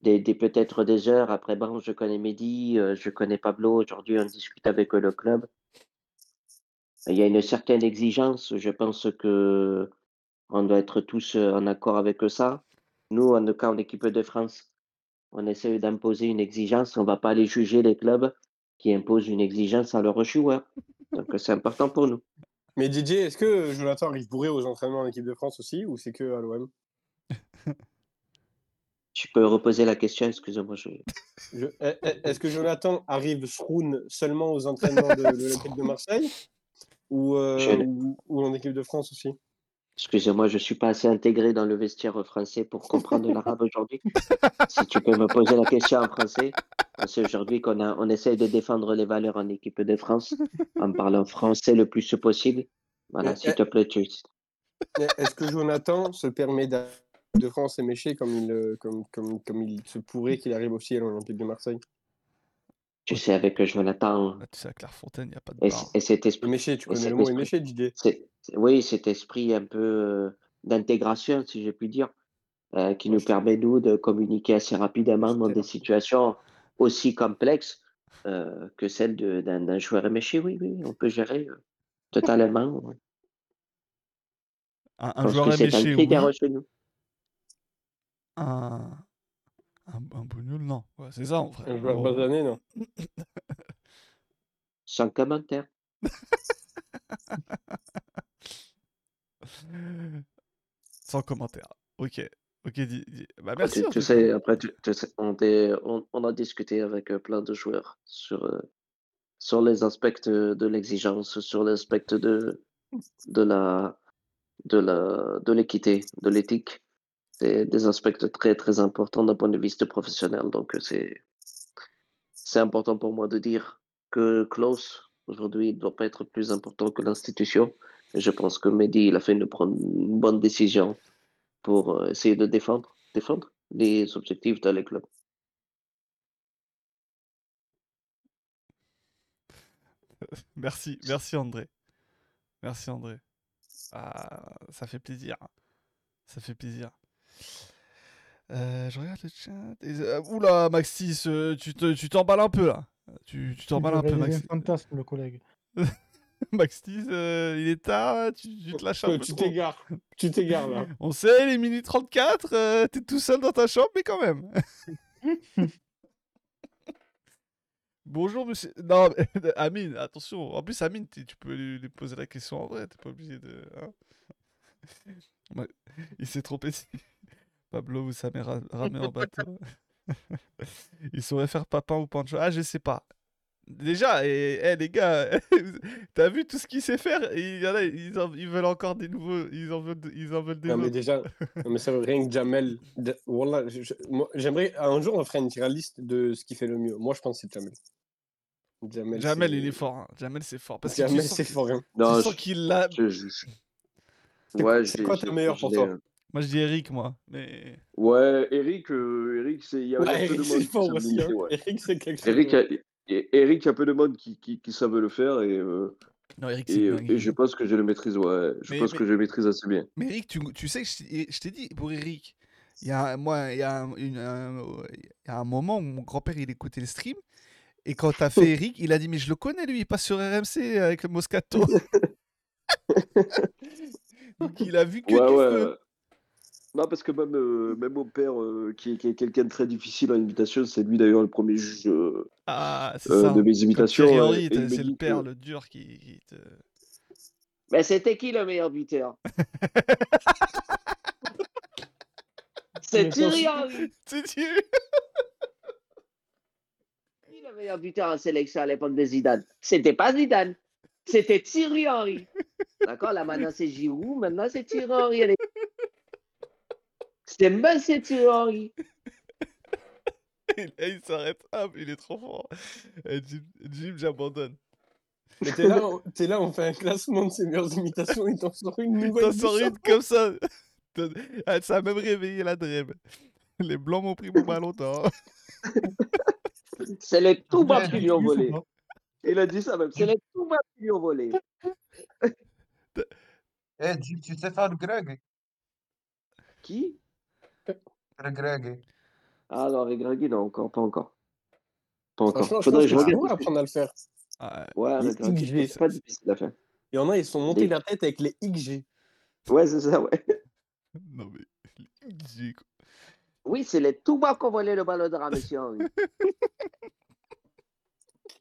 des, des- peut-être des heures. Après, bon, je connais Mehdi, euh, je connais Pablo. Aujourd'hui, on discute avec eux le club. Il y a une certaine exigence. Je pense que on doit être tous euh, en accord avec ça. Nous, en tout cas, en équipe de France, on essaie d'imposer une exigence. On ne va pas aller juger les clubs qui imposent une exigence à leurs joueurs. Donc, c'est important pour nous. Mais Didier, est-ce que Jonathan arrive bourré aux entraînements en équipe de France aussi ou c'est que à l'OM Tu peux reposer la question, excusez-moi. Je... Je- est- est- Est-ce que Jonathan arrive shroon seulement aux entraînements de, de l'Olympique de Marseille ou, euh, Je- ou, ou en équipe de France aussi? Excusez-moi, je ne suis pas assez intégré dans le vestiaire français pour comprendre l'arabe aujourd'hui. Si tu peux me poser la question en français, parce qu'aujourd'hui qu'on on essaie de défendre les valeurs en équipe de France en parlant français le plus possible. Voilà, Mais, s'il eh, te plaît, tu... Est-ce que Jonathan se permet d'a- de France éméché comme il, euh, comme, comme, comme il se pourrait qu'il arrive aussi à l'Olympique de Marseille tu sais, avec Jonathan, Ah, tu sais, à Clairefontaine, il n'y a pas de et, et cet esprit, Éméché, tu connais le mot esprit- éméché, Didier? oui, cet esprit un peu euh, d'intégration, si je puis dire, euh, qui nous permet, nous, de communiquer assez rapidement dans des situations aussi complexes euh, que celles d'un joueur éméché. Oui, oui, on peut gérer euh, totalement. ouais. Un, Je un joueur un éméché, critère oui. chez nous. Un, un, un bougnoul, non. Ouais, c'est ça, en vrai. Un joueur basané, non Sans commentaire. Sans commentaire. Ok. Ok, dis- dis- Bah, merci. tu, sais, après, tu, tu sais, on, est- on, on a discuté avec euh, plein de joueurs sur, euh, sur les aspects de l'exigence, sur l'aspect de, de la de la de l'équité, de l'éthique. C'est des aspects très très importants d'un point de vue professionnel. Donc euh, c'est c'est important pour moi de dire que Klaus aujourd'hui ne doit pas être plus important que l'institution. Je pense que Mehdi il a fait une, bonne- décision pour euh, essayer de défendre défendre les objectifs dans les. Merci, merci André. Merci André. Ah, ça fait plaisir. Ça fait plaisir. Euh, je regarde le chat. et- euh, oula, Maxis, euh, tu te- tu t'emballes un peu là. Tu tu Il t'emballes un peu, réveille un Maxis. fantasme, le collègue. Maxis, euh, il est tard, tu, tu te lâches un peu. Tu t'égares. Tu t'égares là. On sait, les minutes 34, euh, t'es tout seul dans ta chambre, mais quand même. Bonjour monsieur. Non, mais, Amine, attention. En plus, Amine, tu tu peux lui, lui poser la question en vrai. T'es pas obligé de. hein. Ouais, Il s'est trompé. si- Pablo ou sa mère ra- ramé en bateau. Il saurait faire Papin ou Pancho. Ah, je sais pas. Déjà, et, eh, les gars, t'as vu tout ce qu'il sait faire? Et Il y en a, ils, en- ils veulent encore des nouveaux. Ils en veulent, ils en veulent des Non, mais déjà, non, mais ça veut rien que Jamel. de- moi, j'aimerais. Un jour, on ferait une tier list de ce qui fait le mieux. Moi, je pense que c'est Jamel. Jamel, Jamel, il est fort. hein. Jamel, c'est fort. Parce tu Jamel, sens c'est fort. hein. tu Non, sens je- qu'il l'a. je- je- Ouais, c'est quoi ta meilleure pour toi? Moi, je dis Eric, moi. Mais. Ouais, Eric, euh, Eric, c'est il y a, Ouais, peu de monde fort aussi. hein. ouais. Eric, c'est quelque chose. Eric, il y a peu de monde qui, qui, qui savent le faire et, euh, Non, Eric, c'est et, euh, et je pense que je le maîtrise, ouais. Je Mais- pense mais- que je le maîtrise assez bien. Mais Eric, tu, tu sais que je, t'ai- je t'ai dit, pour Eric, il y a, moi, il y a, un, une- un- il y a un moment où mon grand-père, il écoutait le stream, et quand t'as fait Eric, il a dit, mais je le connais, lui, il passe sur RMC avec le Moscato. Donc il a vu que Ouais, du ouais. feu. ouais. Non, parce que même, euh, même mon père, euh, qui est, qui est quelqu'un de très difficile en imitation, c'est lui d'ailleurs le premier juge euh, Ah, euh, ça. de mes imitations. C'est le père, le dur qui, qui te... Mais c'était qui le meilleur buteur? C'est Thierry. Henry. C'est Thierry. Qui le meilleur buteur en sélection à l'époque de Zidane? C'était pas Zidane, c'était Thierry Henry. D'accord Là maintenant c'est Giroud, maintenant c'est Thierry Henry. allez. C'est Monsieur Thierry Henry. Et là, il s'arrête. Ah, mais il est trop fort. Eh, Jim, Jim, j'abandonne. Mais t'es là, on- t'es là, on fait un classement de ses meilleures imitations, il t'en sort une nouvelle. T'en du sors une comme ça. Ah, ça a même réveillé la drème. Les blancs m'ont pris mon ballon d'or. C'est les tout bas Ouais, qui lui ont volé. Il a dit ça même. C'est les tout bas qui lui ont volé. Eh, Jim, tu sais faire le Greg? Qui? Le Greg. Ah non, avec Greg, non, encore, pas encore. Pas encore. Franchement, Faudrait que je regarde. apprendre à le faire. Ah, Ouais, Les avec Greg, XG, c'est pas difficile à faire. Il y en a, ils sont montés Les- la tête avec les XG. Ouais, c'est ça, ouais. non, mais. j'ai- quoi. Oui, c'est les tout bas qui ont volé le ballon d'or à monsieur Henry.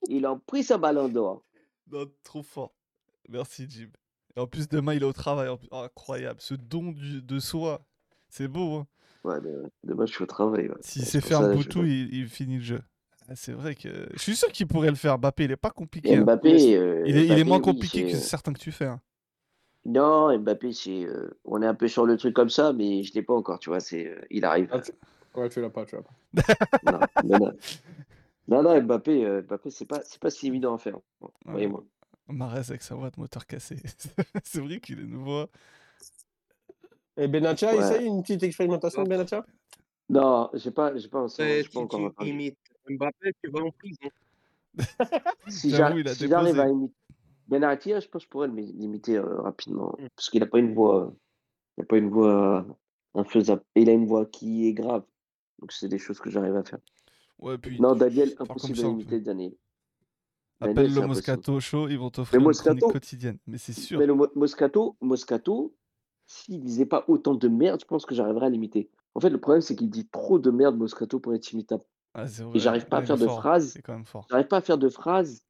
Ils ont pris ce ballon d'or. Non, trop fort. Merci, Jim. Et en plus, demain, il est au travail. Oh, incroyable. Ce don du- de soi. C'est beau, hein. Ouais, mais demain, je suis au travail. ouais. S'il sait faire un je- boutou, il, il finit le jeu. Ah, c'est vrai que. Je suis sûr qu'il pourrait le faire. Mbappé, il est pas compliqué. Hein. Mbappé, euh, Il est, il moins oui, compliqué que certains que tu fais. hein. Non, Mbappé, c'est. euh, On est un peu sur le truc comme ça, mais je l'ai pas encore, tu vois. C'est, euh, il arrive. Ah, tu... Ouais, tu l'as pas, tu l'as pas. Non, non, non. Non, non, Mbappé, euh, Mbappé, c'est pas, c'est pas si évident à faire. Ouais. Voyez-moi. Marez avec sa voix de moteur cassée. c'est vrai qu'il est nouveau. Et Benatia, Ouais. essaye une petite expérimentation de Benatia? Non, j'ai pas, j'ai pas, j'ai Après, pas si encore tu entendu. imites Mbappé, tu vas en prison. Si j'arrive si à imiter Benatia, je pense que je pourrais l'imi- l'imiter euh, rapidement. Mm. Parce qu'il a pas une voix, il a pas une voix euh, infaisable. Il a une voix qui est grave. Donc c'est des choses que j'arrive à faire. Ouais, puis. Non, Daniel, impossible ça, à imiter Daniel. Appelle Daniel, le. Moscato Show, ils vont t'offrir une Moscato- chronique quotidienne. Mais c'est sûr. Mais le Mo- Moscato, Moscato, s'il disait pas autant de merde, je pense que j'arriverais à l'imiter. En fait, le problème, c'est qu'il dit trop de merde, Moscato, pour être imitable. Ah, c'est Et vrai. j'arrive pas là, à faire de phrases. C'est quand même fort. J'arrive pas à faire de phrases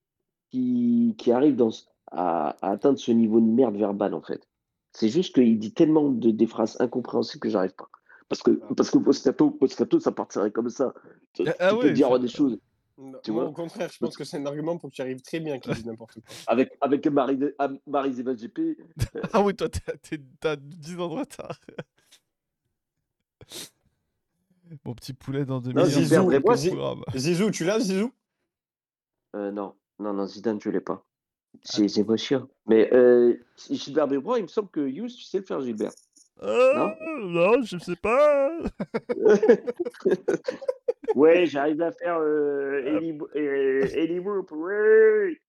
qui, qui arrivent dans, à, à atteindre ce niveau de merde verbale, en fait. C'est juste qu'il dit tellement de, des phrases incompréhensibles que j'arrive pas. Parce que, parce que Moscato, Moscato, ça partirait comme ça. Tu, Ah, tu ah peux dire des choses Non, Tu vois au contraire, je pense que c'est un argument pour que tu arrives très bien qu'il dise n'importe quoi. avec, avec Marie, ah, Marie GP. Ah oui, toi, t'as- t'es- t'as 10 ans de retard. Mon petit poulet dans 2 Non, millions. Gilbert c'est Brébois, le Zi- programme. Zizou, tu l'as, Zizou? Euh, non, non, non, Zidane, je l'ai pas. Ah. C'est chiant. Mais euh, Gilbert Bébrois, il me semble que Yous, tu sais le faire, Gilbert. Ah, non, je sais pas. ouais, j'arrive à faire euh, euh, Whoop, ouais.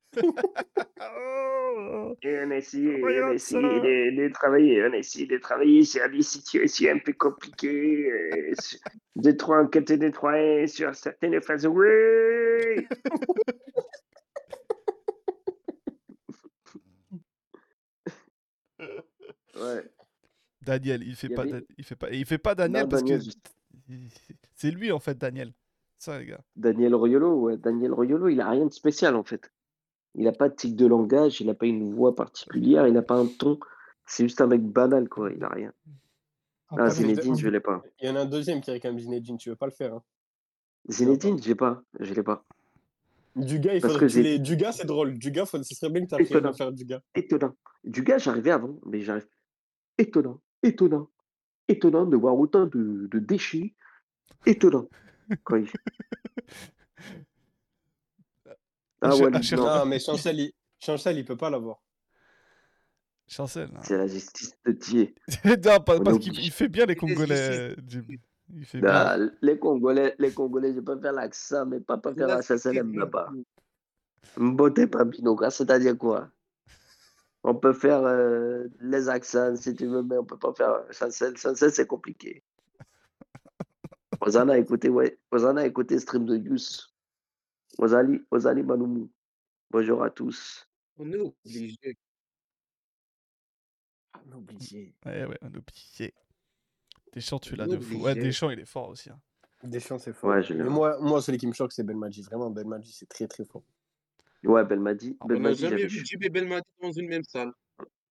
Oh. Et on a essayé, on a Regarde essayé ça. de, de travailler, on a essayé de travailler sur des situations un peu compliquées, euh, de trois en quatre de trois un sur certaines phases, ouais. ouais. Daniel, il fait Il pas, avait- Da- il fait pas, il fait pas Daniel Non, parce Daniel, que juste- c'est lui en fait Daniel. ça, les gars. Daniel Royolo, ouais, Daniel Royolo, il a rien de spécial en fait. Il n'a pas de tic de langage, il n'a pas une voix particulière, il n'a pas un ton. C'est juste un mec banal, quoi. Il n'a rien. Ah, Après, Zinedine, je l'ai pas. Il y en a un deuxième qui est comme Zinedine, tu veux pas le faire. Hein. Zinedine, je l'ai pas. Je l'ai pas. Dugas, il faudrait que j'ai- l'aies. Dugas, c'est drôle. Dugas, faut... ce serait bien que tu Étonnant. à faire Dugas. Étonnant. Du gars, j'arrivais avant, mais j'arrive. Étonnant, étonnant, étonnant de voir autant de, de déchets. Étonnant. Quand il- Ah ouais, ah, non, Non, mais Chancel, il... Chancel, il peut pas l'avoir. Chancel. hein. c'est la justice de Dieu. non, pas- On parce qu'il obligé. il fait bien les Congolais, Jim. Il fait bien. Ah, les Congolais, les Congolais, je peux faire l'accent, mais pas, pas faire la SSLM là-bas. Mbote Pabinoka, c'est-à-dire quoi? On peut faire euh, les accents si tu veux, mais on peut pas faire Chancel. Chancel, c'est compliqué. Ozana, écoutez, ouais. Ozana, écoutez Stream de Yus. Ozali, Ozali Manoumou. Bonjour à tous. On est obligé. On est obligé. Ouais, ouais, on est obligé. Deschamps, tu l'as de fou. Ouais. Deschamps, il est fort aussi. hein. Deschamps, c'est fort. Ouais, moi, moi, celui qui me choque, c'est Belmadi. Vraiment, Belmadi, c'est très, très fort. Ouais, Belmadi. On n'a jamais vu. Jib et Belmadi dans une même salle.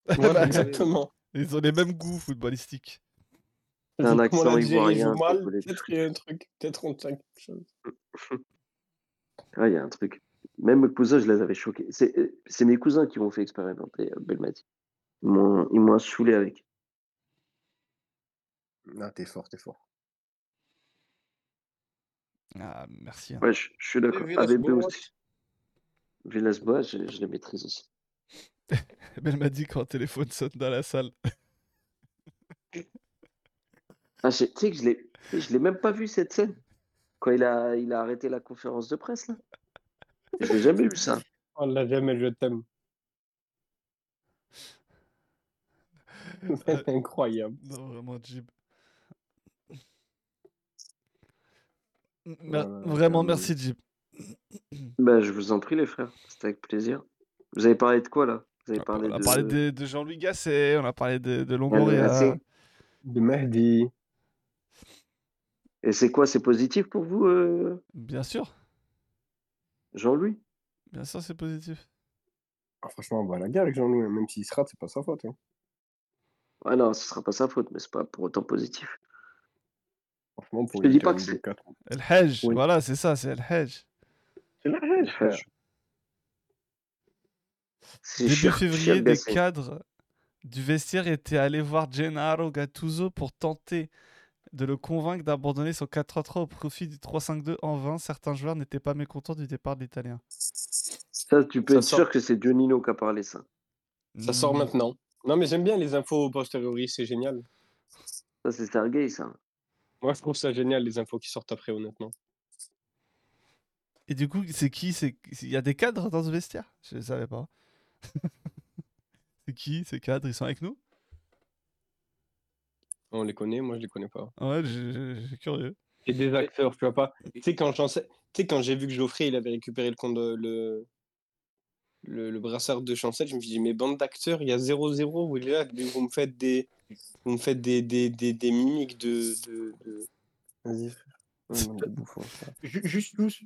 Ouais, Bah, exactement. Ils ont les mêmes goûts footballistiques. T'as un accent ivoirien, peut-être il y a un truc. Peut-être on tient quelque chose. Ah, il y a un truc. Même mes cousins, je les avais choqués. C'est euh, mes cousins qui m'ont fait expérimenter euh, Belmadi. Ils m'ont ils m'ont saoulé avec. Ah, t'es fort, t'es fort. Ah, merci. hein. Ouais, je, je suis d'accord. AVB aussi. Villas-Boas, je, je les maîtrise aussi. Elle m'a dit quand le téléphone sonne dans la salle. Ah, tu sais que je l'ai, je l'ai même pas vu cette scène. Quand il a, il a arrêté la conférence de presse, là. Je l'ai jamais vu ça. On l'a jamais, je t'aime. C'est incroyable. Non, vraiment, Jib. Mer- Voilà, Vraiment, merci, Jib. Ben, je vous en prie, les frères. C'était avec plaisir. Vous avez parlé de quoi, là? Vous avez parlé On a de... parlé de, de Jean-Louis Gasset, on a parlé de, de Yann Longoria. De Mehdi. Et c'est quoi C'est positif pour vous, euh, Bien sûr, Jean-Louis? Bien sûr, c'est positif. Ah, franchement, on va à la guerre avec Jean-Louis. hein. Même s'il se rate, c'est pas sa faute. hein. Ouais, non, ce sera pas sa faute, mais c'est pas pour autant positif. Franchement, pour Je te dis pas que c'est- 2-4. El Hajj, Oui. voilà, c'est ça, c'est El Hajj. C'est la haine, frère. C'est Début février, des cadres du vestiaire étaient allés voir Gennaro Gattuso pour tenter de le convaincre d'abandonner son 4-3-3 au profit du 3-5-2 en vain. Certains joueurs n'étaient pas mécontents du départ de l'Italien. Ça, tu peux Ça être sort- sûr que c'est Dionino qui a parlé ça. Ça sort maintenant. Non, mais j'aime bien les infos posteriori, c'est génial. Ça, c'est Sergei, ça. Moi, je trouve ça génial, les infos qui sortent après, honnêtement. Et du coup, c'est qui c'est... Il y a des cadres dans ce vestiaire? Je ne savais pas. c'est qui ces cadres? Ils sont avec nous? On les connaît, moi, je les connais pas. Ouais, j'ai- curieux. Et des acteurs, tu vois pas. Tu sais, quand, j'en sais- tu sais, quand j'ai vu que Geoffrey, il avait récupéré le, compte de- le, le, le brassard de Chancel, je me suis dit, mais bande d'acteurs, il y a 0-0, vous, là, vous me faites des, vous me faites des, des, des, des mimiques de... de, de... Vas-y, frère. Ju- Juste, tous,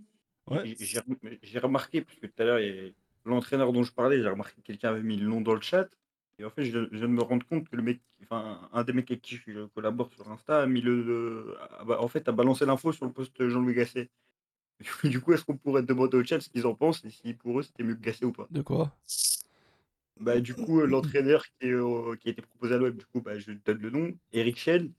Ouais. j'ai- j'ai rem- j'ai remarqué, parce que tout à l'heure, il y a l'entraîneur dont je parlais, j'ai remarqué que quelqu'un avait mis le nom dans le chat. Et en fait, je, je viens de me rendre compte que le mec, enfin, un des mecs avec qui je collabore sur Insta a mis le. le- a- a- en fait, a balancé l'info sur le post Jean-Louis Gasset. Du coup, est-ce qu'on pourrait demander au chat ce qu'ils en pensent et si pour eux c'était mieux que Gasset ou pas? De quoi? Bah, du coup, euh, l'entraîneur qui, est, qui a été proposé à l'OM, du coup, bah, je donne le nom, Eric Schell.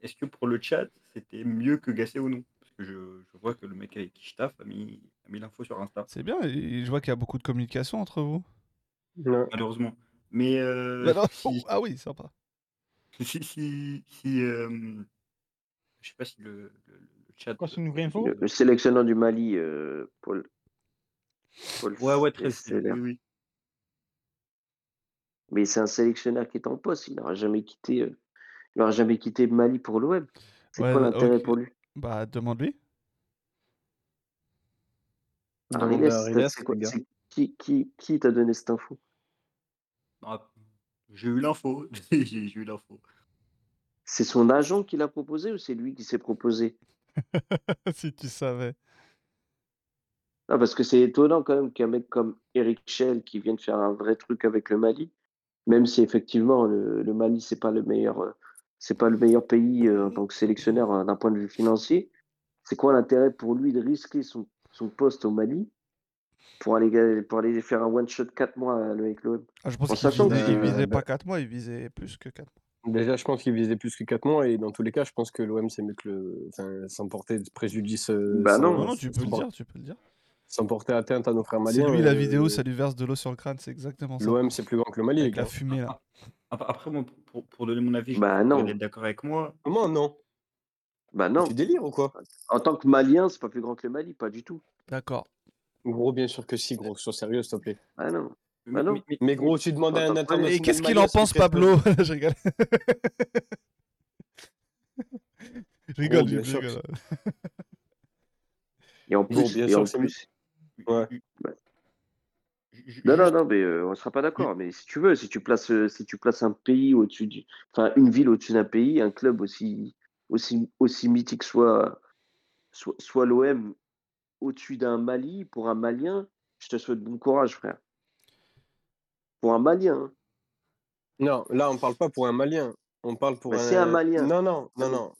Est-ce que pour le chat, c'était mieux que Gasset ou non? Je, je vois que le mec avec qui je taffe a mis, a mis l'info sur Insta, C'est bien, et je vois qu'il y a beaucoup de communication entre vous. Ouais. malheureusement. Mais euh, Bah non, si, Ah oui, sympa. si, si, si, euh, je sais pas si le, le, le chat. Quoi, c'est une vraie info Le, le sélectionneur du Mali, euh, Paul. Paul Ouais, ouais, très oui, oui. Mais c'est un sélectionneur qui est en poste. Il n'aura jamais quitté, euh, il n'aura jamais quitté Mali pour l'OM. C'est Ouais, quoi l'intérêt pour lui? Bah, demande-lui. Demandez Ariles, à c'est- Ariles, c'est quoi les gars. c'est- Qui, qui, qui t'a donné cette info? Ah, j'ai eu l'info, j'ai j'ai eu l'info. C'est son agent qui l'a proposé ou c'est lui qui s'est proposé? Si tu savais. Non, parce que c'est étonnant quand même qu'un mec comme Eric Schell qui vient de faire un vrai truc avec le Mali, même si effectivement le, le Mali c'est pas le meilleur, euh, c'est pas le meilleur pays euh, en tant que sélectionneur hein, d'un point de vue financier. C'est quoi l'intérêt pour lui de risquer son, son poste au Mali pour aller, pour aller faire un one shot 4 mois avec l'OM Ah, je pense En qu'il que visait, il Euh, visait bah, pas 4 mois, il visait plus que 4 mois. Déjà, je pense qu'il visait plus que 4 mois et dans tous les cas, je pense que l'OM c'est mieux que le. Enfin, sans porter de préjudice, euh, Bah sans, non. Tu peux sans le dire, tu peux le dire. sans porter atteinte à nos frères C'est maliens. lui la vidéo, euh, ça lui verse de l'eau sur le crâne, c'est exactement ça. L'OM c'est plus grand que le Mali, les Avec la gars. fumée là. Ap- Après, moi, pour, pour donner mon avis, je Bah que vous non. allez être d'accord avec moi. Comment non? Bah Tu non. délires ou quoi? En tant que Malien, c'est pas plus grand que le Mali, pas du tout. D'accord. Gros, bien sûr que si, gros, sois sérieux, s'il te plaît. Ah non. Mais, Bah non. mais- mais- Mais gros, tu demandais à un Attends, Et international qu'est-ce qu'il malien en ce qu'il pense, Pablo? Je rigole. Je rigole, bien je sûr que rigole. Et en Bon, plus, bien et sûr en que c'est plus, Ouais. Non, non, non, mais euh, on sera pas d'accord. Mais si tu veux, si tu places, euh, si tu places un pays au-dessus du, enfin une ville au-dessus d'un pays, un club aussi, aussi, aussi mythique soit, soit, soit l'OM au-dessus d'un Mali, pour un Malien, je te souhaite bon courage, frère. Pour un Malien, hein. Non, là, on parle pas pour un Malien. On parle pour Bah, un. c'est un Malien. Non, non, non, Non, non.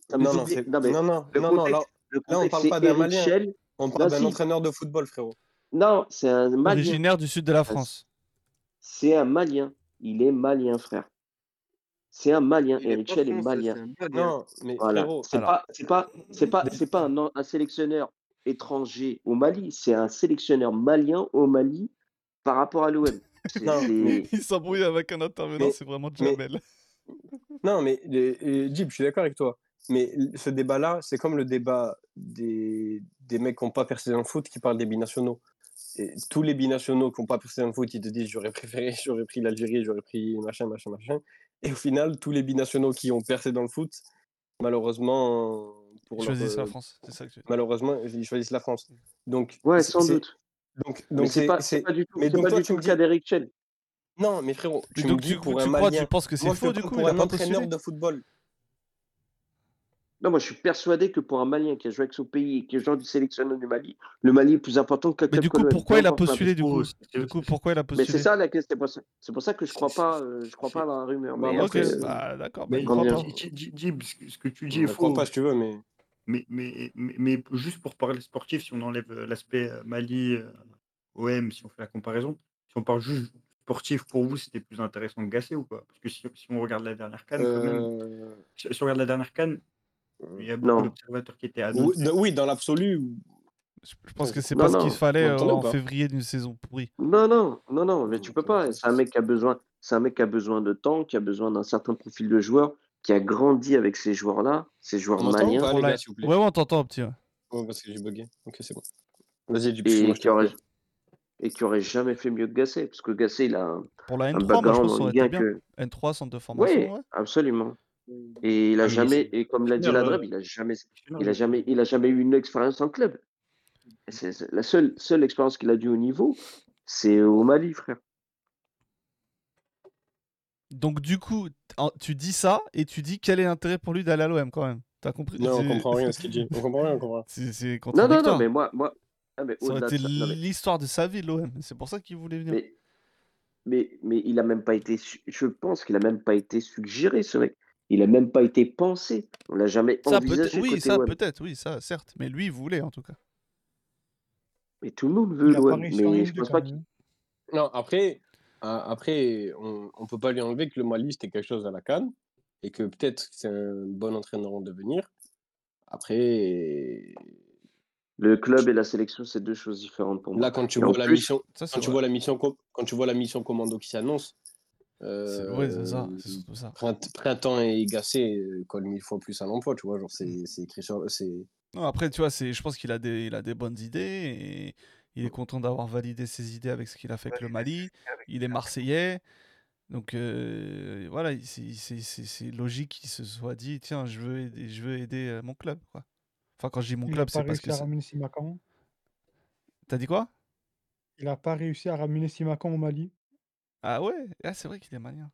non, là, on contexte, parle pas d'un Malien. Schell. On parle d'un si. entraîneur de football, frérot. Non, c'est un Malien. Originaire du sud de la France. C'est un Malien. Il est malien, frère. C'est un Malien. Il est Eric Schell est malien. c'est. Non, mais Voilà. C'est Alors- pas, c'est pas, c'est pas, c'est pas un, un sélectionneur étranger au Mali. C'est un sélectionneur malien au Mali par rapport à l'OM. Il s'embrouille avec un intervenant, Mais- c'est vraiment mais- Jamel. Non, mais les- les- Jib, je suis d'accord avec toi. Mais ce débat-là, c'est comme le débat des, des mecs qui n'ont pas percé dans le foot qui parlent des binationaux. Et tous les binationaux qui n'ont pas percé dans le foot, ils te disent j'aurais préféré, j'aurais pris l'Algérie, j'aurais pris machin, machin, machin. Et au final, tous les binationaux qui ont percé dans le foot, malheureusement, pour Ils leur, choisissent la euh, France, c'est ça que tu malheureusement, ils choisissent la France. Donc, ouais, sans doute. Donc, Mais donc c'est pas, pas du tout, mais donc pas toi, du tu tout me le cas dis, d'Eric Schell. non, mais frérot, tu me donc, dis du coup, pour un tu crois, Malien, tu penses que c'est faux du coup pour un entraîneur de football. Non, moi, je suis persuadé que pour un Malien qui a joué avec son pays et qui est joueur du sélectionneur du Mali, le Mali est plus important qu'un Mais du coup, que pourquoi il a postulé du coup c'est- Du coup, pourquoi il a Mais c'est postulé ça la question. C'est pour ça, que je crois pas, euh, je crois pas à la rumeur. Mais Ok, bah d'accord, Mais ce que- que tu dis Je est ne crois faux. pas si tu veux, mais Mais, mais, mais, mais juste pour parler sportif, si on enlève euh, l'aspect euh, Mali, OM, si on fait la comparaison, si on parle juste sportif, pour vous, c'était plus intéressant que Gasset ou pas Parce que si, si on regarde la dernière canne, quand même, si, si on regarde la dernière canne, il y a beaucoup d'observateurs qui étaient oui, annoncés. de- oui, dans l'absolu, Je je pense que c'est Non, pas ce qu'il fallait euh, en pas février d'une saison pourrie. Non, non, non, non, mais tu peux pas. C'est un mec qui a besoin, c'est un mec qui a besoin de temps, qui a besoin d'un certain profil de joueur, qui a grandi avec ces joueurs-là, ces joueurs maliens, pas, gars, s'il vous plaît? Ouais, ouais, on t'entend, petit. ouais. Parce que j'ai bugué. Ok, c'est bon. Vas-y, du et qui aurait, et qui aurait jamais fait mieux que Gasset, parce que Gasset, il a un, Pour la un N3, moi je pense en aurait Ligue 1 été bien. que. N3, centre de formation, Oui, ouais. absolument. Et il a Ah, mais jamais, et comme l'a dit Ladreb, euh, il a jamais, il a lui. jamais, il a jamais eu une expérience en club. Et c'est- c'est la seule, seule expérience qu'il a du haut niveau, c'est au Mali, frère. Donc du coup, tu dis ça et tu dis quel est l'intérêt pour lui d'aller à l'OM quand même. T'as compris? Non, on comprend rien à ce qu'il dit. On comprend rien, on comprend rien. C'est c'est Non, non, non, mais moi, moi, ah, mais Ça aurait été l'histoire de sa vie, l'OM. C'est pour ça qu'il voulait venir. Mais, mais, mais il a même pas été, su- je pense qu'il a même pas été suggéré, ce mec. Il a même pas été pensé. On l'a jamais Ça envisagé oui, côté ça peut-être, oui, ça certes. Mais lui, il voulait en tout cas. Mais tout le monde veut Il a pas l'OM. Mais je pense pas qu'il. Non, après, euh, après on ne peut pas lui enlever que le Mali, c'était quelque chose à la canne et que peut-être c'est un bon entraîneur en devenir. Après, Le club et la sélection, c'est deux choses différentes pour moi. là, quand tu vois la plus, mission, Ça, quand tu vois la mission, quand tu vois la mission commando qui s'annonce, C'est ouais, c'est ça, euh, c'est surtout ça. Print- Printemps et Gacé euh, colle mille fois plus à l'emploi, tu vois. Genre, c'est c'est écrit sur. c'est- Non, après, tu vois, c'est, je pense qu'il a des, il a des bonnes idées et il est content d'avoir validé ses idées avec ce qu'il a fait avec le Mali. Il est marseillais. Donc euh, voilà, il- c'est, c'est- c'est- c'est logique qu'il se soit dit tiens, je veux aider, je veux aider euh, mon club. Quoi. Enfin, quand je dis mon Il club, c'est parce réussi que. à c'est- ramener Simakan? T'as dit quoi? Il n'a pas réussi à ramener Simakan au Mali? Ah ouais? Ah, c'est vrai qu'il est malien.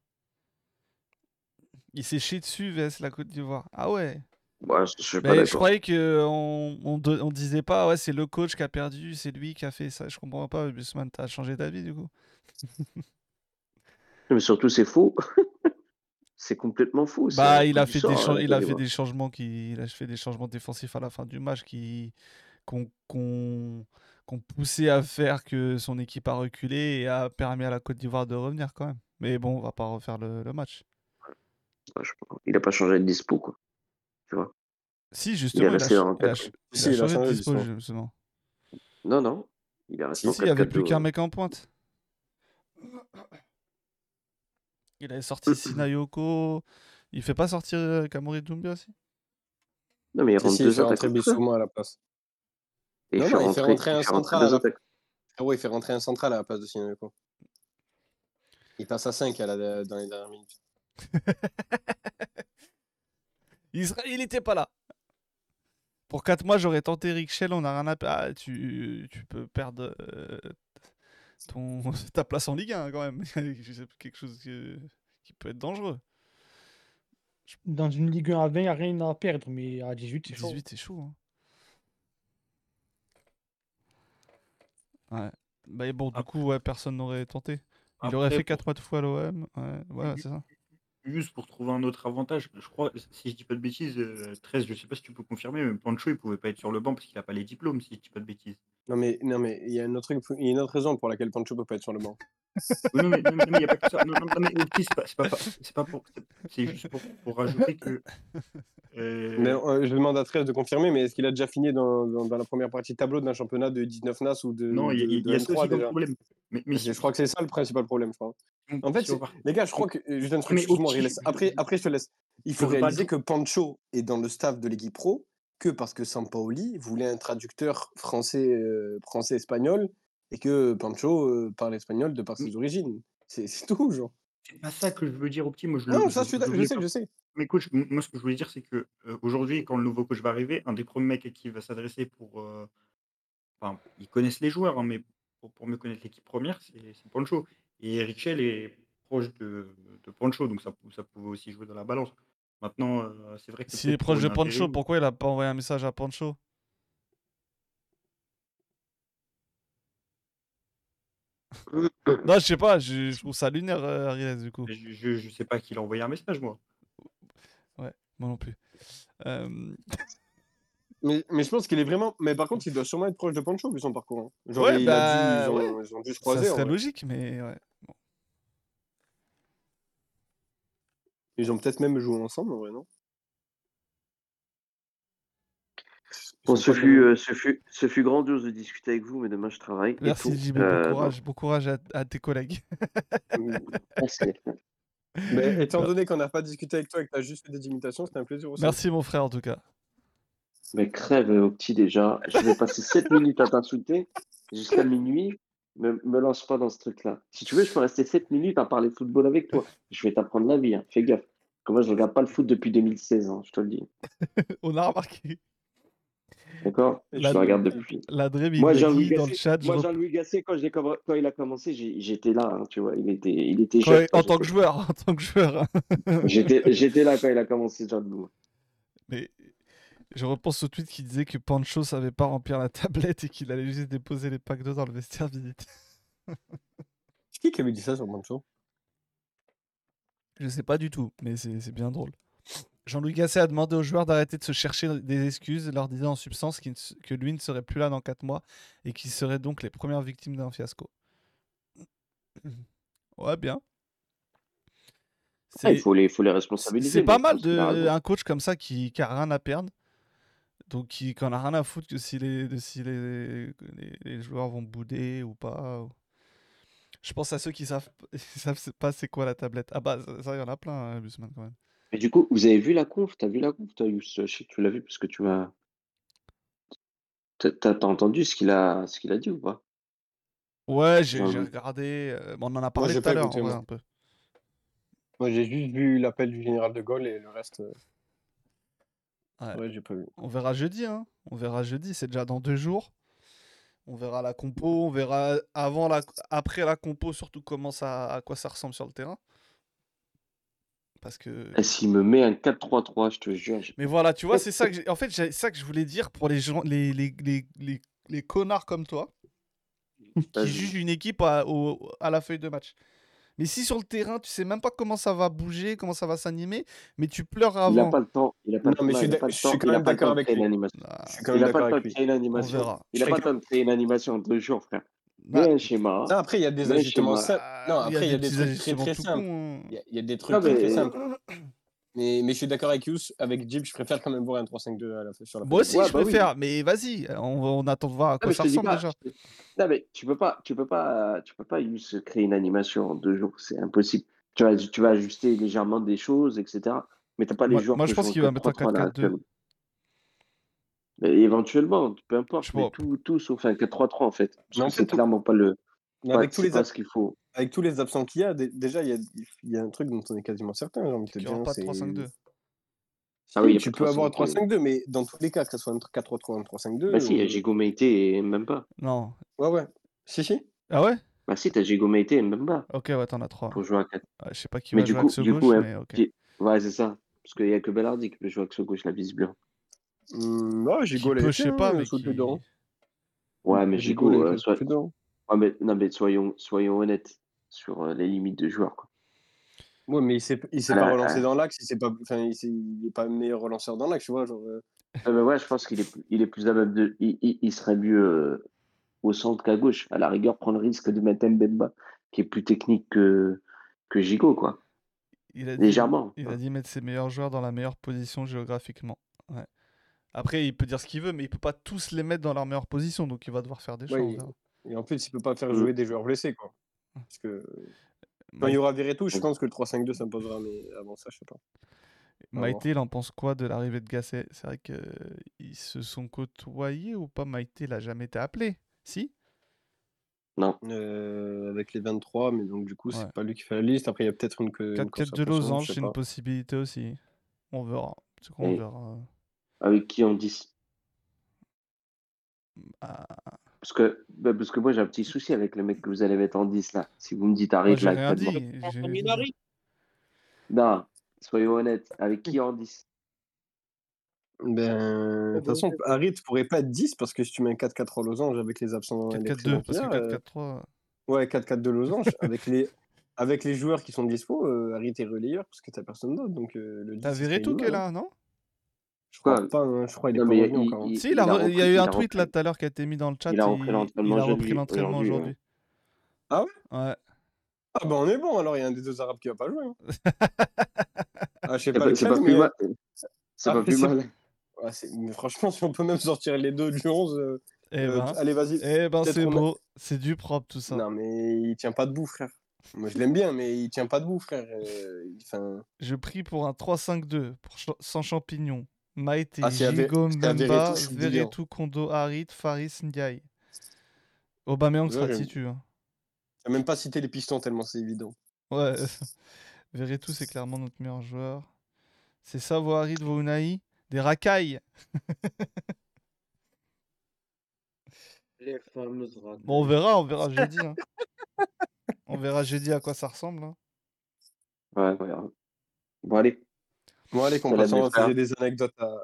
Il s'est chié dessus vs la Côte d'Ivoire. Ah ouais? Ouais, je suis pas Mais je croyais que on, on, de- on disait pas, ouais, c'est le coach qui a perdu, c'est lui qui a fait ça. Je comprends pas, Busman, t'as changé d'avis du coup. Mais surtout, c'est faux. c'est complètement faux. Bah, il coup a fait des hein, il a fait des changements qui, il a fait des changements défensifs à la fin du match qui qu'on qu'on qu'on poussait à faire que son équipe a reculé et a permis à la Côte d'Ivoire de revenir quand même. Mais bon, on va pas refaire le, le match. Il a pas changé de dispo, quoi. Tu vois? Si, Il justement, il a, resté ch- dans il a 4 ch- il a Si, il a changé de dispo, justement. Non, non. Il est resté Si, en si, il y avait plus 4-4-2. qu'un mec en pointe. Il avait sorti Sinayoko. Il fait pas sortir euh, Kamori Doumbia aussi? Non, mais il Si, rentre si, il deux rentrer Bissouma à la place. Et il Non, fait non, il fait rentrer, rentrer il un fait rentrer central. Ah ouais, il fait rentrer un central à la place de Sinayoko. Il passe à 5 à la- dans les dernières minutes. il, sera- il était pas là. Pour 4 mois, j'aurais tenté Rick Shell, on a rien à perdre. Ah, tu, tu peux perdre euh, ton, ta place en Ligue 1 quand même. C'est quelque chose que- qui peut être dangereux. Dans une Ligue 1 à 20, il n'y a rien à perdre, mais à 18, c'est chaud. 18, c'est chaud. hein. Ouais. Bah, bon, du coup, ouais, personne n'aurait tenté. Il aurait fait 4 mois de fois l'OM. Ouais, voilà, c'est ça. Juste pour trouver un autre avantage, je crois, si je dis pas de bêtises, euh, 13, je sais pas si tu peux confirmer, mais Pancho, il pouvait pas être sur le banc parce qu'il a pas les diplômes, si je dis pas de bêtises. Non, mais non, mais il y a une autre, truc- il y a une autre raison pour laquelle Pancho peut pas être sur le banc. Oui, non, mais il y a pas que ça. Non, non, non, mais c'est pas, c'est pas, c'est pas pour, c'est- juste pour, pour rajouter que. euh, Mais euh, je demande à 13 de confirmer, mais est-ce qu'il a déjà fini dans, dans, dans la première partie de tableau d'un championnat de 19 NAS ou de, non, il y a, de, il de y a ça M3 aussi comme déjà? problème. Mais, Je crois que c'est ça le principal problème, je crois. En fait, les gars, je crois que. euh, Juste un truc, excuse-moi, Après, après, je te laisse. Il faut réaliser que Pancho est dans le staff de l'équipe pro que parce que Sampaoli voulait un traducteur français, euh, français-espagnol et que Pancho euh, parle espagnol de par ses origines. C'est tout, genre. C'est pas ça que je veux dire, Opti. Moi, je Non, le- ça, je- suis sais, pas- je sais. Mais coach, moi ce que je voulais dire, c'est que euh, aujourd'hui, quand le nouveau coach va arriver, un des premiers mecs à qui il va s'adresser pour. Enfin, ils connaissent les joueurs, hein, mais pour, pour mieux connaître l'équipe première, c'est Pancho. Et Richel est proche de, de Pancho, donc ça pouvait aussi jouer dans la balance. Maintenant, euh, c'est vrai que. S'il est proche de Pancho, pourquoi il a pas envoyé un message à Pancho? Non, je sais pas, je, je trouve ça lunaire, euh, Ariel, du coup. Je, je, je sais pas qui l'a envoyé un message, moi. Ouais, moi non plus. Euh, Mais, mais je pense qu'il est vraiment. Mais par contre, il doit sûrement être proche de Pancho vu son parcours. hein. Genre, Ouais, il bah, a dû, ils, ont, ouais. ils ont dû se Ça croiser. en serait vrai. logique, mais ouais. Ils ont peut-être même joué ensemble, en vrai, non? Bon, sont ce fut, euh, ce, fut, ce fut grandiose de discuter avec vous, mais demain je travaille. Merci. JB, bon Euh, courage, bon courage à, à tes collègues. Merci. Mais étant donné qu'on n'a pas discuté avec toi et que tu as juste fait des imitations, c'était un plaisir aussi. Merci, mon frère, en tout cas. Mais crève au petit déjà. Je vais passer 7 minutes à t'insulter jusqu'à minuit. Me, me lance pas dans ce truc-là. Si tu veux, je peux rester 7 minutes à parler football avec toi. Je vais t'apprendre la vie. hein. Fais gaffe. Comme moi, je regarde pas le foot depuis 2016, hein, je te le dis. On a remarqué. D'accord? Je le regarde depuis. La Drem, il Moi, Jean-Louis dit dans le Gasset, chat. moi, Jean-Louis Gasset, quand, il a commencé, j'ai- j'étais là, hein, tu vois. Il était, il était en tant que joueur, en tant que joueur. hein. J'étais j'étais là quand il a commencé, Jean-Louis. Mais je repense au tweet qui disait que Pancho savait pas remplir la tablette et qu'il allait juste déposer les packs d'eau dans le vestiaire visite. C'est qui qui avait dit ça sur Pancho? Je sais pas du tout, mais c'est bien drôle. Jean-Louis Gasset a demandé aux joueurs d'arrêter de se chercher des excuses, leur disant en substance que lui ne serait plus là dans 4 mois et qu'ils seraient donc les premières victimes d'un fiasco. Ouais, bien. Ah, il C'est- faut les, faut les responsabiliser. C'est pas mal de un coach comme ça qui, qui a rien à perdre. Donc qui, qui en a rien à foutre que si les, de si les, les, les joueurs vont bouder ou pas. ou- Je pense à ceux qui savent, savent pas c'est quoi la tablette. Ah bah ça, il y en a plein, hein, Busman, quand même. Mais du coup, vous avez vu la conf? T'as vu la conf, toi, Je sais que tu l'as vu parce que tu m'as. T'as entendu ce qu'il a, ce qu'il a dit ou pas? Ouais, j'ai regardé. euh, bon, on en a parlé tout à l'heure, un peu. Moi, j'ai juste vu l'appel du général de Gaulle et le reste. Ouais. Ouais, j'ai pas vu. On verra jeudi, hein. On verra jeudi, c'est déjà dans deux jours. On verra la compo, on verra avant la, après la compo surtout comment ça, à quoi ça ressemble sur le terrain. Parce que. Et s'il me met un 4-3-3, je te jure. Mais voilà, tu vois, c'est ça que j'ai- en fait, c'est ça que je voulais dire pour les gens, les, les, les, les, les connards comme toi qui jugent une équipe à, au- à la feuille de match. Mais si sur le terrain, tu sais même pas comment ça va bouger, comment ça va s'animer, mais tu pleures Il n'a avant. pas le temps. Il a pas Non, le mais temps. je suis je quand même d'accord avec créer une lui. animation. Ah, Je suis quand même Il a d'accord pas le temps de créer une on animation. Il Je a pas le temps de créer une animation en deux jours, frère. Bah, un schéma. Non, après, il y a des ajustements simples. Non, après, il y a des trucs très simples. hein. Il y a, des trucs très simples. Mais, mais je suis d'accord avec Yous, avec Jib, je préfère quand même voir un 3-5-2 à la, sur la Moi aussi, Ouais, je bah oui. préfère, mais vas-y, on, on attend de voir à Non, quoi je ça ressemble pas. déjà. te- Non, mais tu peux pas, tu peux pas, tu peux pas juste créer une animation en deux jours. C'est impossible. Tu vas, tu vas ajuster légèrement des choses, etc. Mais t'as pas les Moi, joueurs moi, je pense qu'il va mettre un 4-3-3 là 4-4-2. actuellement. Mais éventuellement, peu importe, Je mais tout, tout sauf un 4-3-3 en fait. Que c'est clairement pas le, avec tous les, ce qu'il faut. avec tous les absents qu'il y a, dé- déjà, il y a, il y a un truc dont on est quasiment certain, j'ai envie de te dire. pas de C'est... 3-5-2. Ah oui, tu peux avoir un 3-5-2. 3-5-2, mais dans tous les cas, que ce soit un 4-3-3 ou un 3-5-2, Bah si, il y a euh, Gigo Meite et Mbemba. Non. ouais, ouais. Si, si. Ah ouais? Bah si, t'as Gigo Meite et Mbemba Ok, ouais, t'en as 3. pour jouer à 4. je sais pas qui Mais va du jouer coup, axe du gauche, coup, hein, mais ok. qui- ouais, c'est ça. Parce qu'il y a que Bellardi qui peut jouer axe gauche, la visiblement. Hum, ouais, Gigo je sais pas, hein, mais qui... Ouais, mais Gigo euh, soit- ouais, mais, non, mais soyons, soyons honnêtes sur euh, les limites de joueurs. Quoi. Ouais, mais il s'est, il s'est Ah, pas relancé ah. dans l'axe, il s'est pas, enfin, il, est pas le meilleur relanceur dans l'axe, tu vois, genre. euh, Ah, ouais, je pense qu'il est, plus- il est plus à même de. Il, il- il serait mieux euh, au centre qu'à gauche. À la rigueur, prendre le risque de mettre Mbemba, qui est plus technique que, que Gigo, quoi. Il a dit, Légèrement. il a dit mettre ses meilleurs joueurs dans la meilleure position géographiquement. Ouais. Après, il peut dire ce qu'il veut, mais il peut pas tous les mettre dans leur meilleure position, donc il va devoir faire des. Ouais, et, verra. Et en plus, il peut pas faire Mm. jouer des joueurs blessés, quoi. Parce que quand il y aura Verretou, je pense que le 3-5-2 s'imposera, mais avant ça, je sais pas. Maïté, il en pense quoi de l'arrivée de Gasset? C'est vrai qu'ils se sont côtoyés ou pas? Maïté, il a jamais été appelé Si? Non. Euh, avec les 23, mais donc du coup, c'est Ouais. pas lui qui fait la liste. Après, il y a peut-être une, que- une 4-4 de losange, c'est une possibilité aussi. On verra. C'est verra. avec qui en 10 Ah, parce que, bah, parce que moi, j'ai un petit souci avec le mec que vous allez mettre en 10 là. Si vous me dites moi, arrête j'ai là, rien actuellement. dit. j'ai- Minari Non, soyons honnêtes. Avec qui en 10 Ben, de toute façon, Harit pourrait pas être 10 parce que si tu mets un 4-4 en losange avec les absents et les 4-4-2, présents qu'il parce que a, euh, 4-4-3. ouais, 4-4 de losange, avec les, avec les joueurs qui sont dispo, euh, Harit est relayeur parce que t'as personne d'autre. Donc euh, le 10 T'as ce serait Verretou qui est minimal, hein. là, non? Je crois pas, hein, je crois qu'il est Non, pas mais revenu il, encore. hein. il- Si, il a, il a re- il y a eu un tweet là tout à l'heure qui a été mis dans le chat. Il a repris l'entraînement aujourd'hui. Ah ouais? Ouais. Ah ben on est bon, alors il y a un des deux arabes qui va pas jouer. hein. Ah, je sais pas pas, c'est pas mais... plus mal. C'est Ah, pas plus mal. Ouais, mais franchement, si on peut même sortir les deux du 11, euh, Eh euh, ben, allez, vas-y. eh ben c'est a- beau. C'est du propre tout ça. Non, mais il tient pas debout, frère. Moi, je l'aime bien, mais il tient pas debout, frère. Euh, Enfin, Je prie pour un 3-5-2 pour cha- sans champignons. Maïté, Ah, Gigo, Mbemba. Verretou, Kondo, Harit, Faris, Ndiaye. Aubameyang Ouais, sera titu. hein. T'as même pas cité les pistons tellement c'est évident. Ouais. Verretou, c'est clairement notre meilleur joueur. C'est ça, vos Harit, vos Unai Des racailles. Les fameuses racailles. Bon, on verra, on verra jeudi. hein. On verra jeudi à quoi ça ressemble. hein. Ouais, voilà. Bon, allez. Bon, allez, qu'on passe en j'ai des anecdotes à,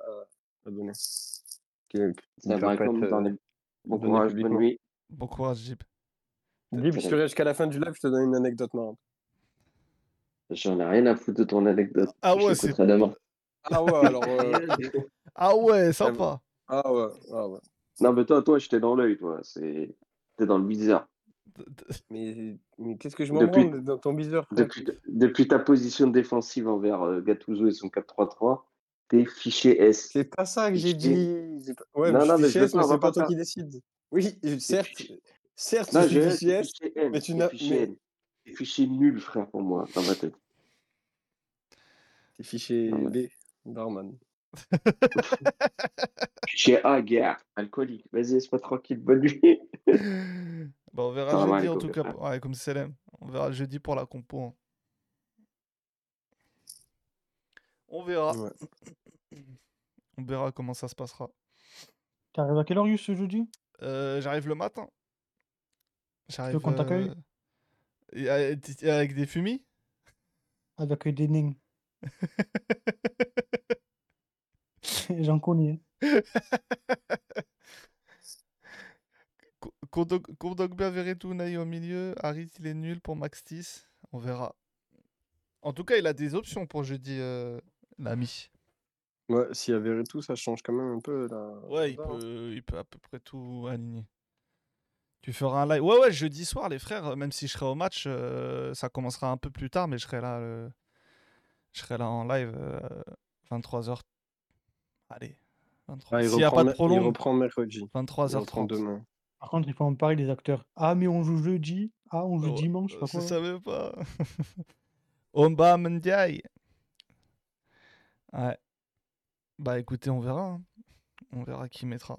donner. Qui Ça va comme dans euh, les... Bon courage, bonne nuit. Bon courage. Dis, je te jusqu'à la fin du live, je te donne une anecdote marrante. J'en ai rien à foutre de ton anecdote. Ah Je ouais, c'est. Ah ouais, alors. euh, Ah ouais, sympa. Ah ouais, ah ouais. Non, mais toi, toi, j'étais dans l'œil, toi. C'est... T'es dans le bizarre. Mais, mais qu'est-ce que je m'en Depuis, dans ton bizarre, depuis, depuis ta position défensive envers euh, Gattuso et son 4-3-3, t'es fiché S. C'est pas ça que j'ai dit. Pas- Ouais, Non, non, mais c'est pas pas toi qui décides. Oui, T'es certes, certes, Non, je fiché S, M. mais tu n'as. fiché. T'es fiché nul, frère, pour moi, dans ma tête. t'es fiché. B, Barman. Fiché A, guerre, alcoolique. Vas-y, laisse-moi tranquille. Bonne nuit. Bon, on verra jeudi en tout cas. Ouais, comme. On verra jeudi pour la compo. hein. On verra. Ouais. On verra comment ça se passera. T'arrives à quelle heure, Yus, ce jeudi? Euh, J'arrive le matin. Tu veux J'arrive qu'on t'accueille? euh, et, euh, avec des fumis? Avec des nains. J'en connais. Kondogbia Veretout Naï au milieu. Harit, il est nul pour Max 10. On verra. En tout cas, il a des options pour jeudi, euh, l'ami. Ouais, s'il y avait tout, ça change quand même un peu la. Ouais, il peut, il peut à peu près tout aligner. Tu feras un live. Ouais, ouais, jeudi soir, les frères, même si je serai au match, euh, ça commencera un peu plus tard, mais je serai là, euh, je serai là en live 23h. Allez, 23 Ah, il S'il n'y a reprend pas de mer- il reprend mercredi. Il reprend 23h30. demain. Par contre, il faut en parler des acteurs. Ah, mais on joue jeudi. Ah, on joue Oh, dimanche. Je sais pas Je quoi. là. savais pas. Omba Mendiaye. Ouais. Bah écoutez, on verra. hein. On verra qui mettra.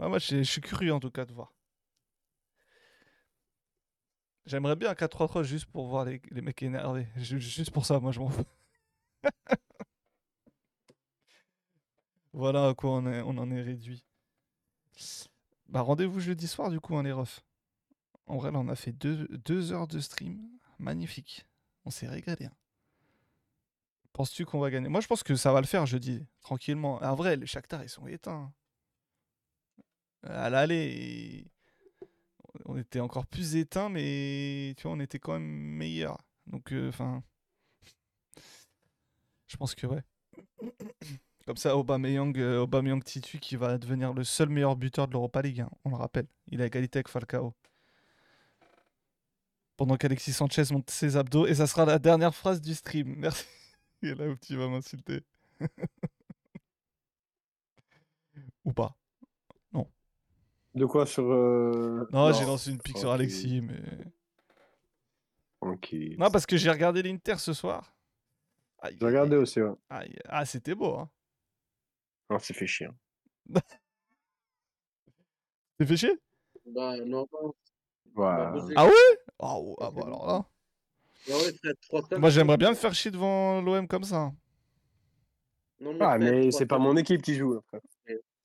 Ouais, moi, je je suis curieux en tout cas de voir. J'aimerais bien un 4-3-3 juste pour voir les, les mecs énervés. Ju- Juste pour ça, moi je m'en fous. voilà à quoi on, est- on en est réduit. Bah rendez-vous jeudi soir du coup, hein, les refs. En vrai, là, on a fait deux, deux heures de stream. Magnifique. On s'est régalé. hein. Penses-tu qu'on va gagner? Moi, je pense que ça va le faire jeudi, tranquillement. En vrai, les Shakhtar, ils sont éteints. À l'aller, on était encore plus éteints, mais tu vois, on était quand même meilleurs. Donc, enfin, je pense que ouais. Comme ça, Aubameyang, euh, Aubameyang Titu qui va devenir le seul meilleur buteur de l'Europa League, hein, on le rappelle. Il a égalité avec Falcao. Pendant qu'Alexis Sanchez monte ses abdos, et ça sera la dernière phrase du stream. Merci. Et là où tu vas m'insulter. Ou pas. Non. De quoi sur. euh, Non, j'ai lancé une pique sur. Alexis, mais. Ok. Non, parce que j'ai regardé l'Inter ce soir. J'ai regardé aussi, ouais. aïe. Ah, c'était beau, hein. Non, c'est fait chier. T'es fait chier? Bah, non, non. Ouais. Bah, bosser. Ah ouais? Ah ouais, ah bah alors là. Ouais, frère, 3-5, Moi, j'aimerais bien me faire chier devant l'OM comme ça. Non, Ah, frère, mais c'est pas 3-5. mon équipe qui joue, frère.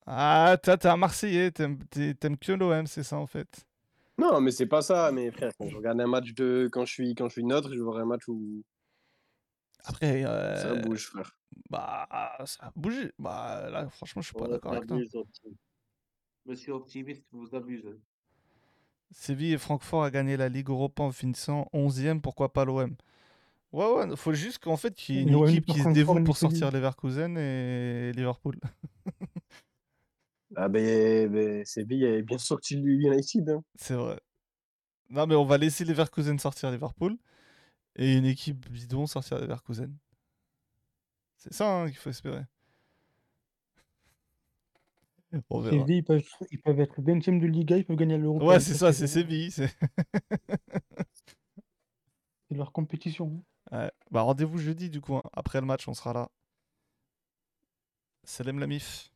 Ah, toi, t'es un Marseillais, t'aimes t'es- t'aimes que l'OM, c'est ça en fait? Non, mais c'est pas ça, mais frère, quand je regarde un match de. Quand je suis, quand je suis neutre, je vois un match où Après, ça euh, bouge, frère. bah, ça a bougé. Bah, là, franchement, je suis pas d'accord avec toi. Monsieur optimiste, vous abusez. Séville et Francfort a gagné la Ligue Europa en finissant 11e, pourquoi pas l'OM Ouais, ouais, faut juste qu'en fait, qu'il y ait une équipe qui se dévoue pour sortir Leverkusen et Liverpool. Ah, ben, ben Séville est bien sorti du United. Hein. C'est vrai. Non, mais on va laisser Leverkusen sortir Liverpool et une équipe bidon sortir Leverkusen. C'est ça hein, qu'il faut espérer. On verra. Séville, ils peuvent, ils peuvent être 20e de Liga, ils peuvent gagner l'Europe. Ouais, c'est ça, c'est Séville. c'est- C'est leur compétition. Ouais. Bah, rendez-vous jeudi, du coup. hein. Après le match, on sera là. Salam la mif.